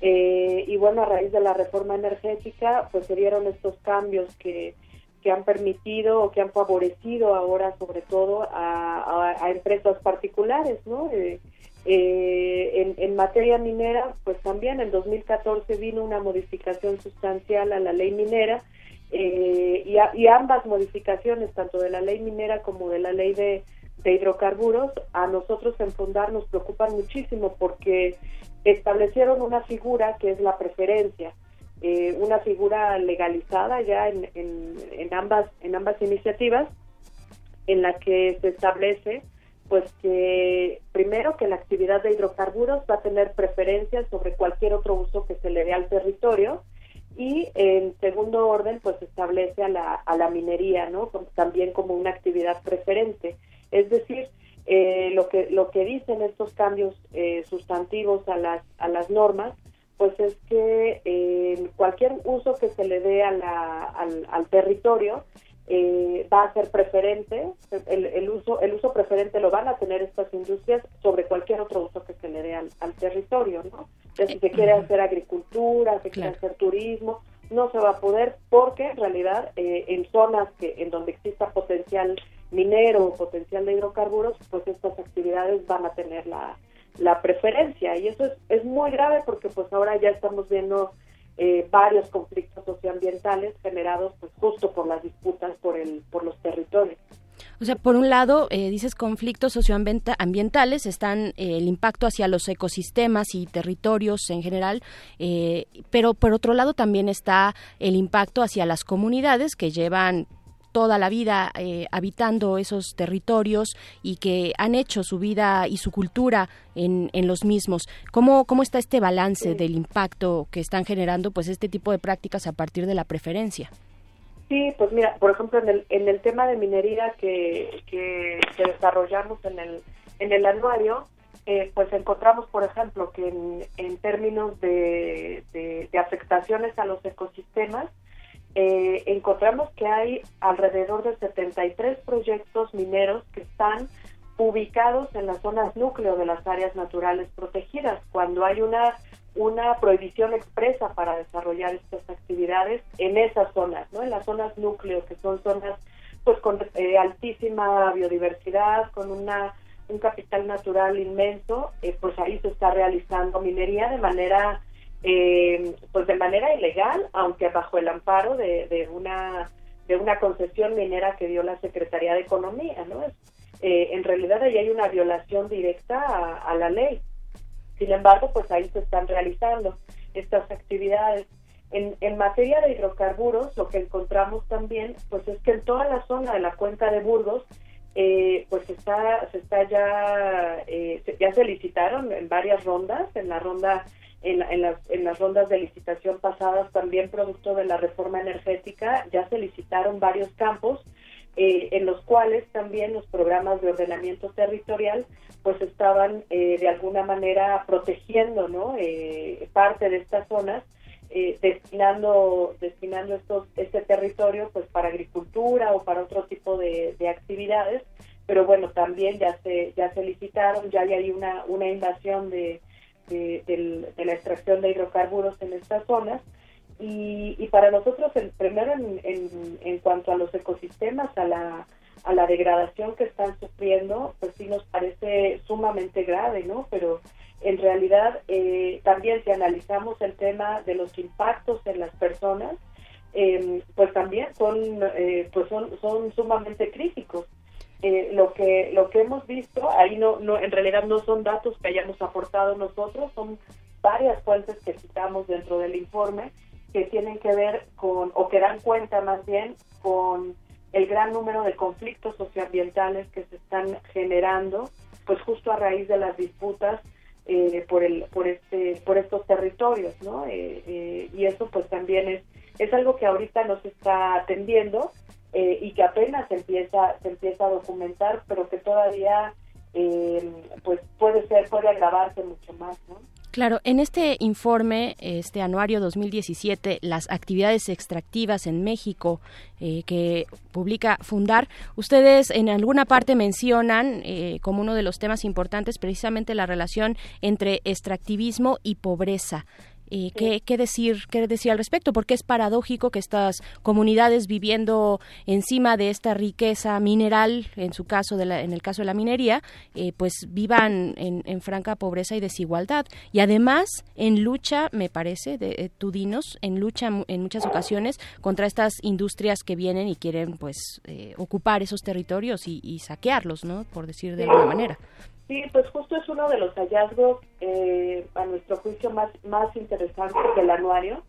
[SPEAKER 42] Eh, y bueno, a raíz de la reforma energética, pues se dieron estos cambios que, que han permitido o que han favorecido ahora sobre todo a, a, empresas particulares, ¿no? Eh, eh, en, materia minera, pues también en 2014 vino una modificación sustancial a la ley minera eh, y, ambas modificaciones, tanto de la ley minera como de la ley de, hidrocarburos, a nosotros en Fundar nos preocupan muchísimo porque establecieron una figura que es la preferencia, eh, una figura legalizada ya en, en, ambas, en ambas iniciativas, en la que se establece pues que primero que la actividad de hidrocarburos va a tener preferencia sobre cualquier otro uso que se le dé al territorio y en segundo orden pues establece a la, a la minería no también como una actividad preferente. Es decir eh, lo que lo que dicen estos cambios eh, sustantivos a las a las normas pues es que eh, cualquier uso que se le dé a la, al, al territorio eh, va a ser preferente, el, uso el uso preferente lo van a tener estas industrias sobre cualquier otro uso que se le dé al, territorio, ¿no? si se quiere hacer agricultura, se quiere hacer turismo, no se va a poder porque en realidad eh, en zonas que en donde exista potencial minero o potencial de hidrocarburos, pues estas actividades van a tener la, la preferencia. Y eso es, es muy grave porque pues ahora ya estamos viendo eh, varios conflictos socioambientales generados pues justo por las disputas por el por los territorios.
[SPEAKER 32] O sea, por un lado, eh, dices conflictos socioambientales, están eh, el impacto hacia los ecosistemas y territorios en general, pero por otro lado también está el impacto hacia las comunidades que llevan toda la vida eh, habitando esos territorios y que han hecho su vida y su cultura en, en los mismos. ¿Cómo, ¿Cómo está este balance del impacto que están generando pues este tipo de prácticas a partir de la preferencia?
[SPEAKER 42] Sí, pues mira, por ejemplo, en el, en el tema de minería que, que, desarrollamos en el, en el anuario, eh, pues encontramos, por ejemplo, que en, en términos de, de, afectaciones a los ecosistemas, eh, encontramos que hay alrededor de 73 proyectos mineros que están ubicados en las zonas núcleo de las áreas naturales protegidas. Cuando hay una, una prohibición expresa para desarrollar estas actividades en esas zonas, ¿no? en las zonas núcleo, que son zonas pues con eh, altísima biodiversidad, con una un capital natural inmenso, eh, pues ahí se está realizando minería de manera eh, pues de manera ilegal, aunque bajo el amparo de, de, una de una concesión minera que dio la Secretaría de Economía, ¿no? Eh, en realidad ahí hay una violación directa a, la ley. Sin embargo, pues ahí se están realizando estas actividades. En, en, materia de hidrocarburos, lo que encontramos también, pues es que en toda la zona de la cuenca de Burgos, eh, pues está, se está ya, eh, ya se licitaron en varias rondas, en la ronda en, las, en las rondas de licitación pasadas, también producto de la reforma energética, ya se licitaron varios campos eh, en los cuales también los programas de ordenamiento territorial pues estaban eh, de alguna manera protegiendo ¿no? Eh, parte de estas zonas destinando destinando estos este territorio pues para agricultura o para otro tipo de, de actividades pero bueno también ya se ya se licitaron ya hay una una invasión de de, la extracción de hidrocarburos en estas zonas. Y, para nosotros, el, primero en, en, cuanto a los ecosistemas, a la, a la degradación que están sufriendo, pues sí nos parece sumamente grave, ¿no? Pero en realidad eh, también si analizamos el tema de los impactos en las personas, eh, pues también son, eh, pues son, son sumamente críticos. Eh, lo que lo que hemos visto ahí no, no en realidad no son datos que hayamos aportado nosotros son varias fuentes que citamos dentro del informe que tienen que ver con o que dan cuenta más bien con el gran número de conflictos socioambientales que se están generando, pues justo a raíz de las disputas eh, por el por este por estos territorios, ¿no? Eh, eh, y eso pues también es es algo que ahorita no se está atendiendo y que apenas se empieza se empieza a documentar, pero que todavía pues puede ser puede agravarse mucho más.
[SPEAKER 32] Claro, en este informe, este anuario 2017, las actividades extractivas en México eh, que publica Fundar, ustedes en alguna parte mencionan eh, como uno de los temas importantes precisamente la relación entre extractivismo y pobreza. Eh, ¿qué, decir, ¿Qué decir al respecto? Porque es paradójico que estas comunidades viviendo encima de esta riqueza mineral, en su caso, de la, en el caso de la minería, eh, pues vivan en, franca pobreza y desigualdad. Y además, en lucha, me parece, de eh, Tudinos, en lucha en muchas ocasiones contra estas industrias que vienen y quieren pues ocupar esos territorios y, y saquearlos, ¿no? Por decir de alguna manera.
[SPEAKER 42] Sí, pues justo es uno de los hallazgos, eh, a nuestro juicio, más, más interesantes del anuario.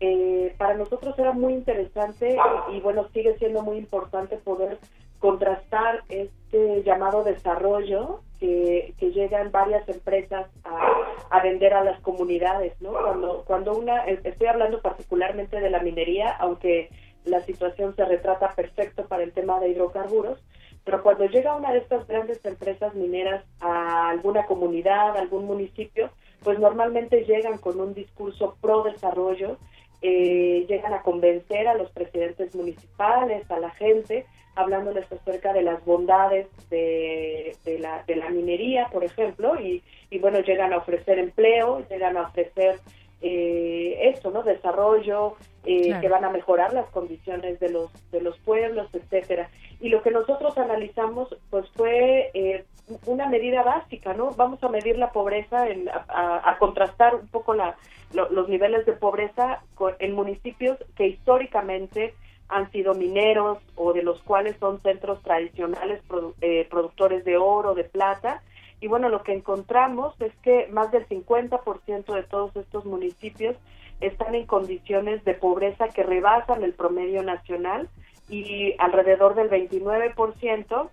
[SPEAKER 42] Eh, para nosotros era muy interesante y bueno, sigue siendo muy importante poder contrastar este llamado desarrollo que, que llegan varias empresas a, a, vender a las comunidades, ¿no? Cuando, cuando una, estoy hablando particularmente de la minería, aunque la situación se retrata perfecto para el tema de hidrocarburos, pero cuando llega una de estas grandes empresas mineras a alguna comunidad, a algún municipio, pues normalmente llegan con un discurso pro desarrollo, eh, llegan a convencer a los presidentes municipales, a la gente, hablándoles acerca de las bondades de, la, de la minería, por ejemplo, y, y bueno, llegan a ofrecer empleo, llegan a ofrecer eh, eso, ¿no? Desarrollo, eh, que van a mejorar las condiciones de los, de los pueblos, etcétera. Y lo que nosotros analizamos, pues fue eh, una medida básica, ¿no? Vamos a medir la pobreza, en, a, contrastar un poco la, los niveles de pobreza en municipios que históricamente han sido mineros o de los cuales son centros tradicionales eh, productores de oro, de plata, y bueno, lo que encontramos es que más del 50% de todos estos municipios están en condiciones de pobreza que rebasan el promedio nacional y alrededor del 29%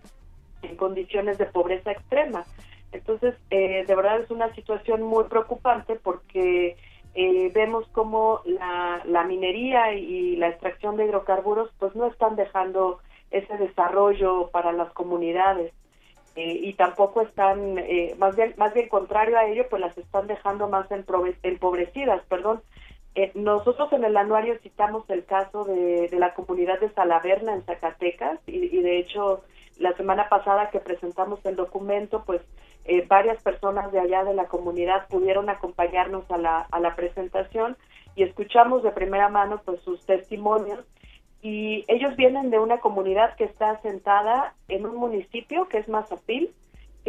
[SPEAKER 42] en condiciones de pobreza extrema. Entonces, eh, de verdad es una situación muy preocupante porque eh, vemos como la, minería y la extracción de hidrocarburos pues no están dejando ese desarrollo para las comunidades. Eh, y tampoco están, eh, más bien más bien contrario a ello, pues las están dejando más empobrecidas, perdón. Eh, nosotros en el anuario citamos el caso de, la comunidad de Salaverna en Zacatecas y, de hecho la semana pasada que presentamos el documento, pues varias personas de allá de la comunidad pudieron acompañarnos a la, a la presentación y escuchamos de primera mano pues sus testimonios. Y ellos vienen de una comunidad que está asentada en un municipio que es Mazapil,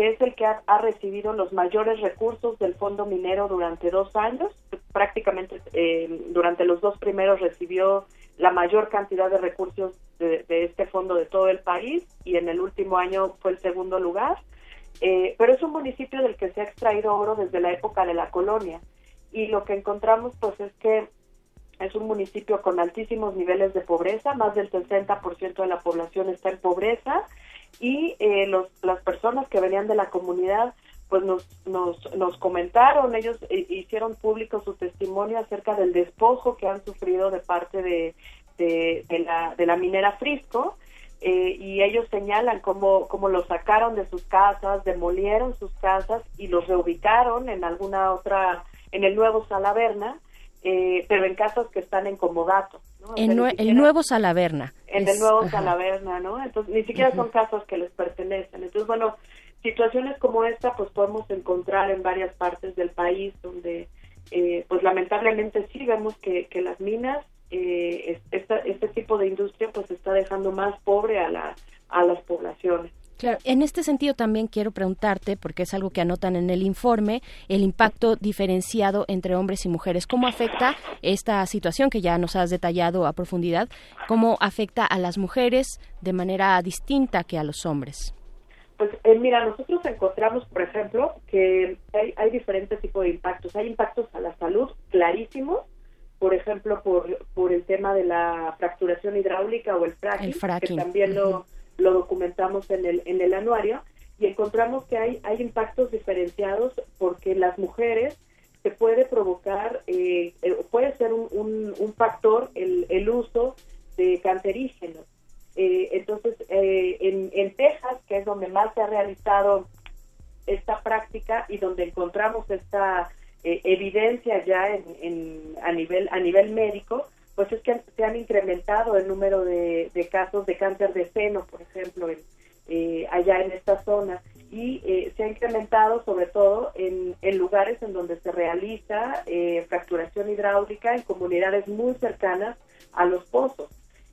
[SPEAKER 42] que es el que ha, recibido los mayores recursos del fondo minero durante dos años. Prácticamente eh, durante los dos primeros recibió la mayor cantidad de recursos de, este fondo de todo el país y en el último año fue el segundo lugar. Eh, pero es un municipio del que se ha extraído oro desde la época de la colonia y lo que encontramos pues es que es un municipio con altísimos niveles de pobreza, más del 60% de la población está en pobreza y eh, los, las personas que venían de la comunidad pues nos, nos, nos comentaron, ellos hicieron público su testimonio acerca del despojo que han sufrido de parte de, de, la, de la minera Frisco eh, y ellos señalan cómo, cómo los sacaron de sus casas, demolieron sus casas y los reubicaron en alguna otra, en el nuevo Salaverna eh, pero en casos que están en comodato.
[SPEAKER 32] En el nuevo Salaverna.
[SPEAKER 42] En el nuevo Salaverna, ¿no? Entonces, ni siquiera son casos que les pertenecen. Entonces, bueno, situaciones como esta, pues podemos encontrar en varias partes del país donde, eh, pues lamentablemente sí vemos que, que las minas, eh, este tipo de industria, pues está dejando más pobre a, la, a las poblaciones.
[SPEAKER 32] Claro, en este sentido también quiero preguntarte, porque es algo que anotan en el informe, el impacto diferenciado entre hombres y mujeres. ¿Cómo afecta esta situación que ya nos has detallado a profundidad? ¿Cómo afecta a las mujeres de manera distinta que a los hombres?
[SPEAKER 42] Pues eh, mira, nosotros encontramos, por ejemplo, que hay, diferentes tipos de impactos. Hay impactos a la salud clarísimos, por ejemplo, por, por el tema de la fracturación hidráulica o el fracking, que también lo, lo documentamos en el, en el anuario, y encontramos que hay, hay impactos diferenciados porque las mujeres se puede provocar, eh, eh, puede ser un, un, factor el, el, uso de cancerígenos. Eh, entonces, en, en Texas, que es donde más se ha realizado esta práctica y donde encontramos esta evidencia ya en, a nivel a nivel médico, pues es que se han incrementado el número de, de casos de cáncer de seno, por ejemplo, allá en esta zona y eh, se ha incrementado sobre todo en, en, lugares en donde se realiza eh, fracturación hidráulica en comunidades muy cercanas a los pozos.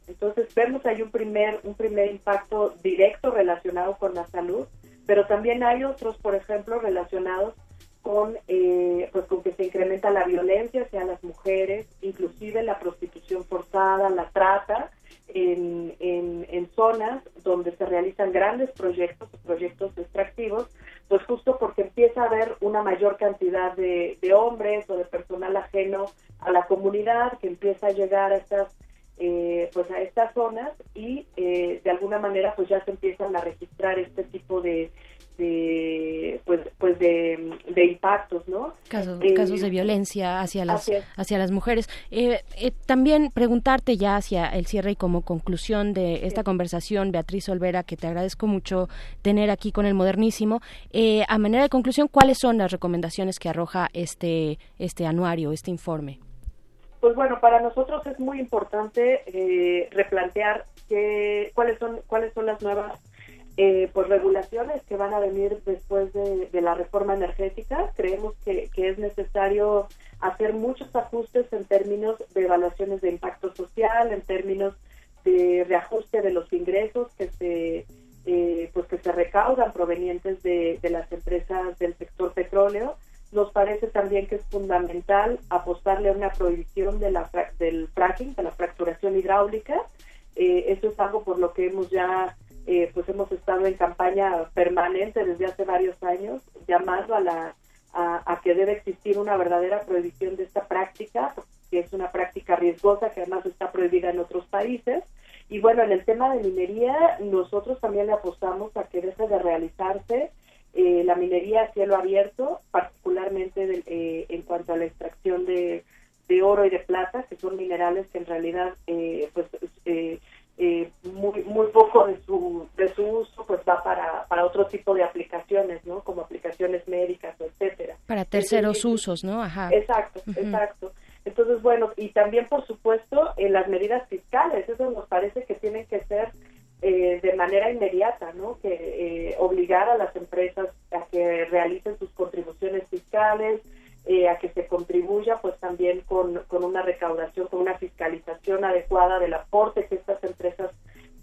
[SPEAKER 42] Entonces vemos ahí un primer, un primer impacto directo relacionado con la salud, pero también hay otros, por ejemplo, relacionados con, eh, pues con que se incrementa la violencia hacia las mujeres, inclusive la prostitución forzada, la trata, en, en, zonas donde se realizan grandes proyectos, proyectos extractivos, pues justo porque empieza a haber una mayor cantidad de, de hombres o de personal ajeno a la comunidad que empieza a llegar a estas eh, pues a estas zonas y eh, de alguna manera pues ya se empiezan a registrar este tipo de, de pues pues de, impactos no
[SPEAKER 32] casos, eh, casos de violencia hacia las hacia las mujeres. Eh, eh, también preguntarte ya hacia el cierre y como conclusión de esta conversación Beatriz Olvera que te agradezco mucho tener aquí con el modernísimo. A manera de conclusión cuáles son las recomendaciones que arroja este este anuario este informe
[SPEAKER 42] pues bueno para nosotros es muy importante replantear que, cuáles son cuáles son las nuevas eh, pues regulaciones que van a venir después de, la reforma energética. Creemos que, es necesario hacer muchos ajustes en términos de evaluaciones de impacto social, en términos de reajuste de los ingresos que se eh, pues que se recaudan provenientes de, las empresas del sector petróleo. Nos parece también que es fundamental apostarle a una prohibición de la, del fracking, de la fracturación hidráulica. Eh, eso es algo por lo que hemos ya eh, pues hemos estado en campaña permanente desde hace varios años, llamando a, la, a, que debe existir una verdadera prohibición de esta práctica, que es una práctica riesgosa que además está prohibida en otros países. Y bueno, en el tema de minería, nosotros también le apostamos a que deje de realizarse eh, la minería a cielo abierto, particularmente eh, en cuanto a la extracción de, de, oro y de plata, que son minerales que en realidad pues eh, muy muy poco de su de su uso pues va para, para otro tipo de aplicaciones no como aplicaciones médicas etcétera.
[SPEAKER 32] Para terceros usos no ajá.
[SPEAKER 42] Exacto exacto. Entonces bueno y también por supuesto en las medidas fiscales eso nos parece que tienen que ser eh, de manera inmediata no que eh, obligar a las empresas a que realicen sus contribuciones fiscales eh, a que se contribuya pues también con, con una recaudación, con una fiscalización adecuada del aporte que estas empresas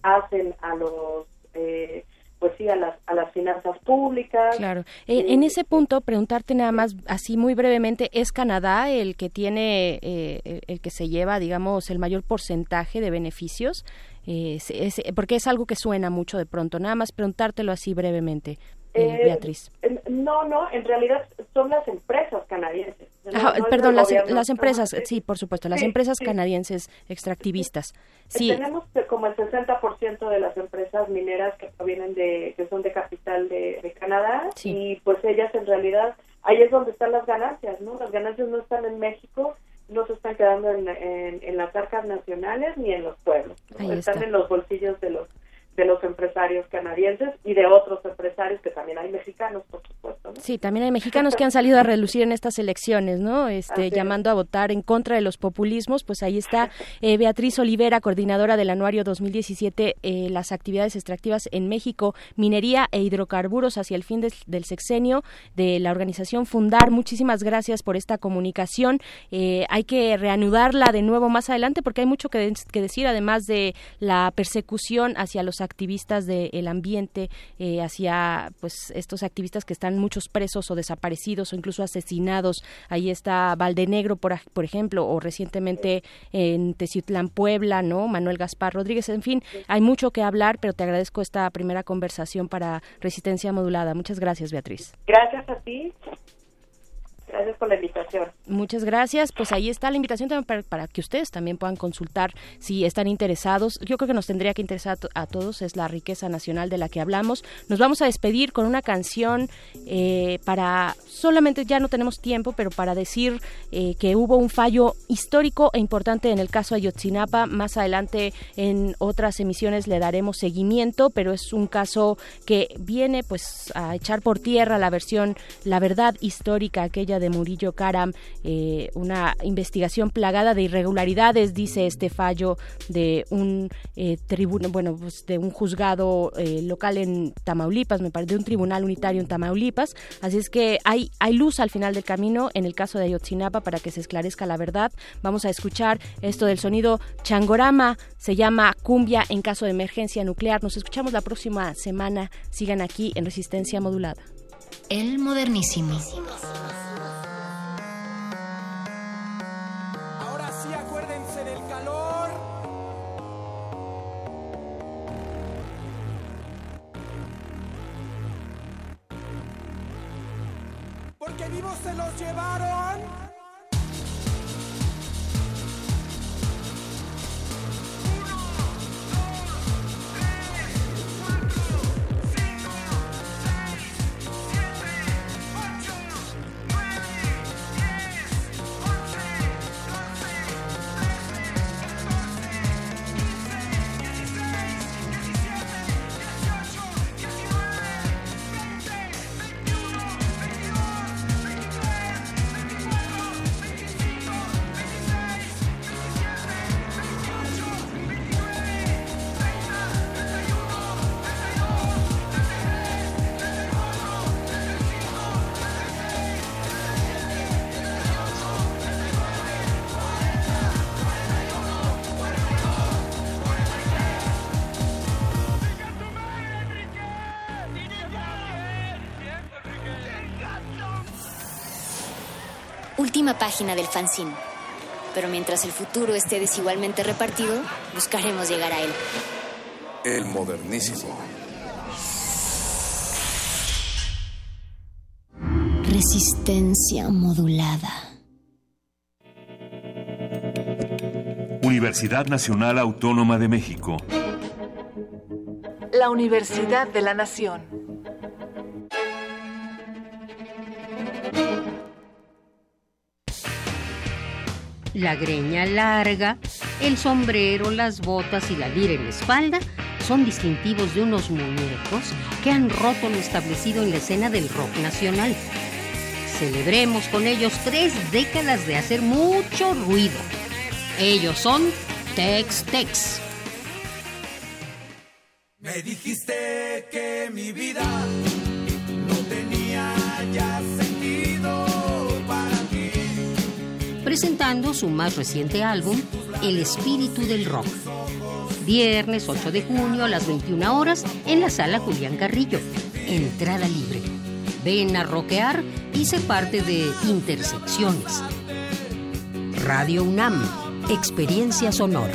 [SPEAKER 42] hacen a los eh, pues sí a las a las finanzas públicas.
[SPEAKER 32] Claro. Eh, en ese punto preguntarte nada más así muy brevemente es Canadá el que tiene el que se lleva digamos el mayor porcentaje de beneficios porque es algo que suena mucho de pronto. Nada más preguntártelo así brevemente eh, Beatriz?
[SPEAKER 42] No, no, en realidad son las empresas canadienses.
[SPEAKER 32] perdón, las, las, empresas, sí, por supuesto, las empresas canadienses extractivistas. Sí.
[SPEAKER 42] Tenemos como el 60% de las empresas mineras que provienen de, que son de capital de, Canadá y pues ellas en realidad, ahí es donde están las ganancias, ¿no? Las ganancias no están en México, no se están quedando en, en, las arcas nacionales ni en los pueblos, están en los bolsillos de los de los empresarios canadienses y de otros empresarios que también hay mexicanos, por supuesto.
[SPEAKER 32] Sí, también hay mexicanos que han salido a relucir en estas elecciones, ¿no? Este, llamando a votar en contra de los populismos. Pues ahí está eh, Beatriz Olivera, coordinadora del anuario 2017, eh, las actividades extractivas en México, minería e hidrocarburos hacia el fin del sexenio de la organización Fundar. Muchísimas gracias por esta comunicación. Eh, hay que reanudarla de nuevo más adelante porque hay mucho que, que decir, además de la persecución hacia los activistas del ambiente, eh, hacia pues estos activistas que están muchos presos o desaparecidos o incluso asesinados. Ahí está Valdenegro, por, por ejemplo, o recientemente en Teciutlán, Puebla, ¿no? Manuel Gaspar Rodríguez. En fin, hay mucho que hablar, pero te agradezco esta primera conversación para Resistencia Modulada. Muchas gracias, Beatriz.
[SPEAKER 42] Gracias a ti. Gracias por la invitación.
[SPEAKER 32] Muchas gracias. Pues ahí está la invitación también para, que ustedes también puedan consultar si están interesados. Yo creo que nos tendría que interesar a, todos, es la riqueza nacional de la que hablamos. Nos vamos a despedir con una canción eh, para, solamente ya no tenemos tiempo, pero para decir eh, que hubo un fallo histórico e importante en el caso Ayotzinapa. Más adelante en otras emisiones le daremos seguimiento, pero es un caso que viene pues a echar por tierra la versión, la verdad histórica, aquella de Murillo Karam, eh, una investigación plagada de irregularidades, dice este fallo de un eh, bueno, pues de un juzgado eh, local en Tamaulipas, me parece, de un tribunal unitario en Tamaulipas. Así es que hay, hay luz al final del camino en el caso de Ayotzinapa para que se esclarezca la verdad. Vamos a escuchar esto del sonido changorama, se llama cumbia en caso de emergencia nuclear. Nos escuchamos la próxima semana. Sigan aquí en Resistencia Modulada.
[SPEAKER 27] El modernísimo.
[SPEAKER 33] Ahora sí acuérdense del calor. Porque vivos se los llevaron.
[SPEAKER 43] Última página del fanzine. Pero mientras el futuro esté desigualmente repartido, buscaremos llegar a él.
[SPEAKER 30] El modernísimo.
[SPEAKER 43] Resistencia modulada.
[SPEAKER 44] Universidad Nacional Autónoma de México.
[SPEAKER 45] La Universidad de la Nación.
[SPEAKER 28] La greña larga, el sombrero, las botas y la lira en la espalda son distintivos de unos muñecos que han roto lo establecido en la escena del rock nacional. Celebremos con ellos tres décadas de hacer mucho ruido. Ellos son Tex Tex.
[SPEAKER 33] Me dijiste que mi vida
[SPEAKER 28] presentando su más reciente álbum, El Espíritu del Rock. Viernes 8 de junio a las 21 horas en la sala Julián Carrillo. Entrada libre. Ven a rockear y ser parte de Intersecciones. Radio UNAM, Experiencia Sonora.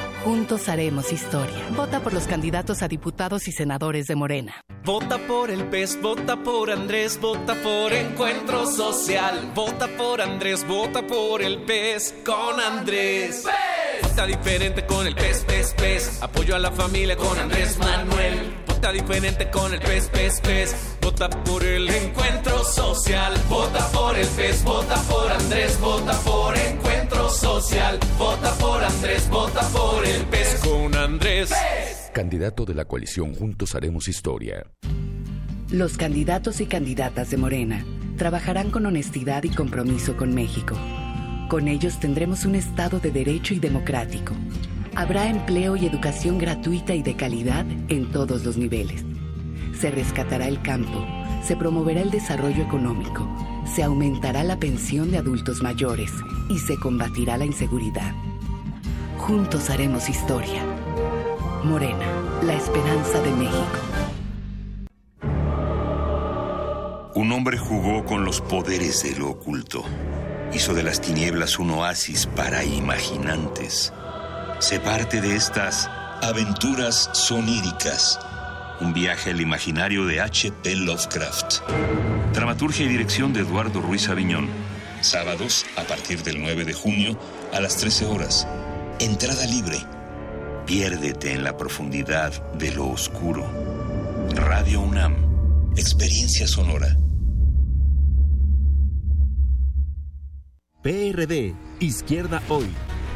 [SPEAKER 46] Juntos haremos historia. Vota por los candidatos a diputados y senadores de Morena.
[SPEAKER 33] Vota por el PES, vota por Andrés, vota por Encuentro Social. Vota por Andrés, vota por el PES con Andrés. ¡PES! Vota diferente con el PES, PES, PES. Apoyo a la familia con Andrés Manuel. Vota diferente con el PES, PES, PES. Vota por el Encuentro Social. Vota por el PES, vota por Andrés, vota por Encuentro Social. Vota por Andrés, vota por el PES con Andrés.
[SPEAKER 47] Candidato de la coalición Juntos Haremos Historia.
[SPEAKER 46] Los candidatos y candidatas de Morena trabajarán con honestidad y compromiso con México. Con ellos tendremos un Estado de derecho y democrático. Habrá empleo y educación gratuita y de calidad en todos los niveles. Se rescatará el campo, se promoverá el desarrollo económico se aumentará la pensión de adultos mayores y se combatirá la inseguridad. Juntos haremos historia. Morena, la esperanza de México.
[SPEAKER 12] Un hombre jugó con los poderes de lo oculto. Hizo de las tinieblas un oasis para imaginantes. Se parte de estas aventuras soníricas. Un viaje al imaginario de H.P. Lovecraft. Dramaturgia y dirección de Eduardo Ruiz Aviñón. Sábados a partir del 9 de junio a las 13 horas. Entrada libre. Piérdete en la profundidad de lo oscuro. Radio UNAM. Experiencia sonora.
[SPEAKER 48] PRD, Izquierda Hoy.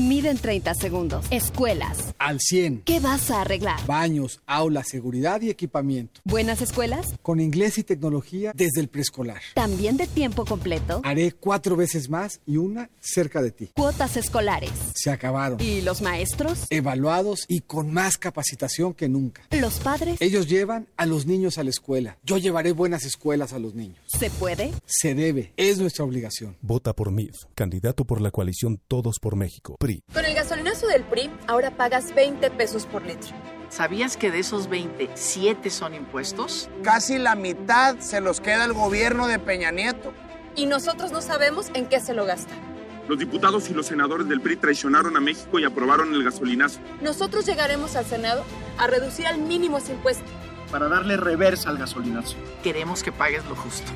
[SPEAKER 4] Miden 30 segundos. Escuelas.
[SPEAKER 49] Al 100.
[SPEAKER 4] ¿Qué vas a arreglar?
[SPEAKER 49] Baños, aulas, seguridad y equipamiento.
[SPEAKER 4] ¿Buenas escuelas?
[SPEAKER 49] Con inglés y tecnología desde el preescolar.
[SPEAKER 4] ¿También de tiempo completo?
[SPEAKER 49] Haré cuatro veces más y una cerca de ti.
[SPEAKER 4] Cuotas escolares.
[SPEAKER 49] Se acabaron.
[SPEAKER 4] ¿Y los maestros?
[SPEAKER 49] Evaluados y con más capacitación que nunca.
[SPEAKER 4] ¿Los padres?
[SPEAKER 49] Ellos llevan a los niños a la escuela. Yo llevaré buenas escuelas a los niños.
[SPEAKER 4] ¿Se puede?
[SPEAKER 49] Se debe. Es nuestra obligación.
[SPEAKER 26] Vota por MIF, candidato por la coalición Todos por México. PRI.
[SPEAKER 50] Con el gasolinazo del PRI, ahora pagas 20 pesos por litro.
[SPEAKER 51] ¿Sabías que de esos 20, 7 son impuestos?
[SPEAKER 52] Casi la mitad se los queda el gobierno de Peña Nieto.
[SPEAKER 50] Y nosotros no sabemos en qué se lo gasta.
[SPEAKER 53] Los diputados y los senadores del PRI traicionaron a México y aprobaron el gasolinazo.
[SPEAKER 50] Nosotros llegaremos al Senado a reducir al mínimo ese impuesto.
[SPEAKER 53] Para darle reversa al gasolinazo.
[SPEAKER 51] Queremos que pagues lo justo.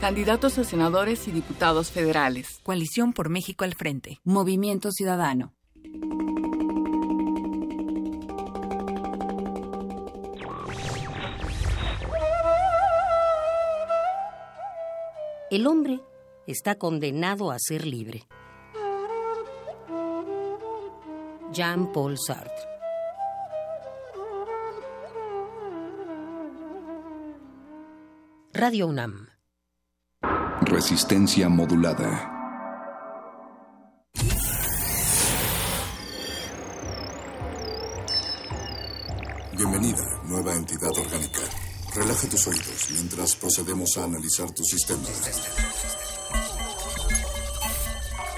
[SPEAKER 54] Candidatos a senadores y diputados federales.
[SPEAKER 55] Coalición por México al frente. Movimiento Ciudadano.
[SPEAKER 28] El hombre está condenado a ser libre. Jean-Paul Sartre. Radio UNAM.
[SPEAKER 56] Resistencia modulada. Bienvenida, nueva entidad orgánica. Relaja tus oídos mientras procedemos a analizar tu sistema.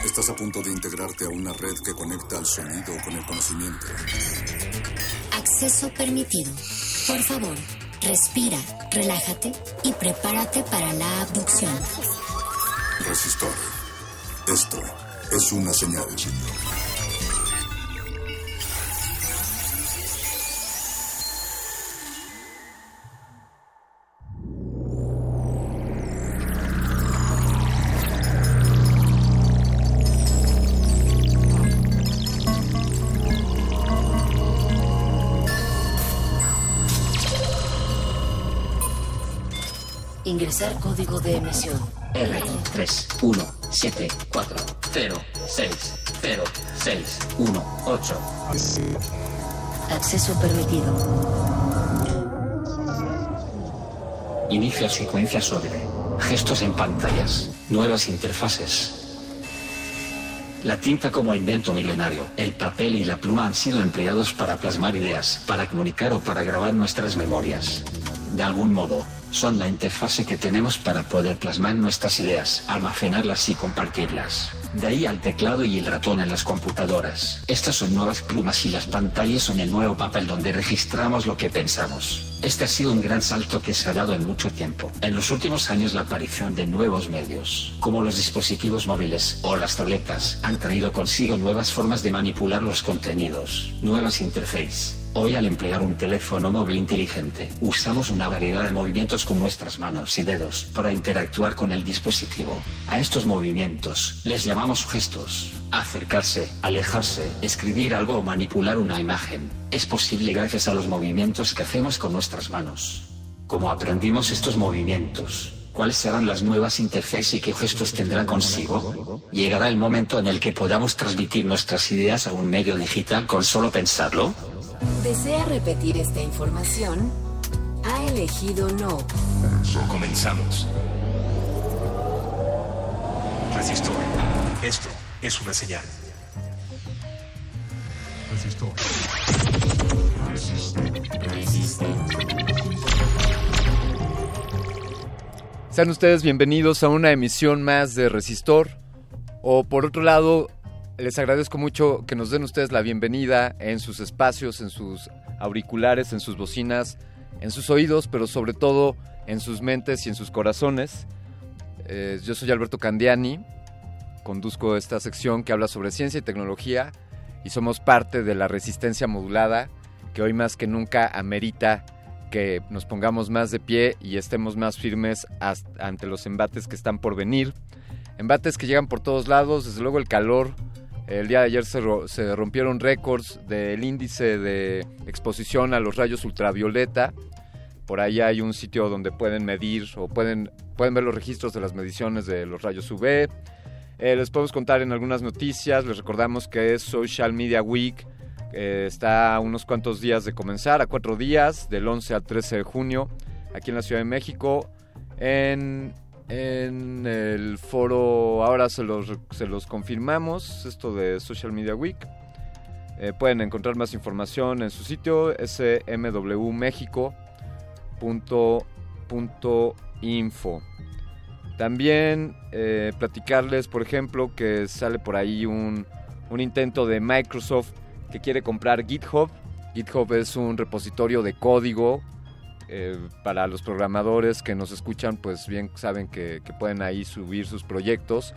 [SPEAKER 56] Estás a punto de integrarte a una red que conecta al sonido con el conocimiento.
[SPEAKER 43] Acceso permitido. Por favor, respira, relájate y prepárate para la abducción.
[SPEAKER 56] Resistor. Esto es una señal.
[SPEAKER 43] Ingresar código de emisión.
[SPEAKER 57] R 3 1 7 4 0 6 0 6 1 8.
[SPEAKER 43] Acceso permitido.
[SPEAKER 57] Inicia secuencia sobre gestos en pantallas, nuevas interfaces. La tinta como invento milenario, el papel y la pluma han sido empleados para plasmar ideas, para comunicar o para grabar nuestras memorias. De algún modo, son la interfase que tenemos para poder plasmar nuestras ideas, almacenarlas y compartirlas. De ahí al teclado y el ratón en las computadoras. Estas son nuevas plumas y las pantallas son el nuevo papel donde registramos lo que pensamos. Este ha sido un gran salto que se ha dado en mucho tiempo. En los últimos años la aparición de nuevos medios, como los dispositivos móviles o las tabletas, han traído consigo nuevas formas de manipular los contenidos, nuevas interfaces. Hoy al emplear un teléfono móvil inteligente, usamos una variedad de movimientos con nuestras manos y dedos para interactuar con el dispositivo. A estos movimientos les llamamos gestos. Acercarse, alejarse, escribir algo o manipular una imagen. Es posible gracias a los movimientos que hacemos con nuestras manos. Como aprendimos estos movimientos, cuáles serán las nuevas interfaces y qué gestos tendrá consigo. Llegará el momento en el que podamos transmitir nuestras ideas a un medio digital con solo pensarlo.
[SPEAKER 58] ¿Desea repetir esta información? Ha elegido no.
[SPEAKER 59] Comenzamos. Resistor. Esto es una señal. Resistor.
[SPEAKER 60] Sean ustedes bienvenidos a una emisión más de Resistor. O por otro lado, les agradezco mucho que nos den ustedes la bienvenida en sus espacios, en sus auriculares, en sus bocinas, en sus oídos, pero sobre todo en sus mentes y en sus corazones. Eh, yo soy Alberto Candiani, conduzco esta sección que habla sobre ciencia y tecnología y somos parte de la resistencia modulada que hoy más que nunca amerita que nos pongamos más de pie y estemos más firmes ante los embates que están por venir. Embates que llegan por todos lados, desde luego el calor. El día de ayer se, rompieron récords del índice de exposición a los rayos ultravioleta. Por ahí hay un sitio donde pueden medir o pueden, pueden ver los registros de las mediciones de los rayos UV. Eh, les podemos contar en algunas noticias, les recordamos que es Social Media Week, eh, está a unos cuantos días de comenzar, a cuatro días, del 11 al 13 de junio, aquí en la Ciudad de México, en, en el foro, ahora se los, confirmamos, esto de Social Media Week. Eh, pueden encontrar más información en su sitio smwmexico.info. También eh, platicarles, por ejemplo, que sale por ahí un, un intento de Microsoft que quiere comprar GitHub. GitHub es un repositorio de código eh, para los programadores que nos escuchan, pues bien saben que, pueden ahí subir sus proyectos.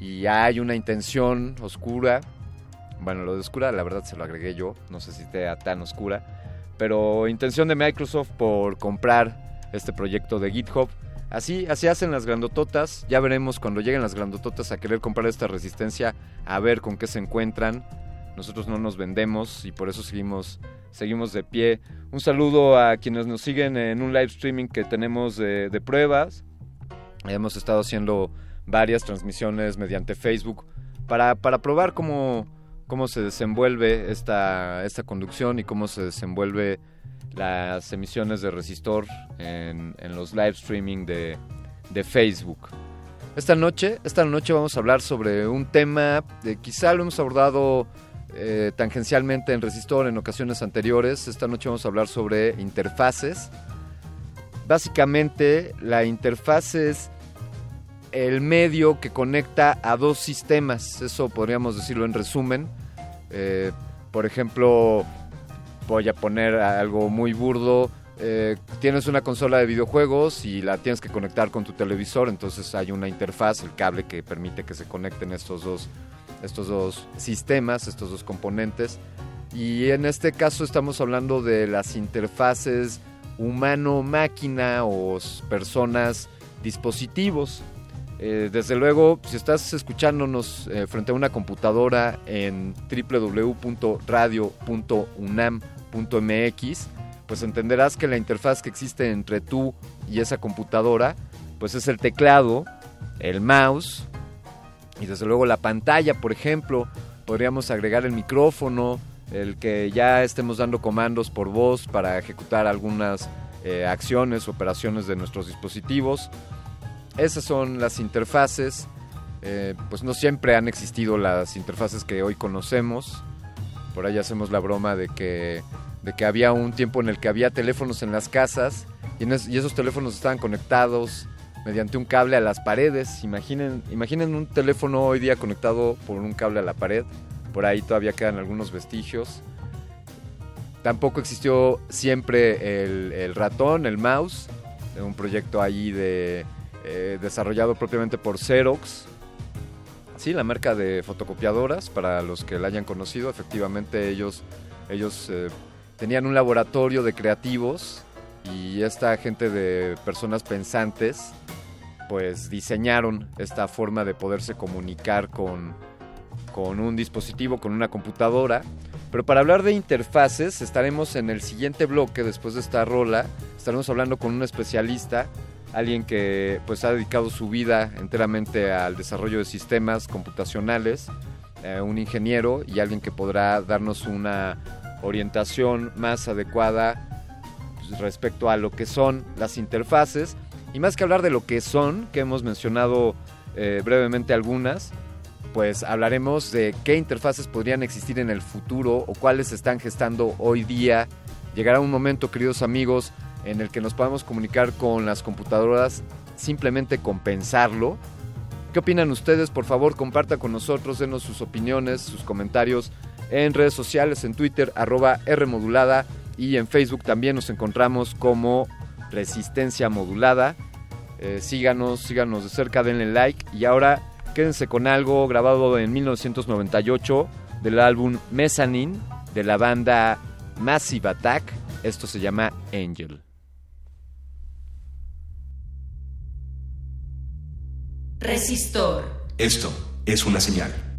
[SPEAKER 60] Y hay una intención oscura. Bueno, lo de oscura la verdad se lo agregué yo, no sé si sea tan oscura. Pero intención de Microsoft por comprar este proyecto de GitHub. Así, así hacen las grandototas. Ya veremos cuando lleguen las grandototas a querer comprar esta resistencia, a ver con qué se encuentran. Nosotros no nos vendemos y por eso seguimos, seguimos de pie. Un saludo a quienes nos siguen en un live streaming que tenemos de, pruebas. Hemos estado haciendo varias transmisiones mediante Facebook para, para probar cómo, cómo se desenvuelve esta, esta conducción y cómo se desenvuelve las emisiones de Resistor en, en los live streaming de, de Facebook. Esta noche, esta noche vamos a hablar sobre un tema, que quizá lo hemos abordado eh, tangencialmente en Resistor en ocasiones anteriores. Esta noche vamos a hablar sobre interfaces. Básicamente, la interfaz es el medio que conecta a dos sistemas. Eso podríamos decirlo en resumen. Eh, por ejemplo, voy a poner algo muy burdo. Eh, tienes una consola de videojuegos y la tienes que conectar con tu televisor, entonces hay una interfaz, el cable que permite que se conecten estos dos estos dos sistemas, estos dos componentes. Y en este caso estamos hablando de las interfaces humano-máquina o personas-dispositivos. Eh, desde luego, si estás escuchándonos eh, frente a una computadora en www.radio.unam.mx, pues entenderás que la interfaz que existe entre tú y esa computadora, pues es el teclado, el mouse, y desde luego la pantalla, por ejemplo, podríamos agregar el micrófono, el que ya estemos dando comandos por voz para ejecutar algunas eh, acciones, operaciones de nuestros dispositivos. Esas son las interfaces. Eh, pues no siempre han existido las interfaces que hoy conocemos. Por ahí hacemos la broma de que, de que había un tiempo en el que había teléfonos en las casas y, y esos teléfonos estaban conectados mediante un cable a las paredes. Imaginen, imaginen un teléfono hoy día conectado por un cable a la pared. Por ahí todavía quedan algunos vestigios. Tampoco existió siempre el, ratón, el mouse, un proyecto ahí de, eh, desarrollado propiamente por Xerox. Sí, la marca de fotocopiadoras, para los que la hayan conocido, efectivamente ellos, ellos eh, tenían un laboratorio de creativos y esta gente de personas pensantes pues diseñaron esta forma de poderse comunicar con, con un dispositivo, con una computadora. Pero para hablar de interfaces estaremos en el siguiente bloque después de esta rola. Estaremos hablando con un especialista alguien que pues ha dedicado su vida enteramente al desarrollo de sistemas computacionales, eh, un ingeniero y alguien que podrá darnos una orientación más adecuada respecto a lo que son las interfaces y más que hablar de lo que son, que hemos mencionado eh, brevemente algunas, pues hablaremos de qué interfaces podrían existir en el futuro o cuáles están gestando hoy día. Llegará un momento, queridos amigos, en el que nos podamos comunicar con las computadoras simplemente con pensarlo. ¿Qué opinan ustedes? Por favor, compartan con nosotros, denos sus opiniones, sus comentarios en redes sociales, en Twitter, arroba Rmodulada y en Facebook también nos encontramos como Resistencia Modulada. Eh, síganos, síganos de cerca, denle like y ahora quédense con algo grabado en 1998 del álbum Mezzanine de la banda Massive Attack. Esto se llama Angel.
[SPEAKER 58] Resistor.
[SPEAKER 59] Esto es una señal.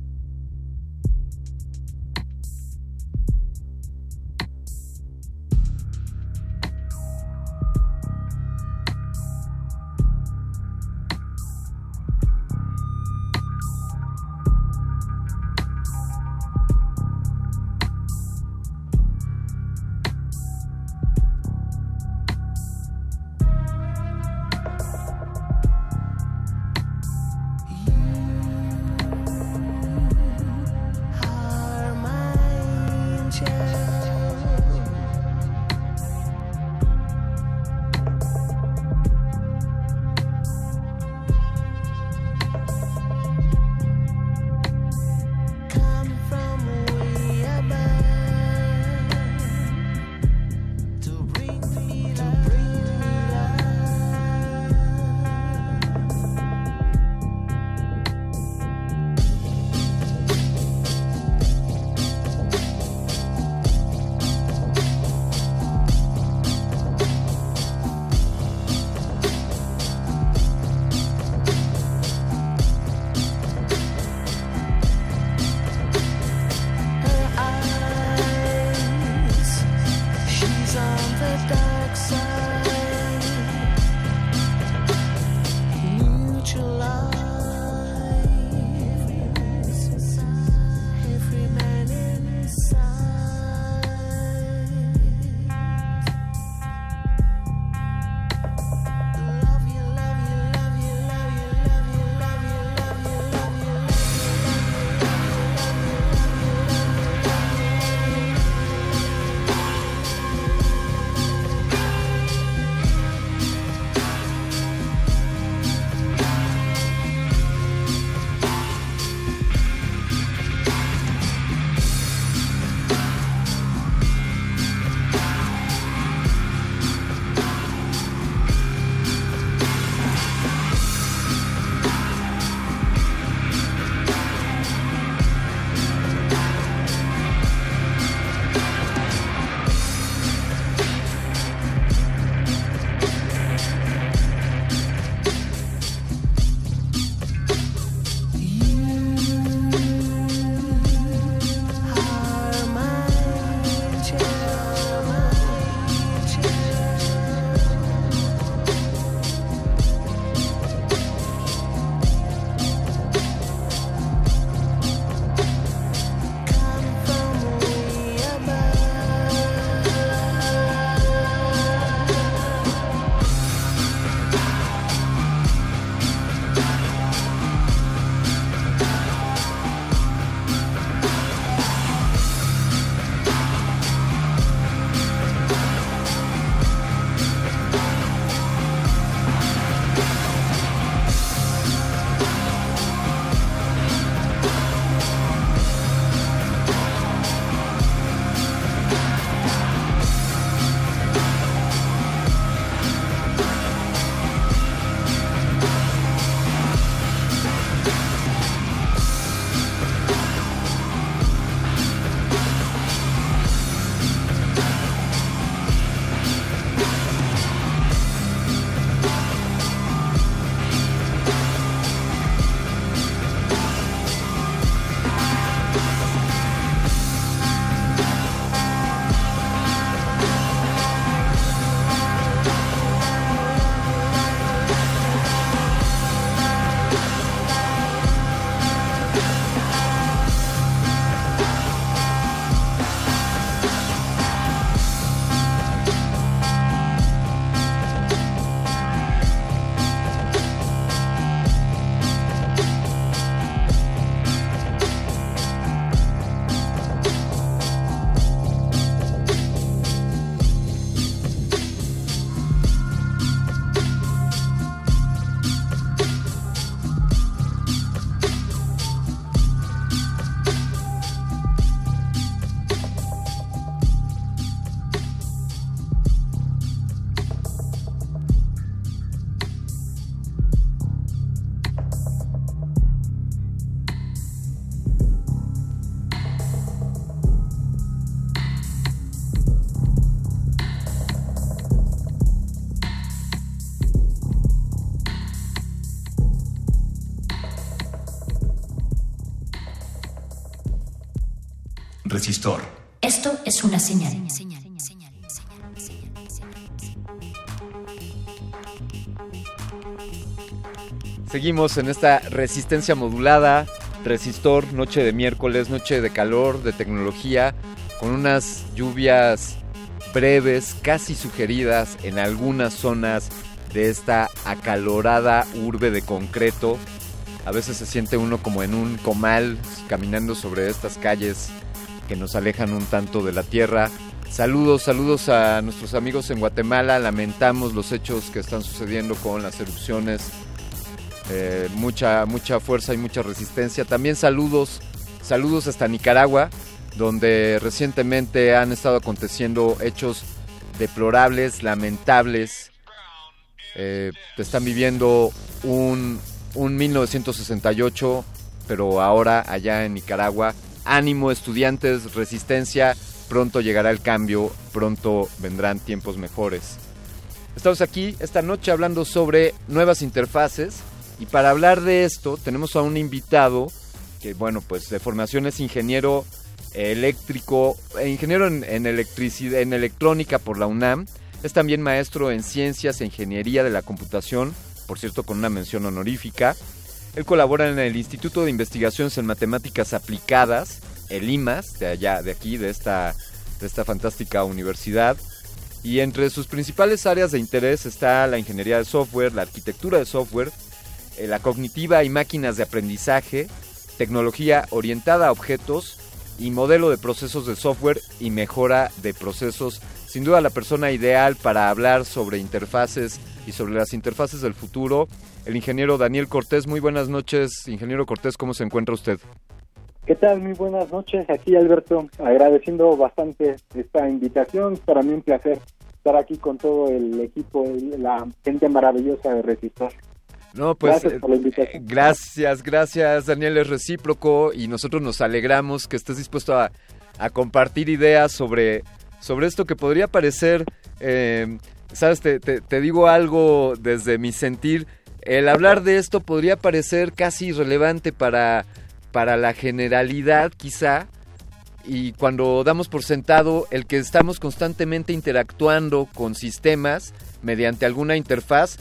[SPEAKER 60] Seguimos en esta resistencia modulada, resistor, noche de miércoles, noche de calor, de tecnología, con unas lluvias breves, casi sugeridas en algunas zonas de esta acalorada urbe de concreto. A veces se siente uno como en un comal caminando sobre estas calles que nos alejan un tanto de la tierra. Saludos, saludos a nuestros amigos en Guatemala. Lamentamos los hechos que están sucediendo con las erupciones. Eh, mucha, mucha fuerza y mucha resistencia. También saludos, saludos hasta Nicaragua, donde recientemente han estado aconteciendo hechos deplorables, lamentables. Eh, están viviendo un, un 1968, pero ahora allá en Nicaragua. Ánimo, estudiantes, resistencia. Pronto llegará el cambio, pronto vendrán tiempos mejores. Estamos aquí esta noche hablando sobre nuevas interfaces y para hablar de esto tenemos a un invitado que, bueno, pues de formación es ingeniero eléctrico, eh, ingeniero en, electricidad, en electrónica por la UNAM. Es también maestro en ciencias e ingeniería de la computación, por cierto con una mención honorífica. Él colabora en el Instituto de Investigaciones en Matemáticas Aplicadas, el IMAS, de allá, de aquí, de esta, de esta fantástica universidad. Y entre sus principales áreas de interés está la ingeniería de software, la arquitectura de software, eh, la cognitiva y máquinas de aprendizaje, tecnología orientada a objetos y modelo de procesos de software y mejora de procesos. Sin duda la persona ideal para hablar sobre interfaces y sobre las interfaces del futuro, el ingeniero Daniel Cortés. Muy buenas noches, ingeniero Cortés, ¿cómo se encuentra usted?
[SPEAKER 61] ¿Qué tal? Muy buenas noches. Aquí Alberto, agradeciendo bastante esta invitación. Para mí un placer estar aquí con todo el equipo, la gente maravillosa de Resistor.
[SPEAKER 60] No, pues gracias, por la invitación. Eh, gracias, gracias Daniel, es recíproco y nosotros nos alegramos que estés dispuesto a, compartir ideas sobre, sobre esto que podría parecer, eh, sabes, te, te, digo algo desde mi sentir, el hablar de esto podría parecer casi irrelevante para, para la generalidad quizá, y cuando damos por sentado el que estamos constantemente interactuando con sistemas mediante alguna interfaz,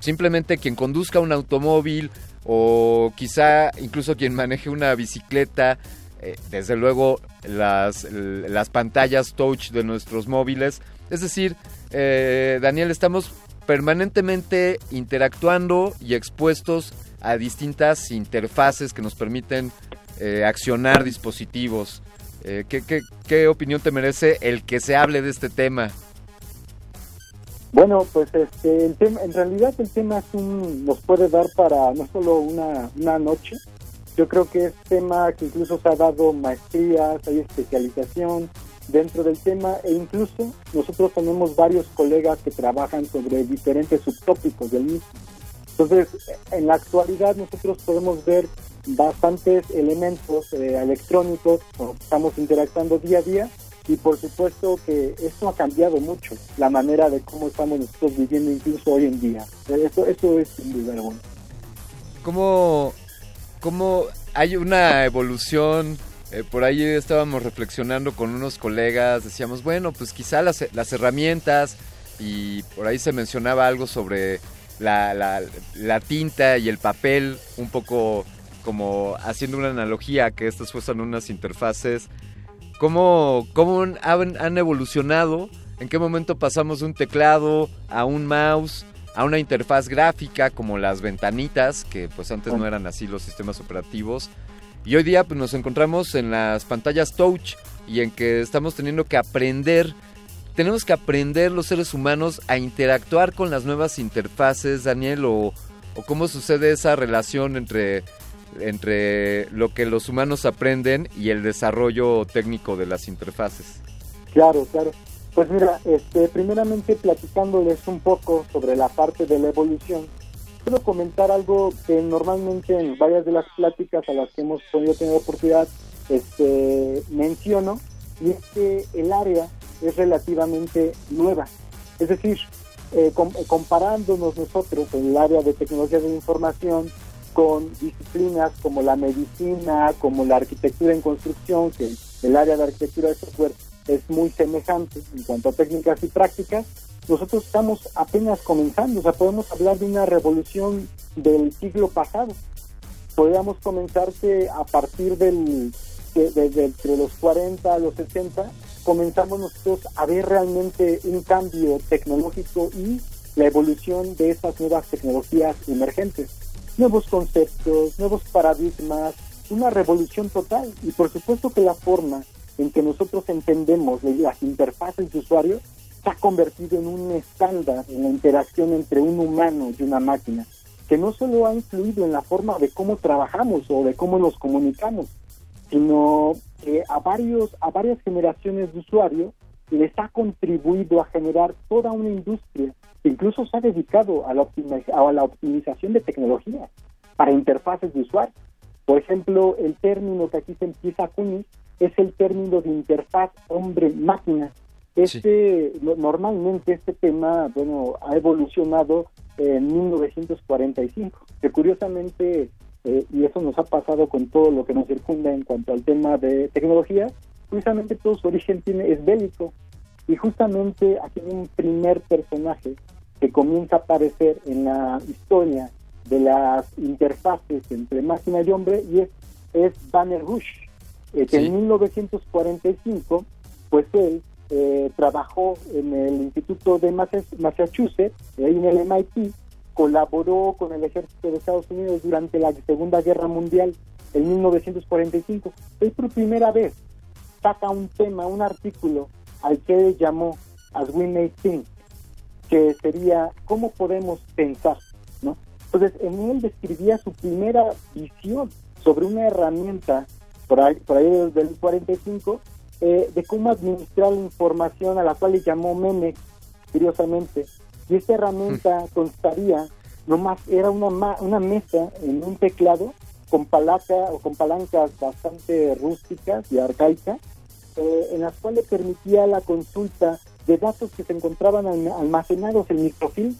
[SPEAKER 60] Simplemente quien conduzca un automóvil o quizá incluso quien maneje una bicicleta, eh, desde luego las, las, pantallas touch de nuestros móviles. Es decir, eh, Daniel, estamos permanentemente interactuando y expuestos a distintas interfaces que nos permiten eh, accionar dispositivos. ¿qué, qué, qué opinión te merece el que se hable de este tema?
[SPEAKER 61] Bueno, pues este, en realidad el tema nos puede dar para no solo una, una noche, yo creo que es tema que incluso se ha dado maestrías, hay especialización dentro del tema e incluso nosotros tenemos varios colegas que trabajan sobre diferentes subtópicos del mismo. Entonces, en la actualidad nosotros podemos ver bastantes elementos eh, electrónicos, estamos interactuando día a día, y por supuesto que esto ha cambiado mucho la manera de cómo estamos nosotros viviendo incluso hoy en día. Eso, eso es sin duda alguna.
[SPEAKER 60] ¿Cómo, ¿Cómo hay una evolución? Eh, por ahí estábamos reflexionando con unos colegas, decíamos, bueno, pues quizá las, las herramientas, y por ahí se mencionaba algo sobre la, la, la tinta y el papel, un poco como haciendo una analogía que estas fueran unas interfaces cómo, cómo han, han evolucionado, en qué momento pasamos de un teclado a un mouse, a una interfaz gráfica como las ventanitas, que pues antes no eran así los sistemas operativos. Y hoy día pues, nos encontramos en las pantallas touch y en que estamos teniendo que aprender, tenemos que aprender los seres humanos a interactuar con las nuevas interfaces, Daniel, o, cómo sucede esa relación entre entre lo que los humanos aprenden y el desarrollo técnico de las interfaces.
[SPEAKER 61] Claro, claro. Pues mira, este, primeramente platicándoles un poco sobre la parte de la evolución, quiero comentar algo que normalmente en varias de las pláticas a las que hemos podido tener oportunidad este, menciono, y es que el área es relativamente nueva. Es decir, eh, comparándonos nosotros en el área de tecnología de información con disciplinas como la medicina, como la arquitectura en construcción, que el área de arquitectura de software es muy semejante en cuanto a técnicas y prácticas, nosotros estamos apenas comenzando, o sea, podemos hablar de una revolución del siglo pasado. Podríamos comenzar que a partir del, de, los 40 a los 60, comenzamos nosotros a ver realmente un cambio tecnológico y la evolución de estas nuevas tecnologías emergentes. Nuevos conceptos, nuevos paradigmas, una revolución total. Y por supuesto que la forma en que nosotros entendemos las interfaces de usuario ha convertido en un estándar en la interacción entre un humano y una máquina, que no solo ha influido en la forma de cómo trabajamos o de cómo nos comunicamos, sino que a, varios, a varias generaciones de usuarios les ha contribuido a generar toda una industria que incluso se ha dedicado a la, a la optimización de tecnología para interfaces de usuario. Por ejemplo, el término que aquí se empieza a unir es el término de interfaz hombre-máquina. Este, normalmente este tema, bueno, ha evolucionado en 1945, que curiosamente, eh, y eso nos ha pasado con todo lo que nos circunda en cuanto al tema de tecnología, curiosamente todo su origen tiene, es bélico. Y justamente aquí hay un primer personaje que comienza a aparecer en la historia de las interfaces entre máquina y hombre y es, es Banner Bush, eh, que en 1945 pues él eh, trabajó en el Instituto de Massachusetts, ahí en el MIT, colaboró con el ejército de Estados Unidos durante la Segunda Guerra Mundial en 1945. Él por primera vez saca un tema, un artículo al que llamó As We May Think, que sería cómo podemos pensar, ¿no? Entonces, en él describía su primera visión sobre una herramienta, por ahí, por ahí del 45, eh, de cómo administrar la información a la cual le llamó Memex, curiosamente. Y esta herramienta hmm. constaría, nomás era una, una mesa en un teclado con palaca o con palancas bastante rústicas y arcaicas, eh, en las cuales permitía la consulta de datos que se encontraban almacenados en microfilm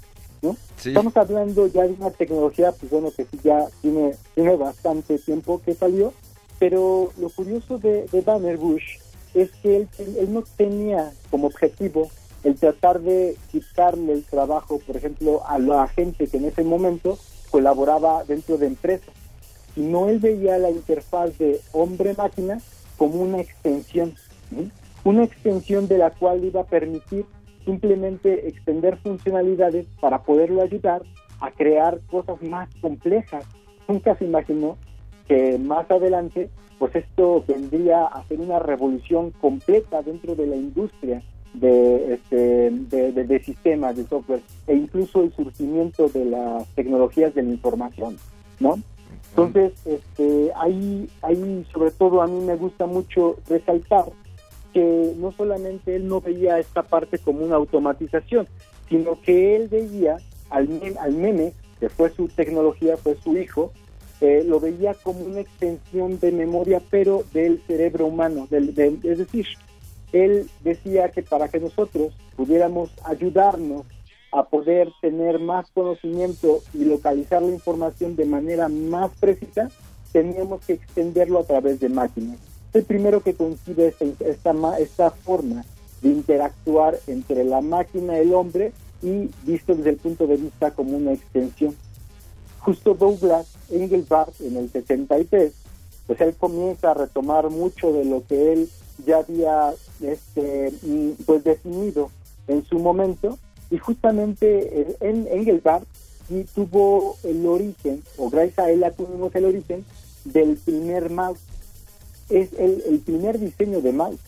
[SPEAKER 61] Estamos hablando ya de una tecnología, pues bueno, que ya tiene, tiene bastante tiempo que salió, pero lo curioso de, de Banner Bush es que él, él, no tenía como objetivo el tratar de quitarle el trabajo, por ejemplo, a la gente que en ese momento colaboraba dentro de empresas, sino él veía la interfaz de hombre-máquina como una extensión, una extensión de la cual iba a permitir simplemente extender funcionalidades para poderlo ayudar a crear cosas más complejas. Nunca se imaginó que más adelante, pues esto vendría a ser una revolución completa dentro de la industria de, este, de, sistemas de software e incluso el surgimiento de las tecnologías de la información, ¿no? Entonces, este, ahí, ahí sobre todo a mí me gusta mucho resaltar que no solamente él no veía esta parte como una automatización, sino que él veía al, al meme, que fue su tecnología, fue su hijo, eh, lo veía como una extensión de memoria, pero del cerebro humano. Del, es decir, él decía que para que nosotros pudiéramos ayudarnos a poder tener más conocimiento y localizar la información de manera más precisa, teníamos que extenderlo a través de máquinas el primero que concibe esta, esta, esta forma de interactuar entre la máquina y el hombre y visto desde el punto de vista como una extensión. Justo Douglas Engelbart en el 63, pues él comienza a retomar mucho de lo que él ya había este, mm, pues definido en su momento. Y justamente en Engelbart y tuvo el origen, o gracias a él tuvimos el origen del primer mouse. Es el, primer diseño de mouse.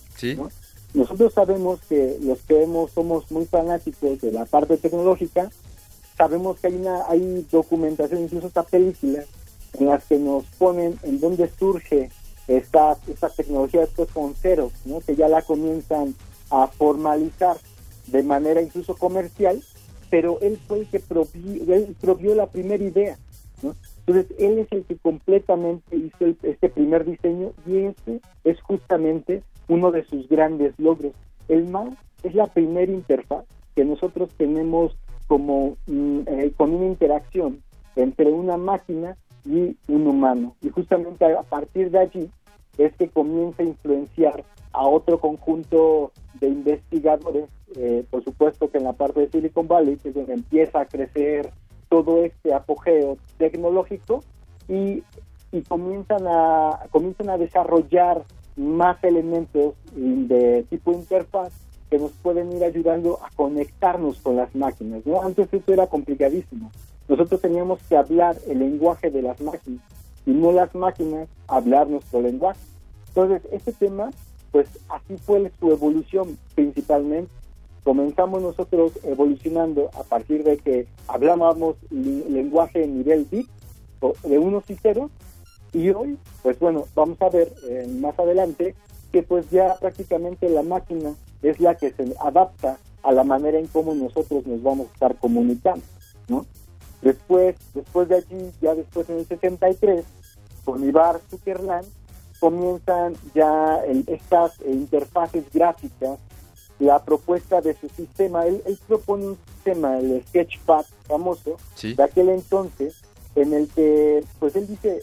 [SPEAKER 61] Nosotros sabemos que los que hemos, somos muy fanáticos de la parte tecnológica, sabemos que hay una hay documentación, incluso esta película, en las que nos ponen en dónde surge esta, esta tecnología después con ceros, ¿no? que ya la comienzan a formalizar de manera incluso comercial, pero él fue el que provió, él provió la primera idea. ¿no? Entonces, él es el que completamente hizo este primer diseño y este es justamente uno de sus grandes logros. El mouse es la primera interfaz que nosotros tenemos como mm, eh, con una interacción entre una máquina y un humano. Y justamente a partir de allí es que comienza a influenciar a otro conjunto de investigadores, eh, por supuesto que en la parte de Silicon Valley, que es donde empieza a crecer todo este apogeo tecnológico y, y comienzan, a, comienzan a desarrollar más elementos de tipo interfaz que nos pueden ir ayudando a conectarnos con las máquinas. ¿no? Antes eso era complicadísimo. Nosotros teníamos que hablar el lenguaje de las máquinas y no las máquinas hablar nuestro lenguaje. Entonces, este tema, pues así fue su evolución principalmente. Comenzamos nosotros evolucionando a partir de que hablábamos lenguaje en nivel bit, de unos y ceros, y hoy, pues bueno, vamos a ver eh, más adelante que pues ya prácticamente la máquina es la que se adapta a la manera en cómo nosotros nos vamos a estar comunicando, ¿no? Después, después de allí, ya después en el 63, con Ibar Zuckerland, comienzan ya estas interfaces gráficas, la propuesta de su sistema, él, propone un sistema, el Sketchpad famoso, de aquel entonces, en el que, pues él dice,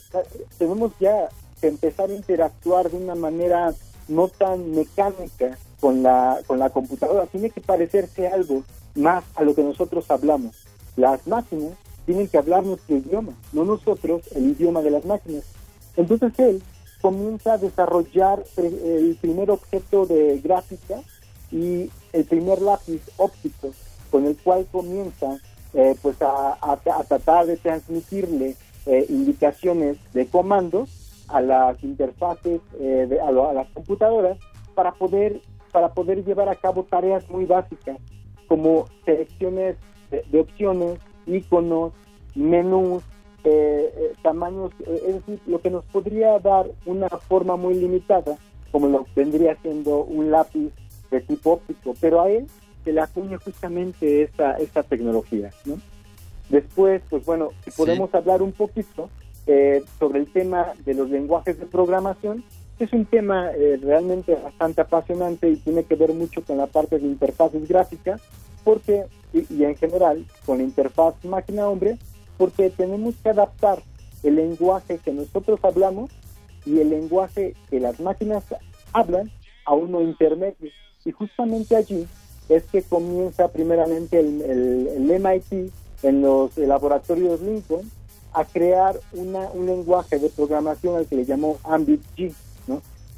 [SPEAKER 61] tenemos ya que empezar a interactuar de una manera no tan mecánica con la, con la computadora, tiene que parecerse algo más a lo que nosotros hablamos. Las máquinas tienen que hablar nuestro idioma, no nosotros el idioma de las máquinas. Entonces él comienza a desarrollar el primer objeto de gráfica y el primer lápiz óptico con el cual comienza eh, pues a, tratar de transmitirle eh, indicaciones de comandos a las interfaces, eh, a, las computadoras para poder, para poder llevar a cabo tareas muy básicas como selecciones de, opciones, iconos, menús, tamaños, es decir, lo que nos podría dar una forma muy limitada, como lo vendría siendo un lápiz de tipo óptico, pero a él se le acuña justamente esta, esta tecnología, ¿no? Después, pues bueno, podemos hablar un poquito eh, sobre el tema de los lenguajes de programación. Es un tema eh, realmente bastante apasionante y tiene que ver mucho con la parte de interfaces gráficas, porque, y, en general con la interfaz máquina-hombre, porque tenemos que adaptar el lenguaje que nosotros hablamos y el lenguaje que las máquinas hablan a uno intermedio. Y justamente allí es que comienza primeramente el, el, MIT en los laboratorios Lincoln a crear una, un lenguaje de programación al que le llamó AmbitG.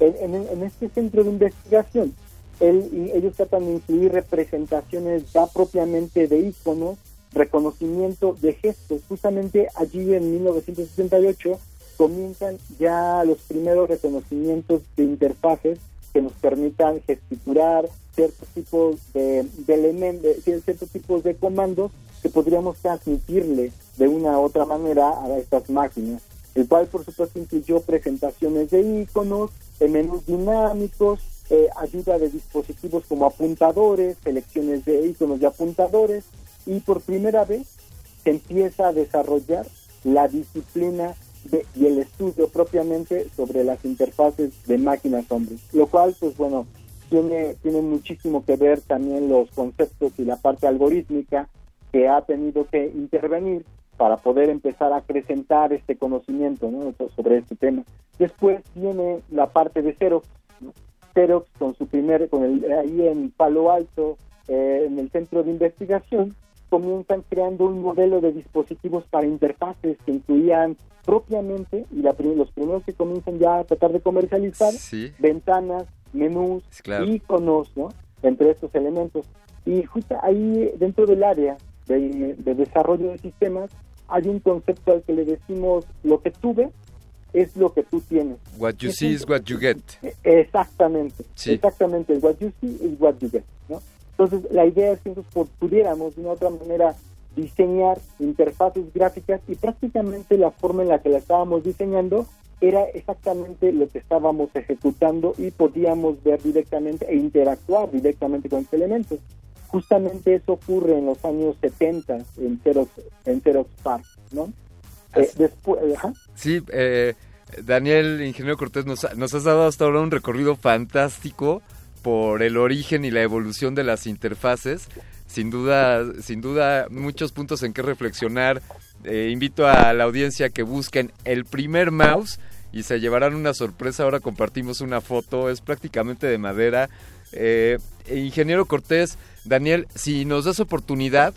[SPEAKER 61] En, este centro de investigación, él, ellos tratan de incluir representaciones ya propiamente de iconos, reconocimiento de gestos. Justamente allí en 1968 comienzan ya los primeros reconocimientos de interfaces que nos permitan gesticular ciertos tipos de, elementos, ciertos tipos de comandos que podríamos transmitirle de una u otra manera a estas máquinas, el cual por supuesto incluyó presentaciones de iconos, menús dinámicos, eh, ayuda de dispositivos como apuntadores, selecciones de iconos y apuntadores, y por primera vez se empieza a desarrollar la disciplina y el estudio propiamente sobre las interfaces de máquinas hombres, lo cual pues bueno tiene tiene muchísimo que ver también los conceptos y la parte algorítmica que ha tenido que intervenir para poder empezar a acrecentar este conocimiento sobre este tema. Después viene la parte de Xerox, Xerox con su primer, con el ahí en Palo Alto, eh, en el centro de investigación, comienzan creando un modelo de dispositivos para interfaces que incluían propiamente, y la, los primeros que comienzan ya a tratar de comercializar, ventanas, menús, iconos, ¿no? Entre estos elementos. Y justo ahí, dentro del área de, desarrollo de sistemas, hay un concepto al que le decimos lo que tú ves es lo que tú tienes.
[SPEAKER 60] What you see is what you get.
[SPEAKER 61] Exactamente, exactamente. What you see is what you get. ¿no? Entonces, la idea es que nosotros pudiéramos de una otra manera diseñar interfaces gráficas y prácticamente la forma en la que la estábamos diseñando era exactamente lo que estábamos ejecutando y podíamos ver directamente e interactuar directamente con estos elementos. Justamente eso ocurre en los años 70 en Xerox, en Xerox Park, ¿no?
[SPEAKER 60] Eh, después, Sí, eh, Daniel, ingeniero Cortés, nos, nos has dado hasta ahora un recorrido fantástico por el origen y la evolución de las interfaces. Sin duda, sin duda, muchos puntos en que reflexionar. Eh, invito a la audiencia que busquen el primer mouse y se llevarán una sorpresa. Ahora compartimos una foto, es prácticamente de madera. Eh, ingeniero Cortés, Daniel, si nos das oportunidad,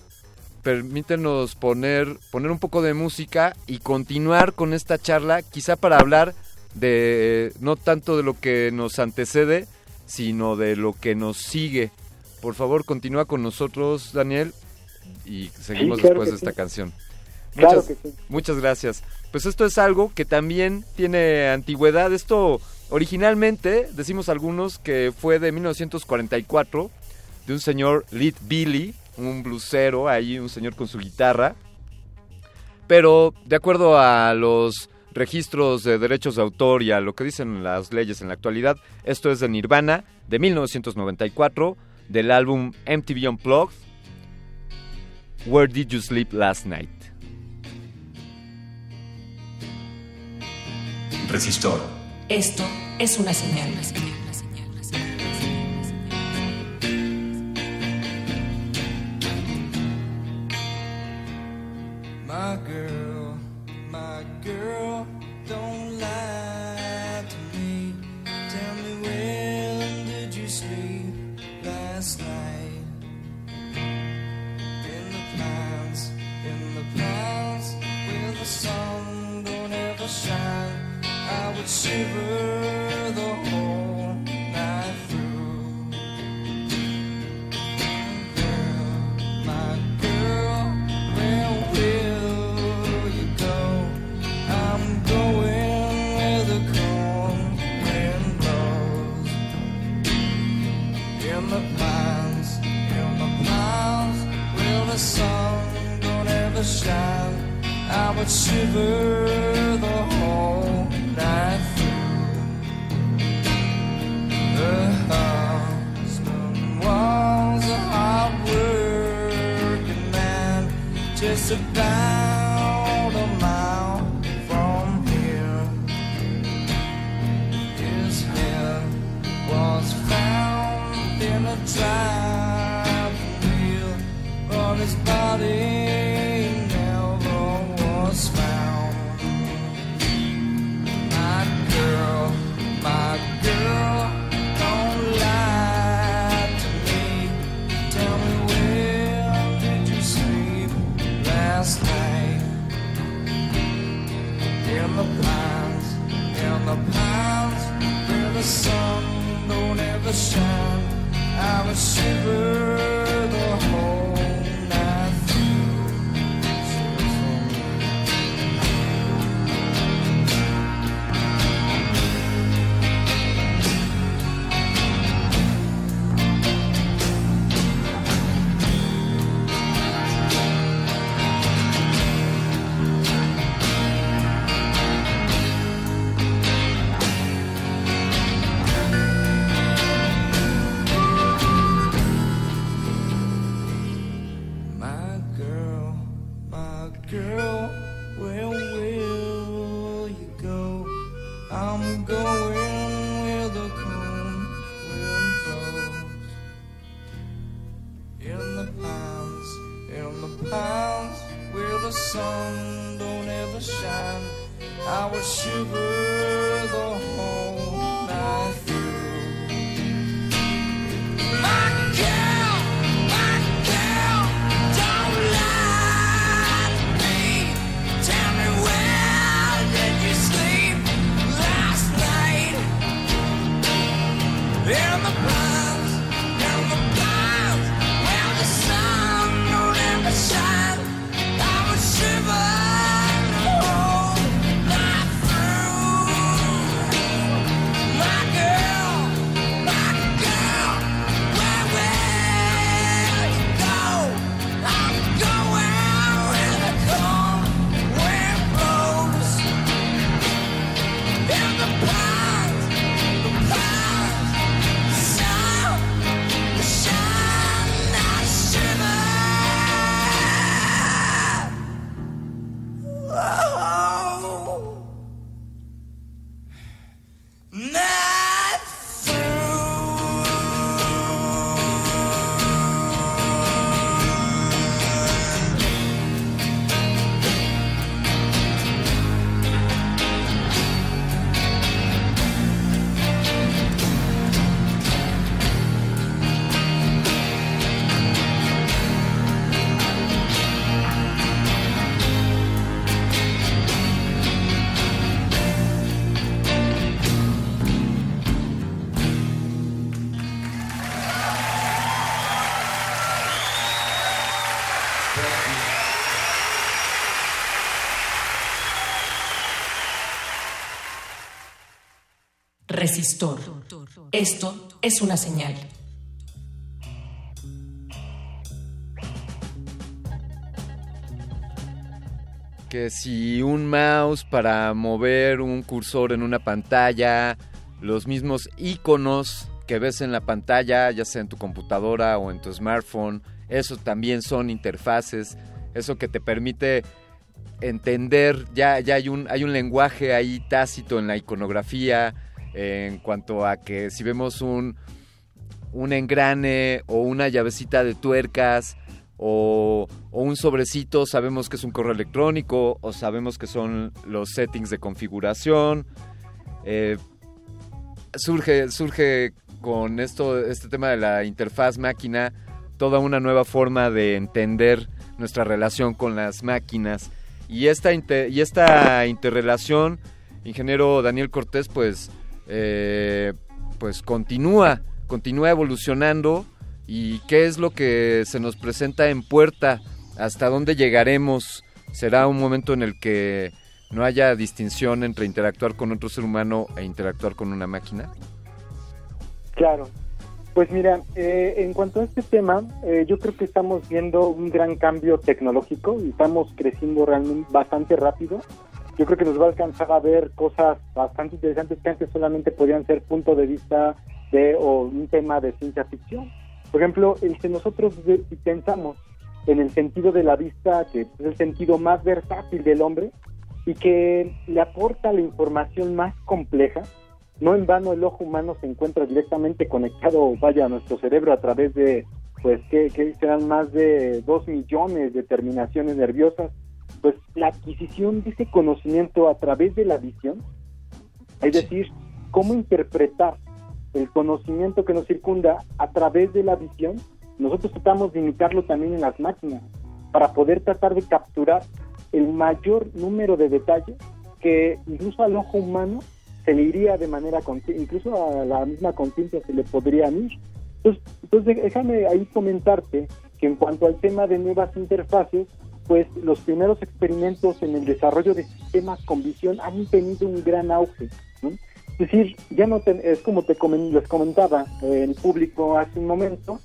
[SPEAKER 60] permítenos poner, poner un poco de música y continuar con esta charla, quizá para hablar de no tanto de lo que nos antecede, sino de lo que nos sigue. Por favor, continúa con nosotros, Daniel, y seguimos
[SPEAKER 61] Sí, claro
[SPEAKER 60] después de esta
[SPEAKER 61] sí.
[SPEAKER 60] canción.
[SPEAKER 61] Claro
[SPEAKER 60] Muchas,
[SPEAKER 61] que sí.
[SPEAKER 60] muchas gracias. Pues esto es algo que también tiene antigüedad. Esto originalmente, decimos algunos, que fue de 1944, de un señor Lead Billy, un blusero, ahí un señor con su guitarra. Pero de acuerdo a los registros de derechos de autor y a lo que dicen las leyes en la actualidad, esto es de Nirvana, de 1994, del álbum MTV Unplugged, Where Did You Sleep Last Night?
[SPEAKER 59] Resistor.
[SPEAKER 62] Esto es una señal.
[SPEAKER 63] My shiver. Shine.
[SPEAKER 62] Esto es una señal.
[SPEAKER 60] que si un mouse para mover un cursor en una pantalla, los mismos iconos que ves en la pantalla, ya sea en tu computadora o en tu smartphone, eso también son interfaces, eso que te permite entender, ya, ya hay, un, hay un lenguaje ahí tácito en la iconografía, en cuanto a que si vemos un, un engrane o una llavecita de tuercas, o, un sobrecito, sabemos que es un correo electrónico o sabemos que son los settings de configuración. Eh, surge, surge con esto, este tema de la interfaz máquina toda una nueva forma de entender nuestra relación con las máquinas. Y esta, y esta interrelación, ingeniero Daniel Cortés, pues, eh, pues continúa, continúa evolucionando y qué es lo que se nos presenta en puerta, hasta dónde llegaremos. ¿Será un momento en el que no haya distinción entre interactuar con otro ser humano e interactuar con una máquina?
[SPEAKER 61] Claro. Pues mira, eh, en cuanto a este tema, eh, yo creo que estamos viendo un gran cambio tecnológico y estamos creciendo realmente bastante rápido. Yo creo que nos va a alcanzar a ver cosas bastante interesantes que antes solamente podían ser punto de vista de o un tema de ciencia ficción. Por ejemplo, el que nosotros pensamos en el sentido de la vista, que es el sentido más versátil del hombre y que le aporta la información más compleja, no en vano el ojo humano se encuentra directamente conectado, vaya, a nuestro cerebro a través de, pues, que, que serán más de dos millones de terminaciones nerviosas, pues la adquisición de ese conocimiento a través de la visión, es decir, cómo interpretar el conocimiento que nos circunda a través de la visión, nosotros tratamos de imitarlo también en las máquinas para poder tratar de capturar el mayor número de detalles que incluso al ojo humano se le iría de manera incluso a la misma conciencia se le podría ir. Entonces, entonces déjame ahí comentarte que en cuanto al tema de nuevas interfaces, pues los primeros experimentos en el desarrollo de sistemas con visión han tenido un gran auge. ¿no? Es decir, ya no es como te les comentaba eh, el público hace un momento,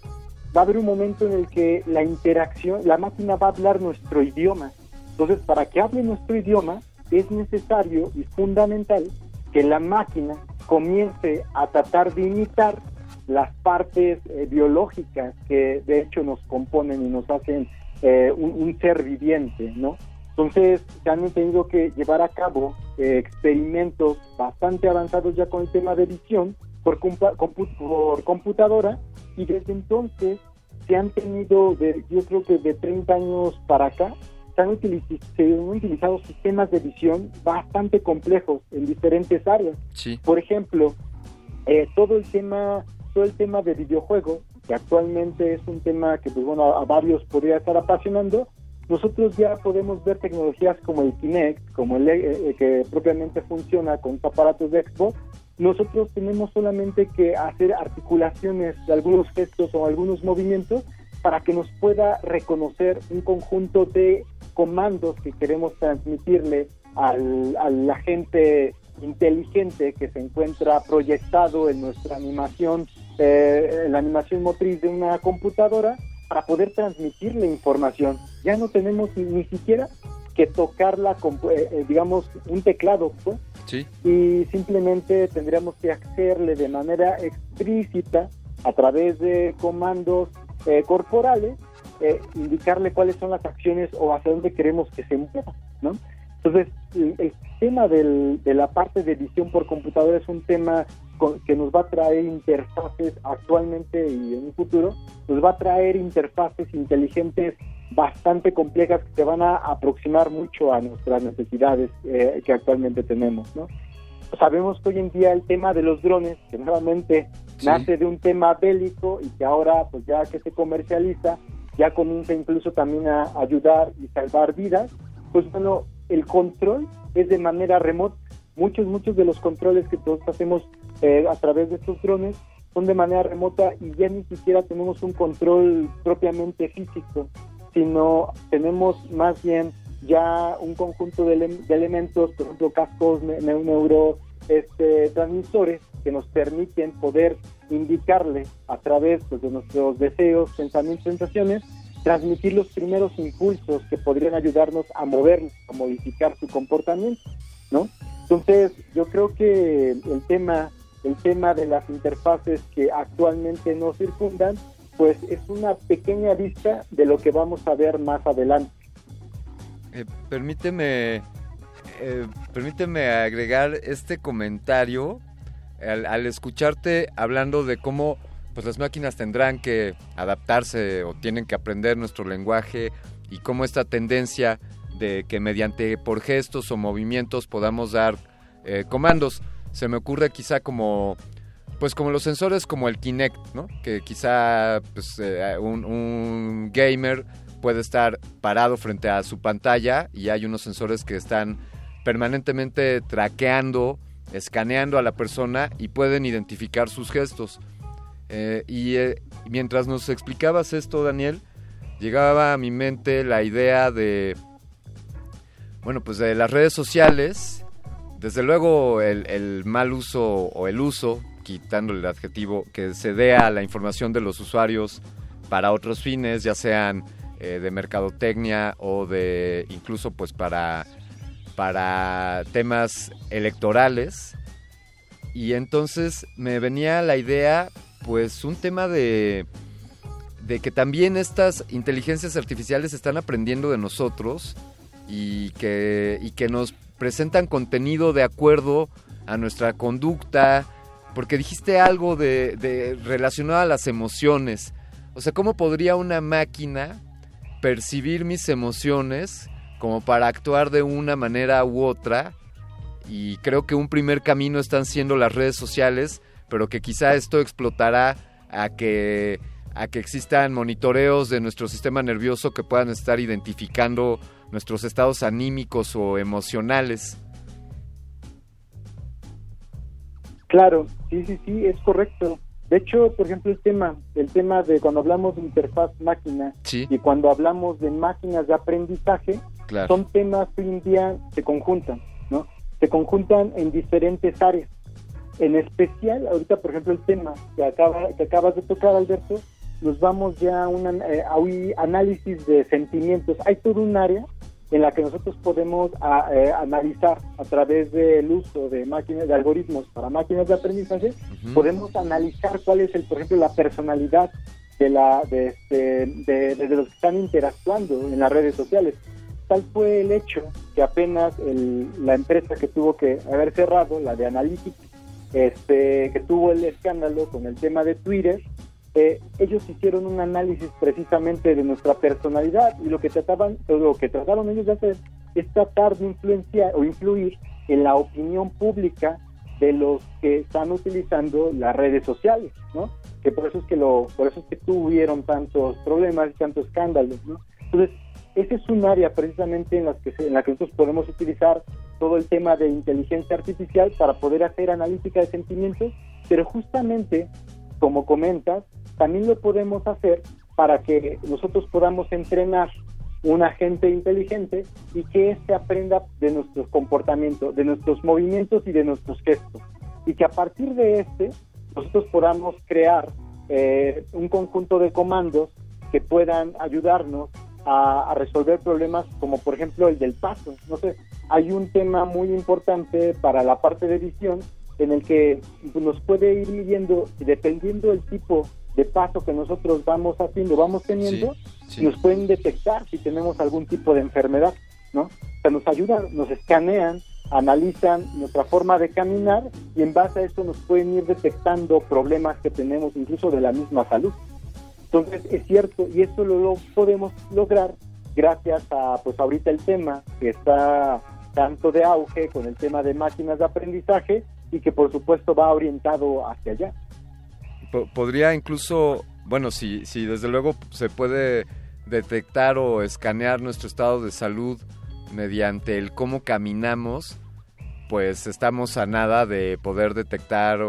[SPEAKER 61] va a haber un momento en el que la interacción, la máquina va a hablar nuestro idioma. Entonces, para que hable nuestro idioma, es necesario y fundamental que la máquina comience a tratar de imitar las partes eh, biológicas que de hecho nos componen y nos hacen eh, un, un, ser viviente, ¿no? Entonces, se han tenido que llevar a cabo eh, experimentos bastante avanzados ya con el tema de visión por, por computadora y desde entonces se han tenido, de, yo creo que de 30 años para acá, se han, utilizado, sistemas de visión bastante complejos en diferentes áreas. Por ejemplo, eh, todo el tema todo el tema de videojuegos, que actualmente es un tema que pues bueno a varios podría estar apasionando, nosotros ya podemos ver tecnologías como el Kinect, como el eh, eh, que propiamente funciona con aparatos de Xbox. Nosotros tenemos solamente que hacer articulaciones de algunos gestos o algunos movimientos para que nos pueda reconocer un conjunto de comandos que queremos transmitirle al, al agente inteligente que se encuentra proyectado en nuestra animación, eh, la animación motriz de una computadora para poder transmitirle información. Ya no tenemos ni, siquiera que tocarla con, eh, eh, digamos, un teclado, pues. Y simplemente tendríamos que hacerle de manera explícita, a través de comandos eh, corporales, indicarle cuáles son las acciones o hacia dónde queremos que se mueva, ¿no? Entonces, el, tema de la parte de edición por computadora es un tema que nos va a traer interfaces actualmente y en un futuro, nos va a traer interfaces inteligentes bastante complejas que se van a aproximar mucho a nuestras necesidades eh, que actualmente tenemos, ¿no? Sabemos que hoy en día el tema de los drones, que nuevamente nace de un tema bélico y que ahora, pues ya que se comercializa, ya comienza incluso también a ayudar y salvar vidas, pues bueno, el control es de manera remota. Muchos, muchos de los controles que todos hacemos eh, a través de estos drones son de manera remota y ya ni siquiera tenemos un control propiamente físico, sino tenemos más bien ya un conjunto de, elementos, por ejemplo, cascos, neuro, este, transmisores, que nos permiten poder indicarle a través pues, de nuestros deseos, pensamientos, sensaciones, transmitir los primeros impulsos que podrían ayudarnos a movernos, a modificar su comportamiento, ¿no? Entonces, yo creo que el tema, el tema de las interfaces que actualmente nos circundan, pues es una pequeña vista de lo que vamos a ver más adelante.
[SPEAKER 60] Eh, permíteme, eh, permíteme agregar este comentario al, al escucharte hablando de cómo pues las máquinas tendrán que adaptarse o tienen que aprender nuestro lenguaje y cómo esta tendencia de que mediante por gestos o movimientos podamos dar eh, comandos. Se me ocurre quizá como pues como los sensores como el Kinect, ¿no? Que quizá pues, eh, un, un gamer puede estar parado frente a su pantalla y hay unos sensores que están permanentemente traqueando, escaneando a la persona y pueden identificar sus gestos. Eh, y eh, mientras nos explicabas esto, Daniel, llegaba a mi mente la idea de, bueno, pues de las redes sociales. Desde luego el, mal uso o el uso, quitándole el adjetivo, que se dé a la información de los usuarios para otros fines, ya sean eh, de mercadotecnia o de incluso pues para, para temas electorales. Y entonces me venía la idea pues un tema de, de que también estas inteligencias artificiales están aprendiendo de nosotros y que, y que nos presentan contenido de acuerdo a nuestra conducta, porque dijiste algo de, de relacionado a las emociones. O sea, ¿cómo podría una máquina percibir mis emociones como para actuar de una manera u otra? Y creo que un primer camino están siendo las redes sociales pero que quizá esto explotará a que a que existan monitoreos de nuestro sistema nervioso que puedan estar identificando nuestros estados anímicos o emocionales.
[SPEAKER 61] Claro, sí, sí, sí, es correcto. De hecho, por ejemplo, el tema, el tema de cuando hablamos de interfaz máquina y cuando hablamos de máquinas de aprendizaje, son temas que hoy en día se conjuntan, ¿no? Se conjuntan en diferentes áreas. En especial, ahorita, por ejemplo, el tema que, acaba, que acabas de tocar, Alberto, nos vamos ya a un eh, análisis de sentimientos. Hay todo un área en la que nosotros podemos eh, analizar a través del uso de máquinas, de algoritmos para máquinas de aprendizaje, podemos analizar cuál es, el, por ejemplo, la personalidad de, la, de, este, de, los que están interactuando en las redes sociales. Tal fue el hecho que apenas la empresa que tuvo que haber cerrado, la de Analytics, este, que tuvo el escándalo con el tema de Twitter, eh, ellos hicieron un análisis precisamente de nuestra personalidad y lo que trataban, lo que trataron ellos de hacer es tratar de influenciar o influir en la opinión pública de los que están utilizando las redes sociales, ¿no? Que por eso es que lo, por eso es que tuvieron tantos problemas y tantos escándalos, ¿no? Entonces, ese es un área precisamente en que, en la que nosotros podemos utilizar todo el tema de inteligencia artificial para poder hacer analítica de sentimientos, pero justamente, como comentas, también lo podemos hacer para que nosotros podamos entrenar un agente inteligente y que éste aprenda de nuestros comportamientos, de nuestros movimientos y de nuestros gestos. Y que a partir de este nosotros podamos crear eh, un conjunto de comandos que puedan ayudarnos a, resolver problemas como por ejemplo el del paso. No sé, hay un tema muy importante para la parte de edición en el que nos puede ir midiendo, dependiendo del tipo de paso que nosotros vamos haciendo, vamos teniendo, nos pueden detectar si tenemos algún tipo de enfermedad, ¿no? O sea, nos ayudan, nos escanean, analizan nuestra forma de caminar y en base a eso nos pueden ir detectando problemas que tenemos incluso de la misma salud. Entonces es cierto y esto lo, podemos lograr gracias a pues ahorita el tema que está tanto de auge con el tema de máquinas de aprendizaje y que por supuesto va orientado hacia allá.
[SPEAKER 60] Podría incluso, bueno, si, si desde luego se puede detectar o escanear nuestro estado de salud mediante el cómo caminamos, pues estamos a nada de poder detectar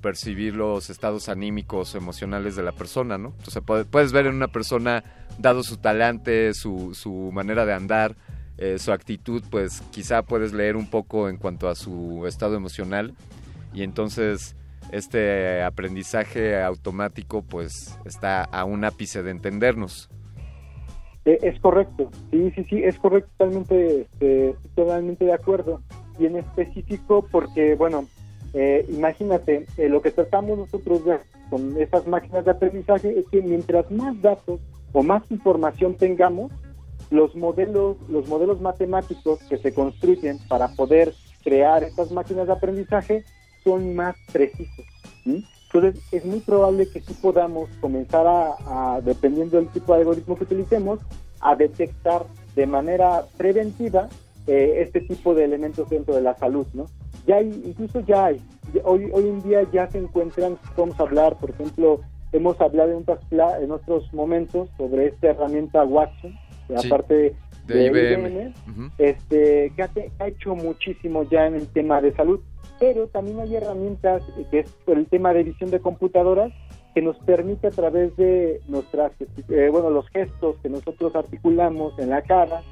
[SPEAKER 60] percibir los estados anímicos o emocionales de la persona, ¿no? Entonces puedes ver en una persona, dado su talante, su, su manera de andar, eh, su actitud, pues quizá puedes leer un poco en cuanto a su estado emocional. y entonces este aprendizaje automático pues está a un ápice de entendernos.
[SPEAKER 61] Eh, es correcto, sí, sí, sí, es correcto, totalmente, este, totalmente de acuerdo. Y en específico porque, bueno, eh, imagínate, eh, lo que tratamos nosotros de con esas máquinas de aprendizaje es que mientras más datos o más información tengamos, los modelos, los modelos matemáticos que se construyen para poder crear estas máquinas de aprendizaje son más precisos. Entonces, es muy probable que sí podamos comenzar a, dependiendo del tipo de algoritmo que utilicemos, a detectar de manera preventiva eh, este tipo de elementos dentro de la salud, ¿no? Ya hay, incluso ya hay, hoy, hoy en día ya se encuentran, podemos hablar, por ejemplo, hemos hablado en, en otros momentos sobre esta herramienta Watson, aparte de, IBM, este, que ha hecho muchísimo ya en el tema de salud. Pero también hay herramientas eh, que es el tema de visión de computadoras que nos permite a través de nuestras, eh, bueno, los gestos que nosotros articulamos en la cara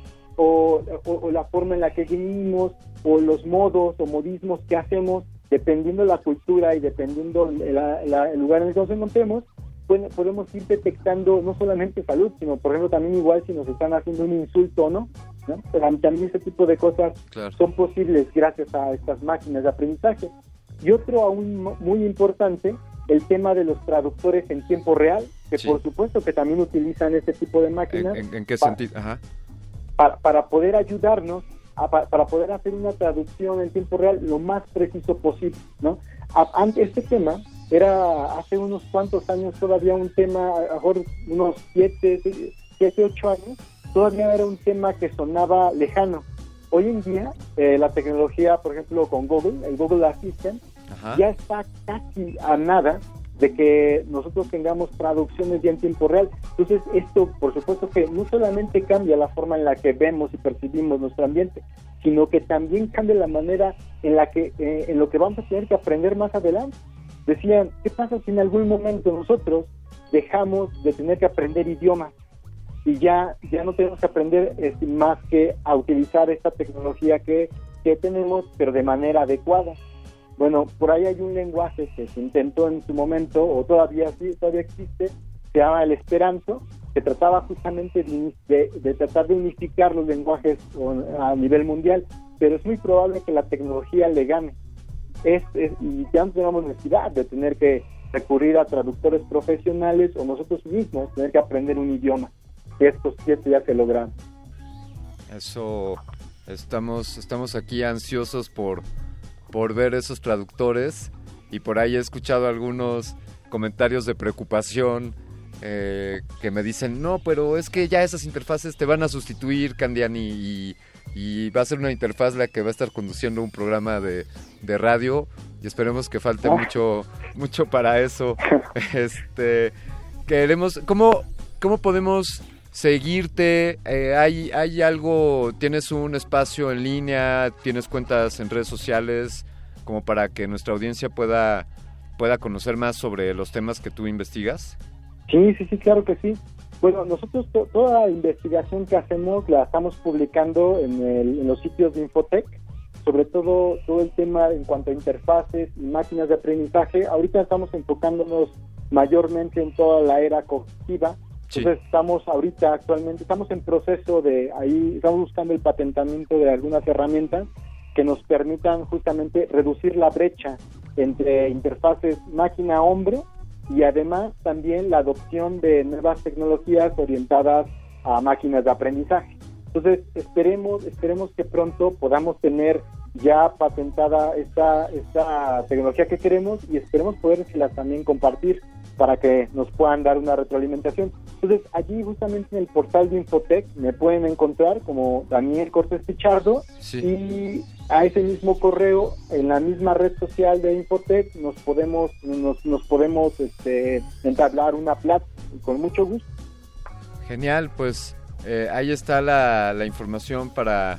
[SPEAKER 61] o, la forma en la que vivimos o los modos o modismos que hacemos, dependiendo de la cultura y dependiendo el lugar en el que nos encontremos, podemos ir detectando no solamente salud, sino por ejemplo también igual si nos están haciendo un insulto o no, ¿no? Pero también ese tipo de cosas son posibles gracias a estas máquinas de aprendizaje. Y otro aún muy importante, el tema de los traductores en tiempo real, que por supuesto que también utilizan este tipo de máquinas.
[SPEAKER 60] ¿En, qué sentido?
[SPEAKER 61] Para, para, poder ayudarnos, para poder hacer una traducción en tiempo real lo más preciso posible, ¿no? Ante este tema era hace unos cuantos años todavía un tema, a mejor unos 7, 7, 8 años, todavía era un tema que sonaba lejano. Hoy en día, eh, la tecnología, por ejemplo, con Google, el Google Assistant, ya está casi a nada de que nosotros tengamos traducciones ya en tiempo real. Entonces, esto, por supuesto que no solamente cambia la forma en la que vemos y percibimos nuestro ambiente, sino que también cambia la manera en la que, eh, en lo que vamos a tener que aprender más adelante. Decían, ¿qué pasa si en algún momento nosotros dejamos de tener que aprender idiomas? y ya, ya no tenemos que aprender este, más que a utilizar esta tecnología que, que tenemos, pero de manera adecuada. Bueno, por ahí hay un lenguaje que se intentó en su momento, o todavía todavía existe, se llama el Esperanto, que trataba justamente de, de, tratar de unificar los lenguajes a nivel mundial, pero es muy probable que la tecnología le gane. Es, y ya no tenemos necesidad de tener que recurrir a traductores profesionales o nosotros mismos tener que aprender un idioma estos siete ya se logran.
[SPEAKER 60] Eso, estamos, estamos aquí ansiosos por, por ver esos traductores y por ahí he escuchado algunos comentarios de preocupación eh, que me dicen, no, pero es que ya esas interfaces te van a sustituir, Candiani, y, y, va a ser una interfaz la que va a estar conduciendo un programa de, de radio y esperemos que falte ah. mucho, mucho para eso. este, queremos, ¿cómo, cómo podemos seguirte? Eh, ¿hay, ¿Hay algo, tienes un espacio en línea, tienes cuentas en redes sociales como para que nuestra audiencia pueda, pueda conocer más sobre los temas que tú investigas?
[SPEAKER 61] Sí, sí, sí, claro que sí. Bueno, nosotros toda la investigación que hacemos la estamos publicando en, en los sitios de Infotech, sobre todo todo el tema en cuanto a interfaces y máquinas de aprendizaje. Ahorita estamos enfocándonos mayormente en toda la era cognitiva, entonces estamos ahorita actualmente, estamos en proceso de ahí, estamos buscando el patentamiento de algunas herramientas que nos permitan justamente reducir la brecha entre interfaces máquina-hombre y además también la adopción de nuevas tecnologías orientadas a máquinas de aprendizaje. Entonces esperemos, esperemos que pronto podamos tener ya patentada esta, esta tecnología que queremos y esperemos poder también compartir para que nos puedan dar una retroalimentación. Entonces, allí justamente en el portal de Infotec me pueden encontrar como Daniel Cortés Pichardo y a ese mismo correo, en la misma red social de Infotec, nos podemos, nos, nos podemos este, entablar una plática con mucho gusto.
[SPEAKER 60] Genial, pues eh, ahí está la, la información para,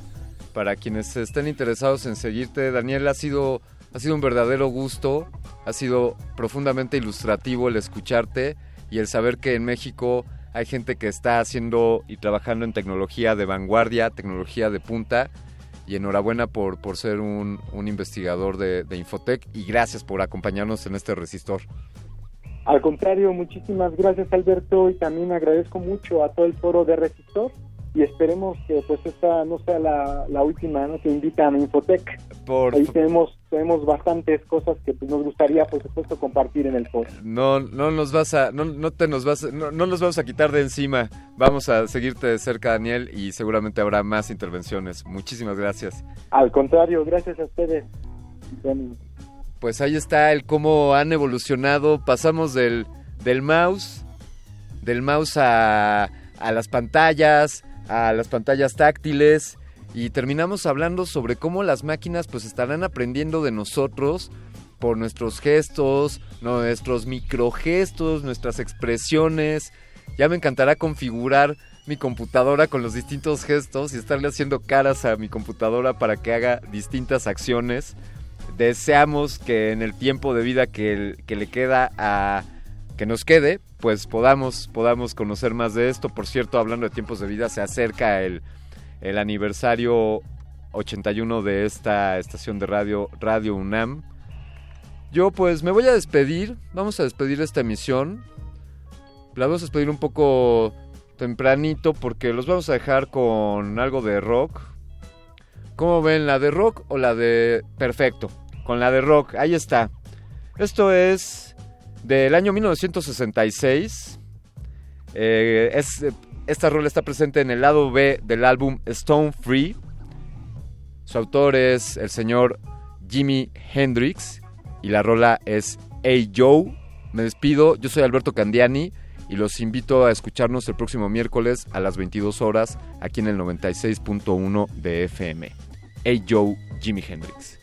[SPEAKER 60] para quienes estén interesados en seguirte. Daniel, ha sido ha sido un verdadero gusto, ha sido profundamente ilustrativo el escucharte y el saber que en México hay gente que está haciendo y trabajando en tecnología de vanguardia, tecnología de punta y enhorabuena por, por ser un, investigador de, de Infotec y gracias por acompañarnos en este resistor.
[SPEAKER 61] Al contrario, muchísimas gracias Alberto y también agradezco mucho a todo el foro de Resistor y esperemos que pues esta no sea la, la última ¿no? que invitan a Infotec.
[SPEAKER 60] Por
[SPEAKER 61] Ahí tenemos, tenemos bastantes cosas que pues, nos gustaría por supuesto compartir en el foro.
[SPEAKER 60] No, no nos vas a, no, no te nos vas, no, no nos vamos a quitar de encima. Vamos a seguirte de cerca, Daniel, y seguramente habrá más intervenciones. Muchísimas gracias.
[SPEAKER 61] Al contrario, gracias a ustedes.
[SPEAKER 60] Pues ahí está el cómo han evolucionado. Pasamos del, del mouse, del mouse a, a las pantallas, a las pantallas táctiles y terminamos hablando sobre cómo las máquinas pues estarán aprendiendo de nosotros por nuestros gestos, nuestros microgestos, nuestras expresiones. Ya me encantará configurar mi computadora con los distintos gestos y estarle haciendo caras a mi computadora para que haga distintas acciones deseamos que en el tiempo de vida que, que le queda a que nos quede, pues podamos, podamos conocer más de esto. Por cierto, hablando de tiempos de vida, se acerca el, el aniversario 81 de esta estación de radio, Radio UNAM. Yo pues me voy a despedir, vamos a despedir esta emisión. La vamos a despedir un poco tempranito porque los vamos a dejar con algo de rock. ¿Cómo ven? ¿La de rock o la de... Perfecto, con la de rock, ahí está. Esto es del año 1966. Eh, es, esta rola está presente en el lado B del álbum Stone Free. Su autor es el señor Jimi Hendrix y la rola es Hey Joe. Me despido, yo soy Alberto Candiani y los invito a escucharnos el próximo miércoles a las 22 horas aquí en el 96.1 de FM. Hey Joe, Jimi Hendrix.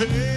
[SPEAKER 33] Hey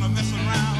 [SPEAKER 33] gotta mess around.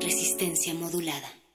[SPEAKER 43] Resistencia modulada.